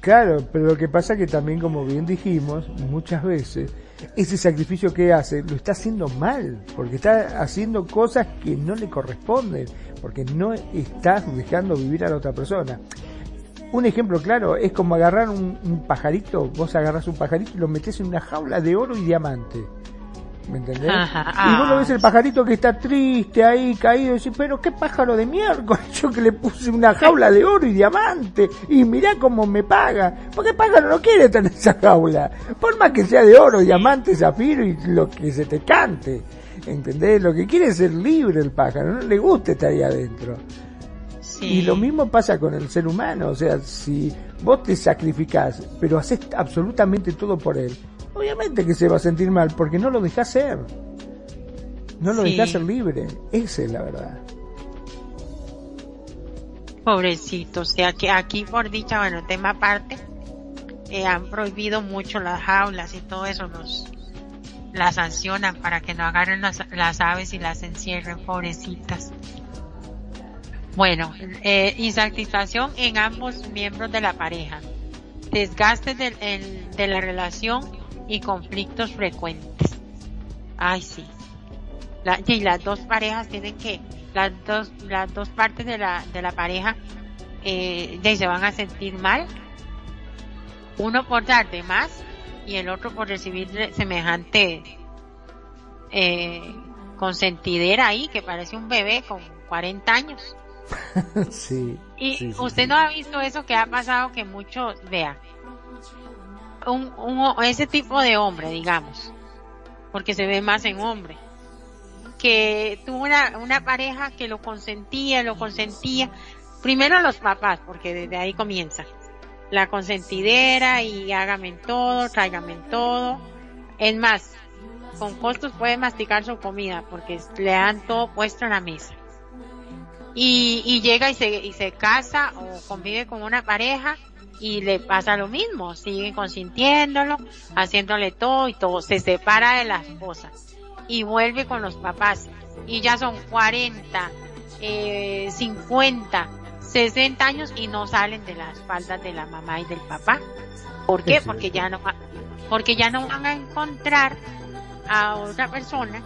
Claro, pero lo que pasa que también, como bien dijimos, muchas veces ese sacrificio que hace lo está haciendo mal, porque está haciendo cosas que no le corresponden, porque no estás dejando vivir a la otra persona. Un ejemplo claro es como agarrar un, pajarito, vos agarras un pajarito y lo metes en una jaula de oro y diamante. ¿Me entendés? y vos lo ves el pajarito que está triste ahí, caído, y decís, pero qué pájaro de miércoles, [LAUGHS] yo que le puse una jaula de oro y diamante, y mirá cómo me paga. Porque el pájaro no quiere tener esa jaula. Por más que sea de oro, diamante, zafiro y lo que se te cante. ¿Entendés? Lo que quiere es ser libre el pájaro, no le gusta estar ahí adentro. Y lo mismo pasa con el ser humano, o sea, si vos te sacrificás, pero haces absolutamente todo por él, obviamente que se va a sentir mal porque no lo deja ser. No lo dejas ser libre. Esa es la verdad. Pobrecito, o sea que aquí por dicha, bueno, tema aparte, eh, han prohibido mucho las jaulas y todo eso, los las sancionan para que no agarren las, las aves y las encierren, pobrecitas. Bueno, eh, insatisfacción en ambos miembros de la pareja, desgaste de, de la relación y conflictos frecuentes. Ay, sí. y las dos parejas tienen que, las dos, las dos partes de la, de la pareja, eh, se van a sentir mal. Uno por dar de más y el otro por recibir semejante eh, consentidera ahí que parece un bebé con 40 años. [LAUGHS] sí. Y usted no ha visto eso que ha pasado que muchos, vea, un, un, ese tipo de hombre, digamos, porque se ve más en hombre, que tuvo una, una pareja que lo consentía, lo consentía, primero los papás, porque desde ahí comienza, la consentidera y hágame todo, tráigame en todo, es más, con costos puede masticar su comida porque le dan todo puesto en la mesa. Y, llega y se, y se casa o convive con una pareja y le pasa lo mismo, sigue consintiéndolo, haciéndole todo y todo, se separa de la esposa y vuelve con los papás. Y ya son 40, eh, 50, 60 años y no salen de las faldas de la mamá y del papá. ¿Por qué? Porque ya no, porque ya no van a encontrar a otra persona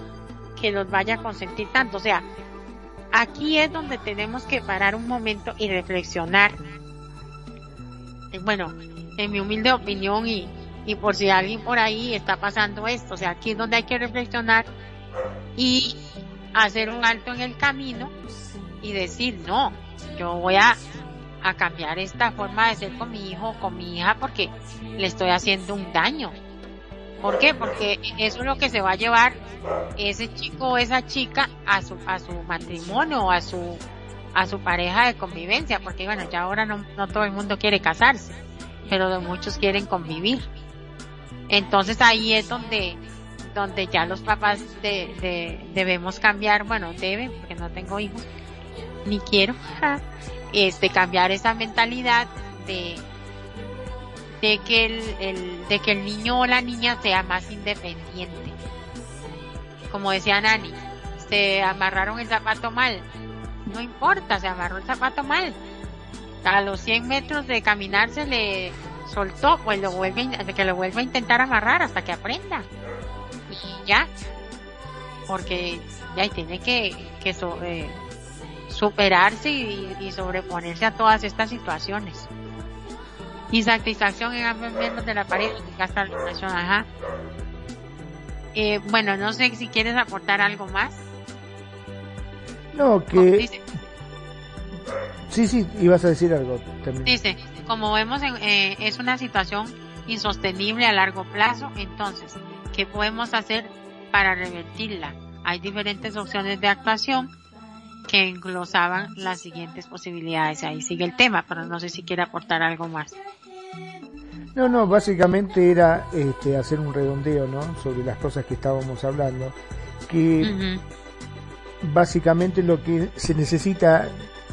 que los vaya a consentir tanto. O sea, aquí es donde tenemos que parar un momento y reflexionar. Eh, bueno, en mi humilde opinión y, y por si alguien por ahí está pasando esto, o sea, aquí es donde hay que reflexionar y hacer un alto en el camino y decir, no, yo voy a, a cambiar esta forma de ser con mi hijo o con mi hija porque le estoy haciendo un daño. ¿Por qué? Porque eso es lo que se va a llevar ese chico o esa chica a su, a su matrimonio o a su, a su pareja de convivencia, porque bueno, ya ahora no, no todo el mundo quiere casarse, pero muchos quieren convivir. Entonces ahí es donde, donde ya los papás de, debemos cambiar, bueno, deben, porque no tengo hijos, ni quiero, este, cambiar esa mentalidad de, de que el, de que el niño o la niña sea más independiente. Como decía Nani, se amarraron el zapato mal. No importa, se amarró el zapato mal. A los 100 metros de caminar se le soltó, pues lo vuelve, que lo vuelva a intentar amarrar hasta que aprenda. Y ya. Porque ya tiene que, que eh, superarse y sobreponerse a todas estas situaciones satisfacción en ambos miembros de la pareja, hasta la ajá. Eh, bueno, no sé si quieres aportar algo más. No, que... Sí, sí, ibas a decir algo también. Dice, como vemos, eh, es una situación insostenible a largo plazo, entonces, ¿qué podemos hacer para revertirla? Hay diferentes opciones de actuación que englosaban las siguientes posibilidades. Ahí sigue el tema, pero no sé si quiere aportar algo más. No, no, básicamente era este, hacer un redondeo, ¿no? Sobre las cosas que estábamos hablando. Que básicamente lo que se necesita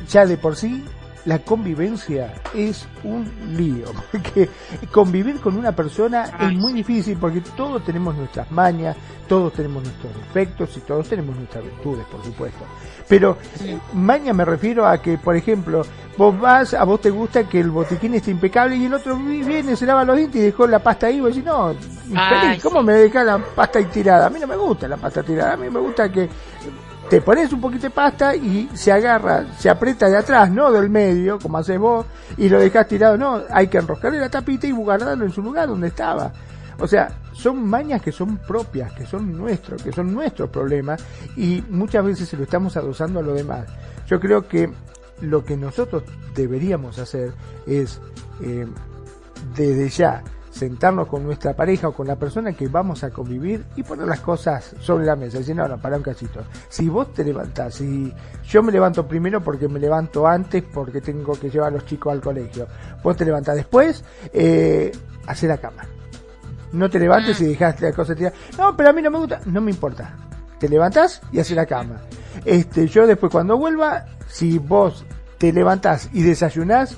ya de por sí la convivencia es un lío, [LAUGHS] porque convivir con una persona es muy difícil porque todos tenemos nuestras mañas, todos tenemos nuestros defectos y todos tenemos nuestras virtudes, por supuesto. Pero maña me refiero a que, por ejemplo, vos vas, a vos te gusta que el botiquín esté impecable y el otro viene, se lava los dientes y dejó la pasta ahí y vos decís, no, ¿cómo me deja la pasta ahí tirada? A mí no me gusta la pasta tirada, a mí me gusta que te pones un poquito de pasta y se agarra, se aprieta de atrás, no del medio, como haces vos, y lo dejas tirado, no, hay que enroscarle la tapita y guardarlo en su lugar donde estaba. O sea, son mañas que son propias, que son nuestros, que son nuestros problemas y muchas veces se lo estamos adosando a lo demás. Yo creo que lo que nosotros deberíamos hacer es, eh, desde ya, sentarnos con nuestra pareja o con la persona que vamos a convivir y poner las cosas sobre la mesa. Decir, no, no, para un cachito. Si vos te levantás, si yo me levanto primero porque me levanto antes porque tengo que llevar a los chicos al colegio, vos te levantás después, eh, hacer la cama. No te levantes y dejaste la cosa tirada. No, pero a mí no me gusta. No me importa. te levantás y haces la cama. Este, yo después cuando vuelva, si vos te levantás y desayunás,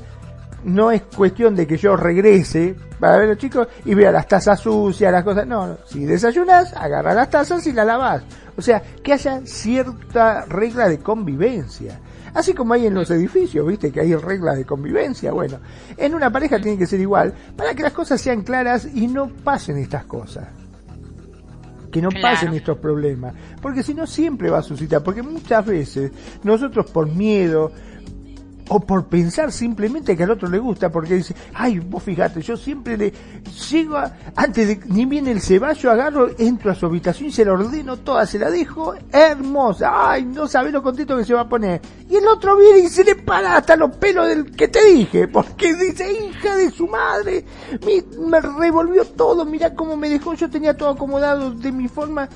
no es cuestión de que yo regrese para ver a los chicos y vea las tazas sucias, las cosas. No, si desayunas, agarra las tazas y las lavas. O sea, que haya cierta regla de convivencia. Así como hay en los edificios, viste, que hay reglas de convivencia. Bueno, en una pareja tiene que ser igual para que las cosas sean claras y no pasen estas cosas. Que no pasen estos problemas. Porque si no, siempre va a suscitar. Porque muchas veces nosotros por miedo, o por pensar simplemente que al otro le gusta, porque dice, ay, vos fíjate, yo siempre le llego antes de ni viene el ceballo, agarro, entro a su habitación y se la ordeno toda, se la dejo hermosa, ay, no sabe lo contento que se va a poner. Y el otro viene y se le para hasta los pelos del que te dije, porque dice, hija de su madre, me, me revolvió todo, mira cómo me dejó, yo tenía todo acomodado de mi forma,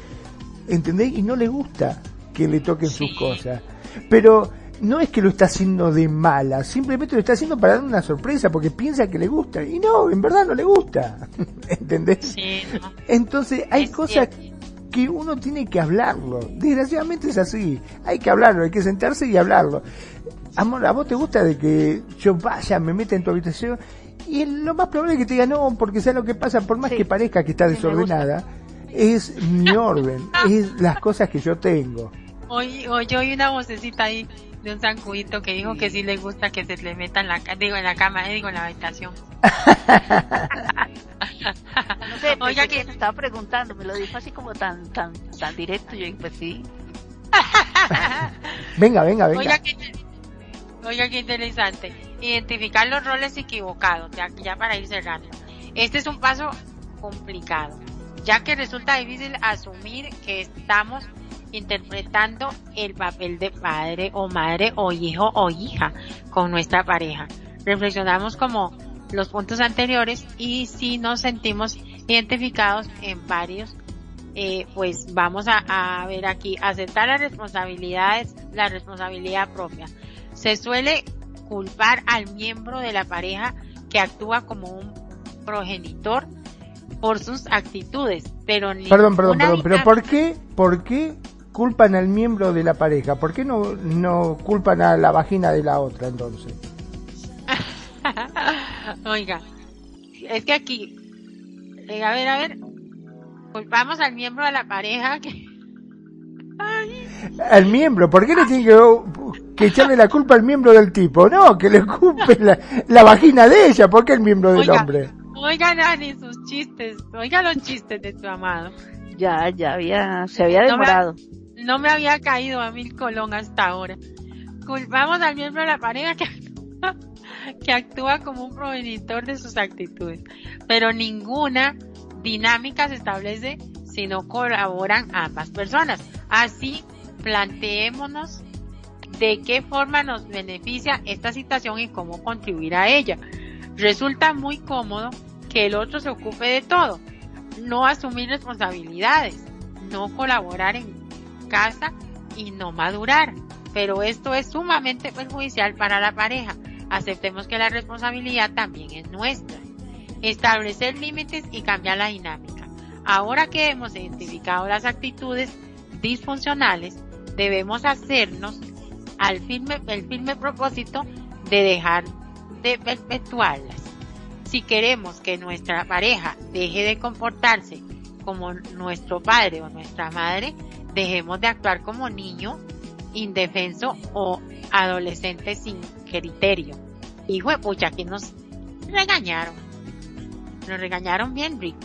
¿entendés? Y no le gusta que le toquen sus cosas. Pero no es que lo está haciendo de mala, simplemente lo está haciendo para dar una sorpresa porque piensa que le gusta. Y no, en verdad no le gusta. [LAUGHS] ¿Entendés? Sí, Entonces hay cosas que uno tiene que hablarlo. Desgraciadamente es así. Hay que hablarlo, hay que sentarse y hablarlo. Amor, ¿a vos te gusta de que yo vaya, me meta en tu habitación? Y lo más probable es que te diga no, porque sea lo que pasa, por más que parezca que está desordenada, es mi orden, es las cosas que yo tengo. Hoy yo oí una vocecita ahí de un zancudito que dijo que sí le gusta que se le meta en la, digo, en la cama, eh, digo, en la habitación. no sé, [LAUGHS] Oiga, que estaba preguntando, me lo dijo así como tan, tan, tan directo, yo pues sí. [LAUGHS] venga, venga, venga. Oiga, qué interesante. Identificar los roles equivocados, ya, ya para ir cerrando. Este es un paso complicado, ya que resulta difícil asumir que estamos interpretando el papel de padre o madre o hijo o hija con nuestra pareja. Reflexionamos como los puntos anteriores y si nos sentimos identificados en varios, eh, pues vamos a, ver aquí, aceptar las responsabilidades, la responsabilidad propia. Se suele culpar al miembro de la pareja que actúa como un progenitor por sus actitudes, pero Perdón, perdón, perdón, pero ¿por qué, por qué culpan al miembro de la pareja, ¿por qué no, no culpan a la vagina de la otra entonces? [LAUGHS] Oiga, es que aquí, eh, a ver, a ver, culpamos al miembro de la pareja que... [LAUGHS] Al miembro, ¿por qué le tiene que, echarle la culpa al miembro del tipo? No, que le culpe la, vagina de ella, ¿por qué el miembro del hombre? Oiga, Dani, sus chistes, oiga los chistes de tu amado. Ya, ya había, se había demorado. No me había caído a mil colón hasta ahora. Culpamos al miembro de la pareja que, [LAUGHS] que actúa como un progenitor de sus actitudes, pero ninguna dinámica se establece si no colaboran ambas personas. Así, planteémonos de qué forma nos beneficia esta situación y cómo contribuir a ella. Resulta muy cómodo que el otro se ocupe de todo, no asumir responsabilidades, no colaborar en casa y no madurar. Pero esto es sumamente perjudicial para la pareja. Aceptemos que la responsabilidad también es nuestra. Establecer límites y cambiar la dinámica. Ahora que hemos identificado las actitudes disfuncionales, debemos hacernos al firme, el firme propósito de dejar de perpetuarlas. Si queremos que nuestra pareja deje de comportarse como nuestro padre o nuestra madre, dejemos de actuar como niño indefenso o adolescente sin criterio. Hijo de pucha, que nos regañaron. Nos regañaron bien rico.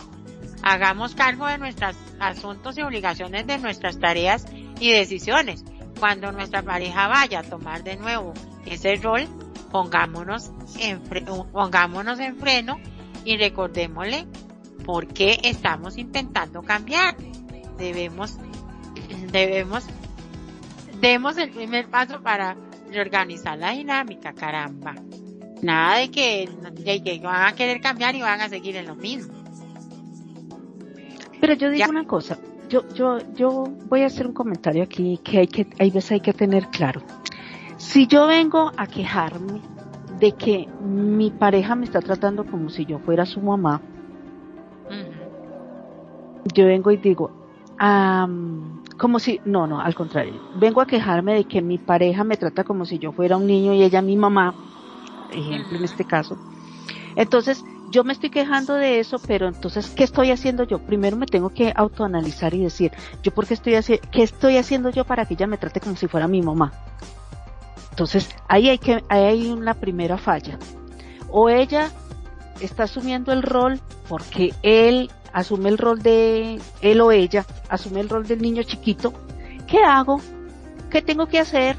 Hagamos cargo de nuestros asuntos y obligaciones de nuestras tareas y decisiones. Cuando nuestra pareja vaya a tomar de nuevo ese rol, pongámonos en, pongámonos en freno y recordémosle por qué estamos intentando cambiar. Debemos debemos, demos el primer paso para reorganizar la dinámica, caramba. Nada de que, van a querer cambiar y van a seguir en lo mismo. Pero yo digo una cosa, yo, yo, yo voy a hacer un comentario aquí que hay que, hay veces hay que tener claro. Si yo vengo a quejarme de que mi pareja me está tratando como si yo fuera su mamá, yo vengo y digo, como si, no, no, al contrario, vengo a quejarme de que mi pareja me trata como si yo fuera un niño y ella mi mamá, ejemplo en este caso. Entonces, yo me estoy quejando de eso, pero entonces, ¿qué estoy haciendo yo? Primero me tengo que autoanalizar y decir, yo por qué estoy haciendo, qué estoy haciendo yo para que ella me trate como si fuera mi mamá. Entonces, ahí hay que, ahí hay una primera falla. O ella está asumiendo el rol porque él asume el rol de, él o ella asume el rol del niño chiquito. ¿Qué hago? ¿Qué tengo que hacer?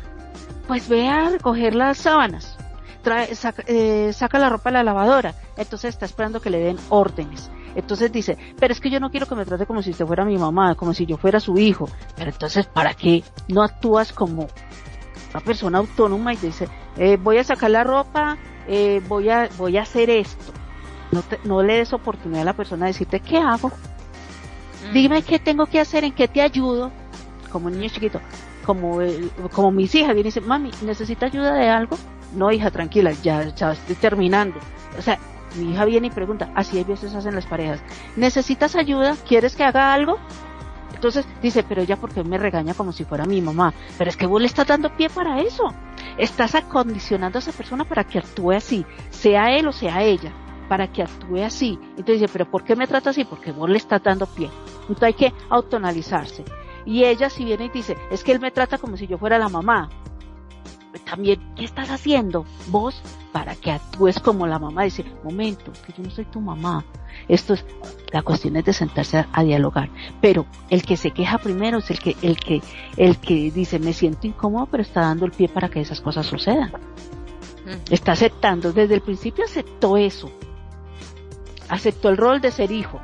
Pues ve a recoger las sábanas. Trae, saca, eh, saca la ropa a la lavadora. Entonces está esperando que le den órdenes. Entonces dice, pero es que yo no quiero que me trate como si usted fuera mi mamá, como si yo fuera su hijo. Pero entonces, ¿para qué no actúas como una persona autónoma y dice, eh, voy a sacar la ropa, eh, voy a voy a hacer esto. No, no le des oportunidad a la persona de decirte qué hago. Dime qué tengo que hacer, en qué te ayudo. Como un niño chiquito, como como mis hijas vienen y dicen, mami, ¿necesita ayuda de algo? No, hija, tranquila, ya, ya estoy terminando. O sea, mi hija viene y pregunta, así hay veces hacen las parejas, ¿necesitas ayuda? ¿Quieres que haga algo? Entonces dice, pero ella porque me regaña como si fuera mi mamá. Pero es que vos le estás dando pie para eso. Estás acondicionando a esa persona para que actúe así, sea él o sea ella, para que actúe así. Entonces dice, pero ¿por qué me trata así? Porque vos le estás dando pie. Entonces hay que autonalizarse. Y ella si viene y dice, es que él me trata como si yo fuera la mamá. También, ¿qué estás haciendo vos para que actúes como la mamá? Dice, momento, que yo no soy tu mamá esto es, la cuestión es de sentarse a, dialogar. Pero el que se queja primero es el que, el que, el que dice me siento incómodo, pero está dando el pie para que esas cosas sucedan. Está aceptando, desde el principio aceptó eso. Aceptó el rol de ser hijo.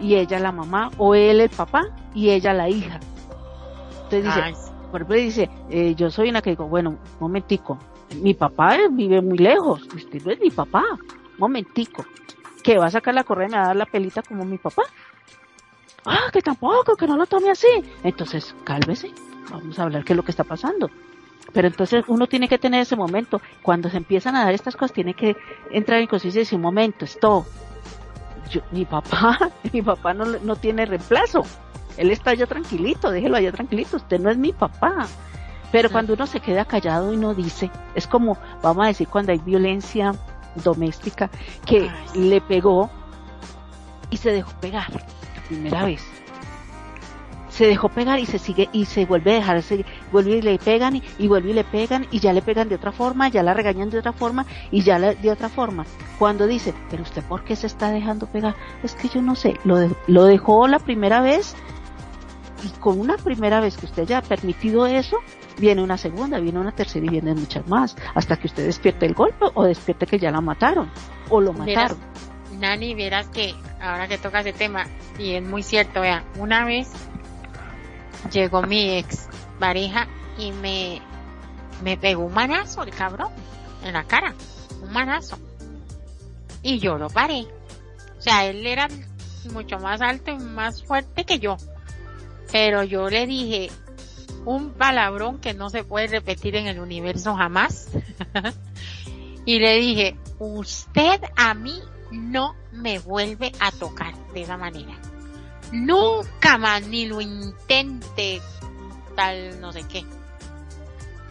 Y ella la mamá, o él el papá, y ella la hija. Entonces dice, por ejemplo dice, eh, yo soy una que digo, bueno, momentico, mi papá vive muy lejos, usted no es mi papá, momentico que va a sacar la correa y me va a dar la pelita como mi papá. Ah, que tampoco, que no lo tome así. Entonces, cálvese, vamos a hablar qué es lo que está pasando. Pero entonces uno tiene que tener ese momento. Cuando se empiezan a dar estas cosas, tiene que entrar en conciencia y decir, un momento, esto, yo, mi papá, [LAUGHS] mi papá no, no tiene reemplazo. Él está allá tranquilito, déjelo allá tranquilito, usted no es mi papá. Pero cuando uno se queda callado y no dice, es como, vamos a decir, cuando hay violencia doméstica que le pegó y se dejó pegar la primera vez. Se dejó pegar y se sigue y se vuelve a dejar, se vuelve y le pegan y, vuelve y le pegan y ya le pegan de otra forma, ya la regañan de otra forma y ya de otra forma. Cuando dice, pero usted por qué se está dejando pegar, es que yo no sé, lo, lo dejó la primera vez y con una primera vez que usted haya permitido eso, viene una segunda, viene una tercera y vienen muchas más, hasta que usted despierte el golpe o despierte que ya la mataron o lo mataron. Nani, verás que ahora que toca ese tema, y es muy cierto, vea, una vez llegó mi ex pareja y me, me pegó un manazo el cabrón en la cara, un manazo. Y yo lo paré. O sea, él era mucho más alto y más fuerte que yo. Pero yo le dije, un palabrón que no se puede repetir en el universo jamás. [LAUGHS] y le dije, usted a mí no me vuelve a tocar de esa manera. Nunca más ni lo intente tal no sé qué.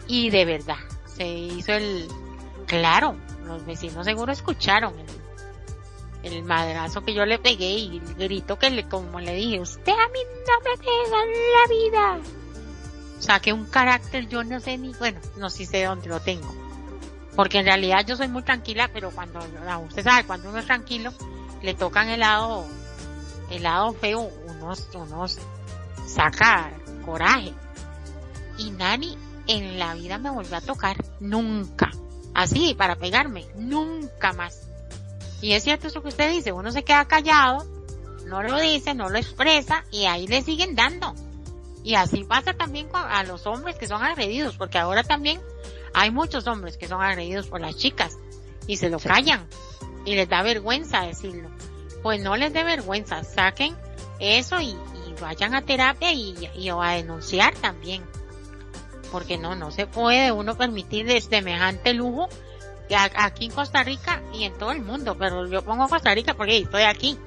Y de verdad, se hizo el, claro, los vecinos seguro escucharon el, madrazo que yo le pegué y el grito que le, como le dije, usted a mí no me pega en la vida saqué un carácter, yo no sé ni, bueno, no sé de dónde lo tengo. Porque en realidad yo soy muy tranquila, pero cuando, usted sabe, cuando uno es tranquilo, le tocan el lado, el lado feo, unos, unos saca coraje. Y Nani en la vida me volvió a tocar, nunca. Así, para pegarme, nunca más. Y es cierto eso que usted dice, uno se queda callado, no lo dice, no lo expresa, y ahí le siguen dando. Y así pasa también a los hombres que son agredidos, porque ahora también hay muchos hombres que son agredidos por las chicas y se lo callan y les da vergüenza decirlo. Pues no les dé vergüenza, saquen eso y, vayan a terapia y, y, a denunciar también. Porque no, no se puede uno permitir de semejante lujo aquí en Costa Rica y en todo el mundo, pero yo pongo Costa Rica porque estoy aquí.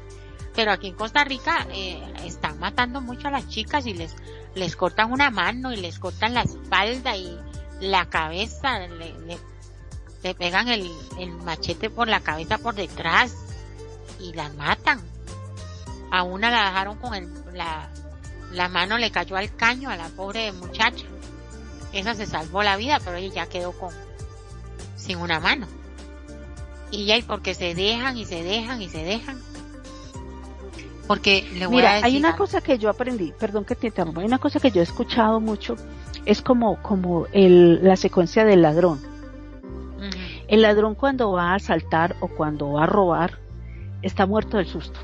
Pero aquí en Costa Rica eh, están matando mucho a las chicas y les, les cortan una mano y les cortan la espalda y la cabeza, le, le, pegan el, el machete por la cabeza por detrás y las matan. A una la dejaron con el, la, la mano le cayó al caño a la pobre muchacha. Esa se salvó la vida, pero ella ya quedó con, sin una mano. Y ya, y porque se dejan y se dejan y se dejan. Porque le voy Mira, a decir hay una cosa que yo aprendí, perdón que te interrumpa, hay una cosa que yo he escuchado mucho, es como, como el, la secuencia del ladrón. El ladrón cuando va a asaltar o cuando va a robar, está muerto del susto.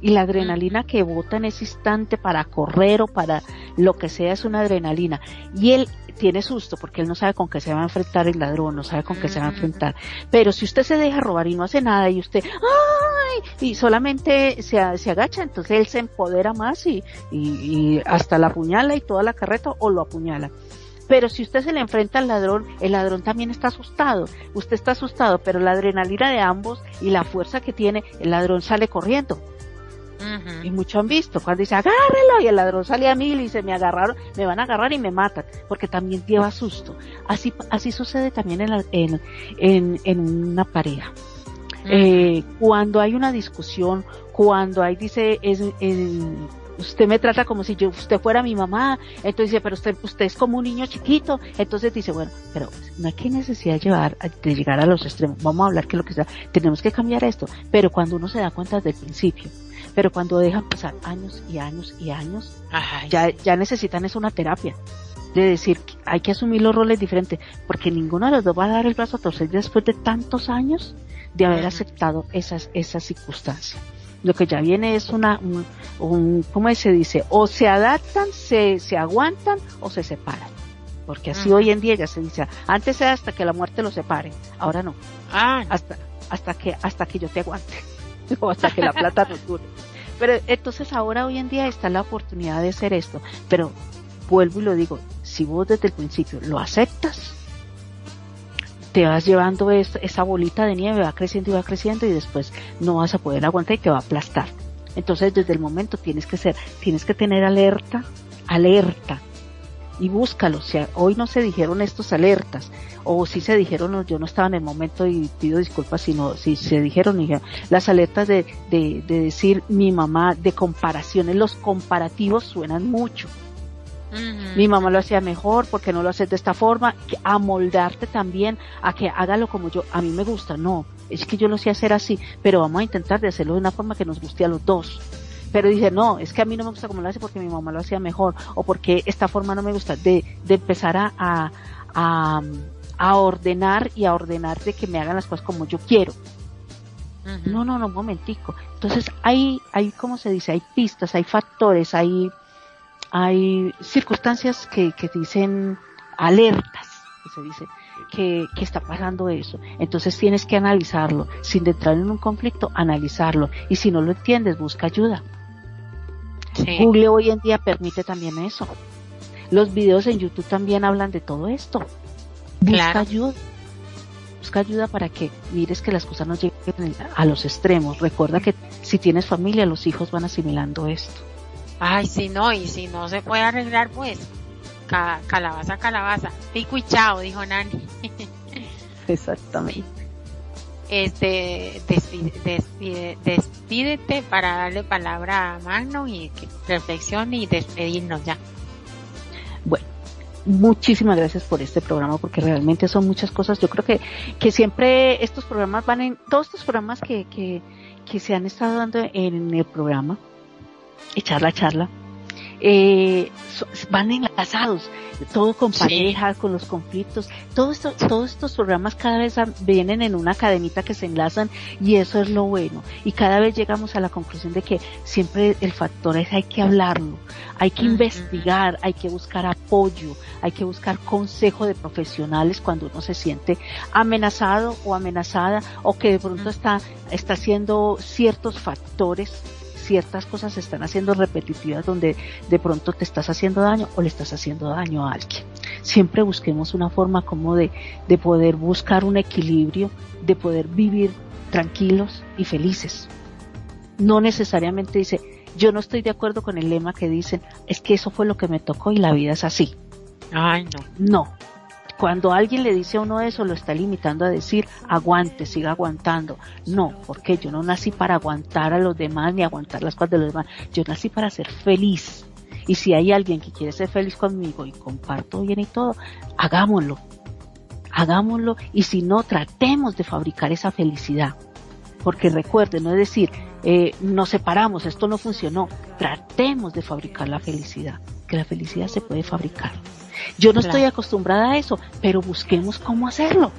Y la adrenalina que bota en ese instante para correr o para lo que sea es una adrenalina. Y él tiene susto porque él no sabe con qué se va a enfrentar el ladrón, no sabe con qué se va a enfrentar. Pero si usted se deja robar y no hace nada y usted, ¡ay! Y solamente se, se agacha, entonces él se empodera más y, y, y hasta la apuñala y toda la carreta o lo apuñala. Pero si usted se le enfrenta al ladrón, el ladrón también está asustado. Usted está asustado, pero la adrenalina de ambos y la fuerza que tiene, el ladrón sale corriendo. Y muchos han visto cuando dice agárrelo y el ladrón sale a mil y se me agarraron, me van a agarrar y me matan, porque también lleva susto. Así, así sucede también en, la, en, en, en, una pareja. eh, cuando hay una discusión, cuando hay, dice, es, es usted me trata como si yo usted fuera mi mamá, entonces dice, pero usted, usted es como un niño chiquito, entonces dice, bueno, pero no hay que necesidad de llevar, de llegar a los extremos, vamos a hablar que lo que sea, tenemos que cambiar esto, pero cuando uno se da cuenta desde el principio, pero cuando dejan pasar años y años y años, Ajá, ya, ya necesitan es una terapia, de decir, hay que asumir los roles diferentes, porque ninguno de los dos va a dar el brazo a torcer después de tantos años de haber aceptado esas, esas circunstancias lo que ya viene es una, un, un, ¿cómo se dice? O se adaptan, se, se aguantan o se separan. Porque así -huh. hoy en día ya se dice, antes era hasta que la muerte los separe, ahora no. Ah. Hasta, hasta que, hasta que yo te aguante. [LAUGHS] o hasta que la plata nos dure. Pero entonces ahora hoy en día está la oportunidad de hacer esto. Pero vuelvo y lo digo, si vos desde el principio lo aceptas, te vas llevando es, esa bolita de nieve, va creciendo y va creciendo y después no vas a poder aguantar y te va a aplastar. Entonces desde el momento tienes que ser, tienes que tener alerta, alerta y búscalo. Si hoy no se dijeron estos alertas o si se dijeron, yo no estaba en el momento y pido disculpas si no, si se dijeron las alertas de, de, de decir mi mamá, de comparaciones, los comparativos suenan mucho. Uh -huh. Mi mamá lo hacía mejor, porque no lo haces de esta forma? A moldarte también, a que hágalo como yo, a mí me gusta, no, es que yo lo sé hacer así, pero vamos a intentar de hacerlo de una forma que nos guste a los dos. Pero dice, no, es que a mí no me gusta como lo hace porque mi mamá lo hacía mejor, o porque esta forma no me gusta, de, de empezar a, a, a, a ordenar y a ordenar de que me hagan las cosas como yo quiero. Uh -huh. No, no, no, un momentico. Entonces hay, hay, ¿cómo se dice? Hay pistas, hay factores, hay hay circunstancias que, que dicen alertas, que se dice que, que, está pasando eso. Entonces tienes que analizarlo, sin entrar en un conflicto, analizarlo. Y si no lo entiendes, busca ayuda. Sí. Google hoy en día permite también eso. Los videos en YouTube también hablan de todo esto. Busca claro. ayuda. Busca ayuda para que mires que las cosas no lleguen a los extremos. Recuerda que si tienes familia, los hijos van asimilando esto. Ay, si no, y si no se puede arreglar, pues, ca calabaza, calabaza, pico y chao, dijo Nani. [LAUGHS] Exactamente. Este, despide, despide, despídete para darle palabra a Magno y que reflexione y despedirnos ya. Bueno, muchísimas gracias por este programa porque realmente son muchas cosas. Yo creo que, que siempre estos programas van en, todos estos programas que, que, que se han estado dando en el programa, echar la charla, eh, van enlazados, todo con parejas, sí. con los conflictos, todo esto, todos estos programas cada vez vienen en una cadenita que se enlazan y eso es lo bueno. Y cada vez llegamos a la conclusión de que siempre el factor es hay que hablarlo, hay que uh -huh. investigar, hay que buscar apoyo, hay que buscar consejo de profesionales cuando uno se siente amenazado o amenazada o que de pronto uh -huh. está, está haciendo ciertos factores ciertas cosas se están haciendo repetitivas donde de pronto te estás haciendo daño o le estás haciendo daño a alguien. Siempre busquemos una forma como de, de poder buscar un equilibrio, de poder vivir tranquilos y felices. No necesariamente dice, Yo no estoy de acuerdo con el lema que dicen, es que eso fue lo que me tocó y la vida es así. Ay, no. No. Cuando alguien le dice a uno eso, lo está limitando a decir, aguante, siga aguantando. No, porque yo no nací para aguantar a los demás ni aguantar las cosas de los demás. Yo nací para ser feliz. Y si hay alguien que quiere ser feliz conmigo y comparto bien y todo, hagámoslo. Hagámoslo y si no, tratemos de fabricar esa felicidad. Porque recuerden, no es decir, eh, nos separamos, esto no funcionó. Tratemos de fabricar la felicidad, que la felicidad se puede fabricar. Yo no estoy acostumbrada a eso, pero busquemos cómo hacerlo.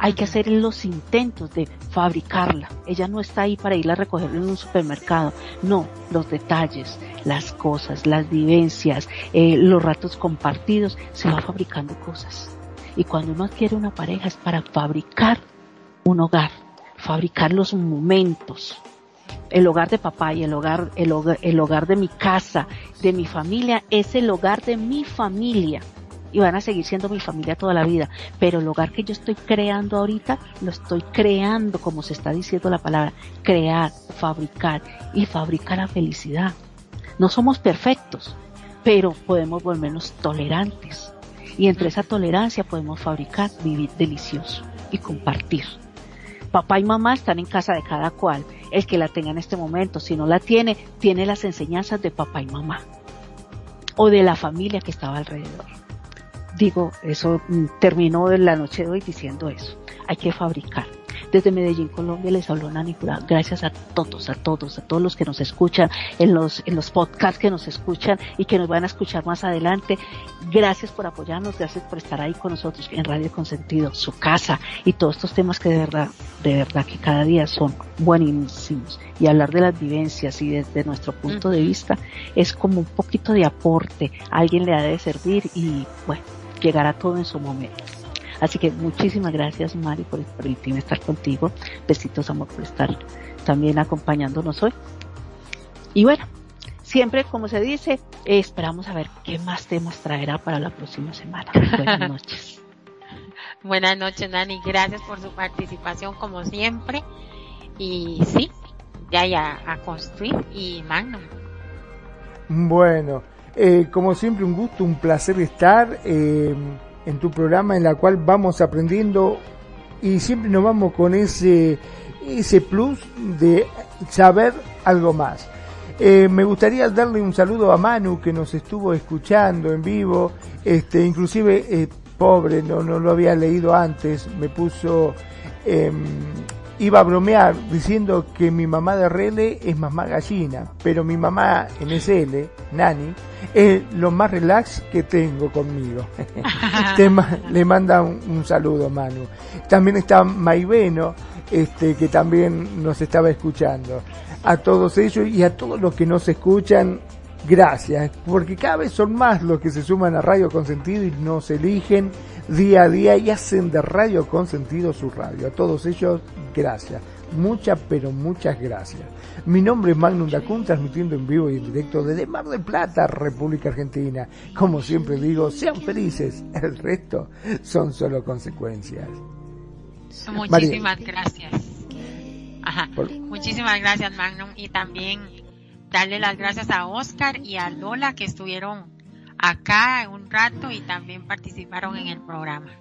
Hay que hacer los intentos de fabricarla. Ella no está ahí para irla a recoger en un supermercado. No, los detalles, las cosas, las vivencias, eh, los ratos compartidos, se va fabricando cosas. Y cuando uno adquiere una pareja es para fabricar un hogar, fabricar los momentos, el hogar de papá y el hogar, el hogar, de mi casa, de mi familia, es el hogar de mi familia. Y van a seguir siendo mi familia toda la vida. Pero el hogar que yo estoy creando ahorita, lo estoy creando, como se está diciendo la palabra, crear, fabricar y fabricar la felicidad. No somos perfectos, pero podemos volvernos tolerantes. Y entre esa tolerancia podemos fabricar, vivir delicioso y compartir. Papá y mamá están en casa de cada cual el que la tenga en este momento. Si no la tiene, tiene las enseñanzas de papá y mamá o de la familia que estaba alrededor. Digo, eso mm, terminó la noche de hoy diciendo eso. Hay que fabricar. Desde Medellín, Colombia, les habló Nani Jurado. Gracias a todos, a todos, a todos los que nos escuchan en los, en los podcasts que nos escuchan y que nos van a escuchar más adelante. Gracias por apoyarnos, gracias por estar ahí con nosotros en Radio Consentido, su casa y todos estos temas que de verdad, de verdad que cada día son buenísimos. Y hablar de las vivencias y desde nuestro punto de vista es como un poquito de aporte. A alguien le ha de servir y bueno, llegará todo en su momento. Así que muchísimas gracias Mari por permitirme estar contigo. Besitos amor por estar también acompañándonos hoy. Y bueno, siempre como se dice, esperamos a ver qué más temas traerá para la próxima semana. Buenas [LAUGHS] noches. Buenas noches Nani, gracias por su participación como siempre. Y sí, ya ya a construir y Magnum. Bueno, eh, como siempre un gusto, un placer estar. Eh, en tu programa en la cual vamos aprendiendo y siempre nos vamos con ese, ese plus de saber algo más. Eh, me gustaría darle un saludo a Manu que nos estuvo escuchando en vivo, este, inclusive eh, pobre, no, no lo había leído antes, me puso eh, iba a bromear diciendo que mi mamá de Rele es mamá gallina, pero mi mamá en SL, Nani, es lo más relax que tengo conmigo. [LAUGHS] le manda un, saludo, Manu. También está Maiveno, este, que también nos estaba escuchando. A todos ellos y a todos los que nos escuchan, gracias, porque cada vez son más los que se suman a Radio Consentido y nos eligen día a día y hacen de Radio Consentido su radio. A todos ellos, gracias. Muchas, pero muchas gracias. Mi nombre es Magnum Dacun, transmitiendo en vivo y en directo desde Mar del Plata, República Argentina. Como siempre digo, sean felices, el resto son solo consecuencias. Muchísimas gracias. Muchísimas gracias, Magnum. Y también darle las gracias a Oscar y a Lola que estuvieron acá un rato y también participaron en el programa.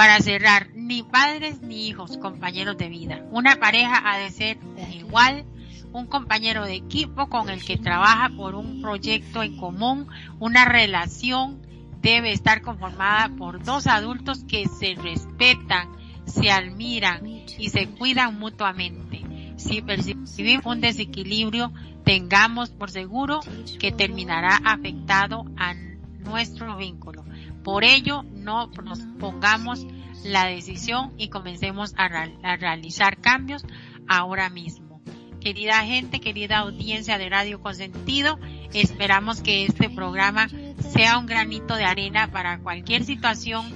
Para cerrar, ni padres ni hijos, compañeros de vida. Una pareja ha de ser igual, un compañero de equipo con el que trabaja por un proyecto en común, una relación debe estar conformada por dos adultos que se respetan, se admiran y se cuidan mutuamente. Si percibimos un desequilibrio, tengamos por seguro que terminará afectado a nuestro vínculo. Por ello, no nos pongamos la decisión y comencemos a, realizar cambios ahora mismo. Querida gente, querida audiencia de Radio Consentido, esperamos que este programa sea un granito de arena para cualquier situación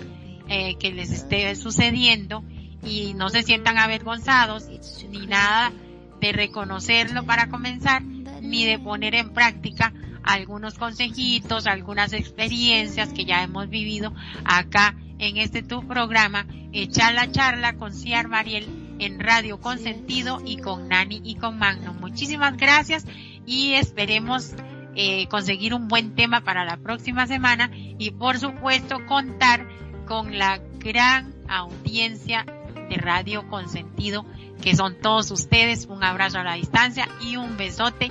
eh, que les esté sucediendo y no se sientan avergonzados ni nada de reconocerlo para comenzar, ni de poner en práctica algunos consejitos, algunas experiencias que ya hemos vivido acá en este tu programa, Echar la charla con Ciar Mariel en Radio Consentido y con Nani y con Magno. Muchísimas gracias y esperemos eh, conseguir un buen tema para la próxima semana y por supuesto contar con la gran audiencia de Radio Consentido que son todos ustedes. Un abrazo a la distancia y un besote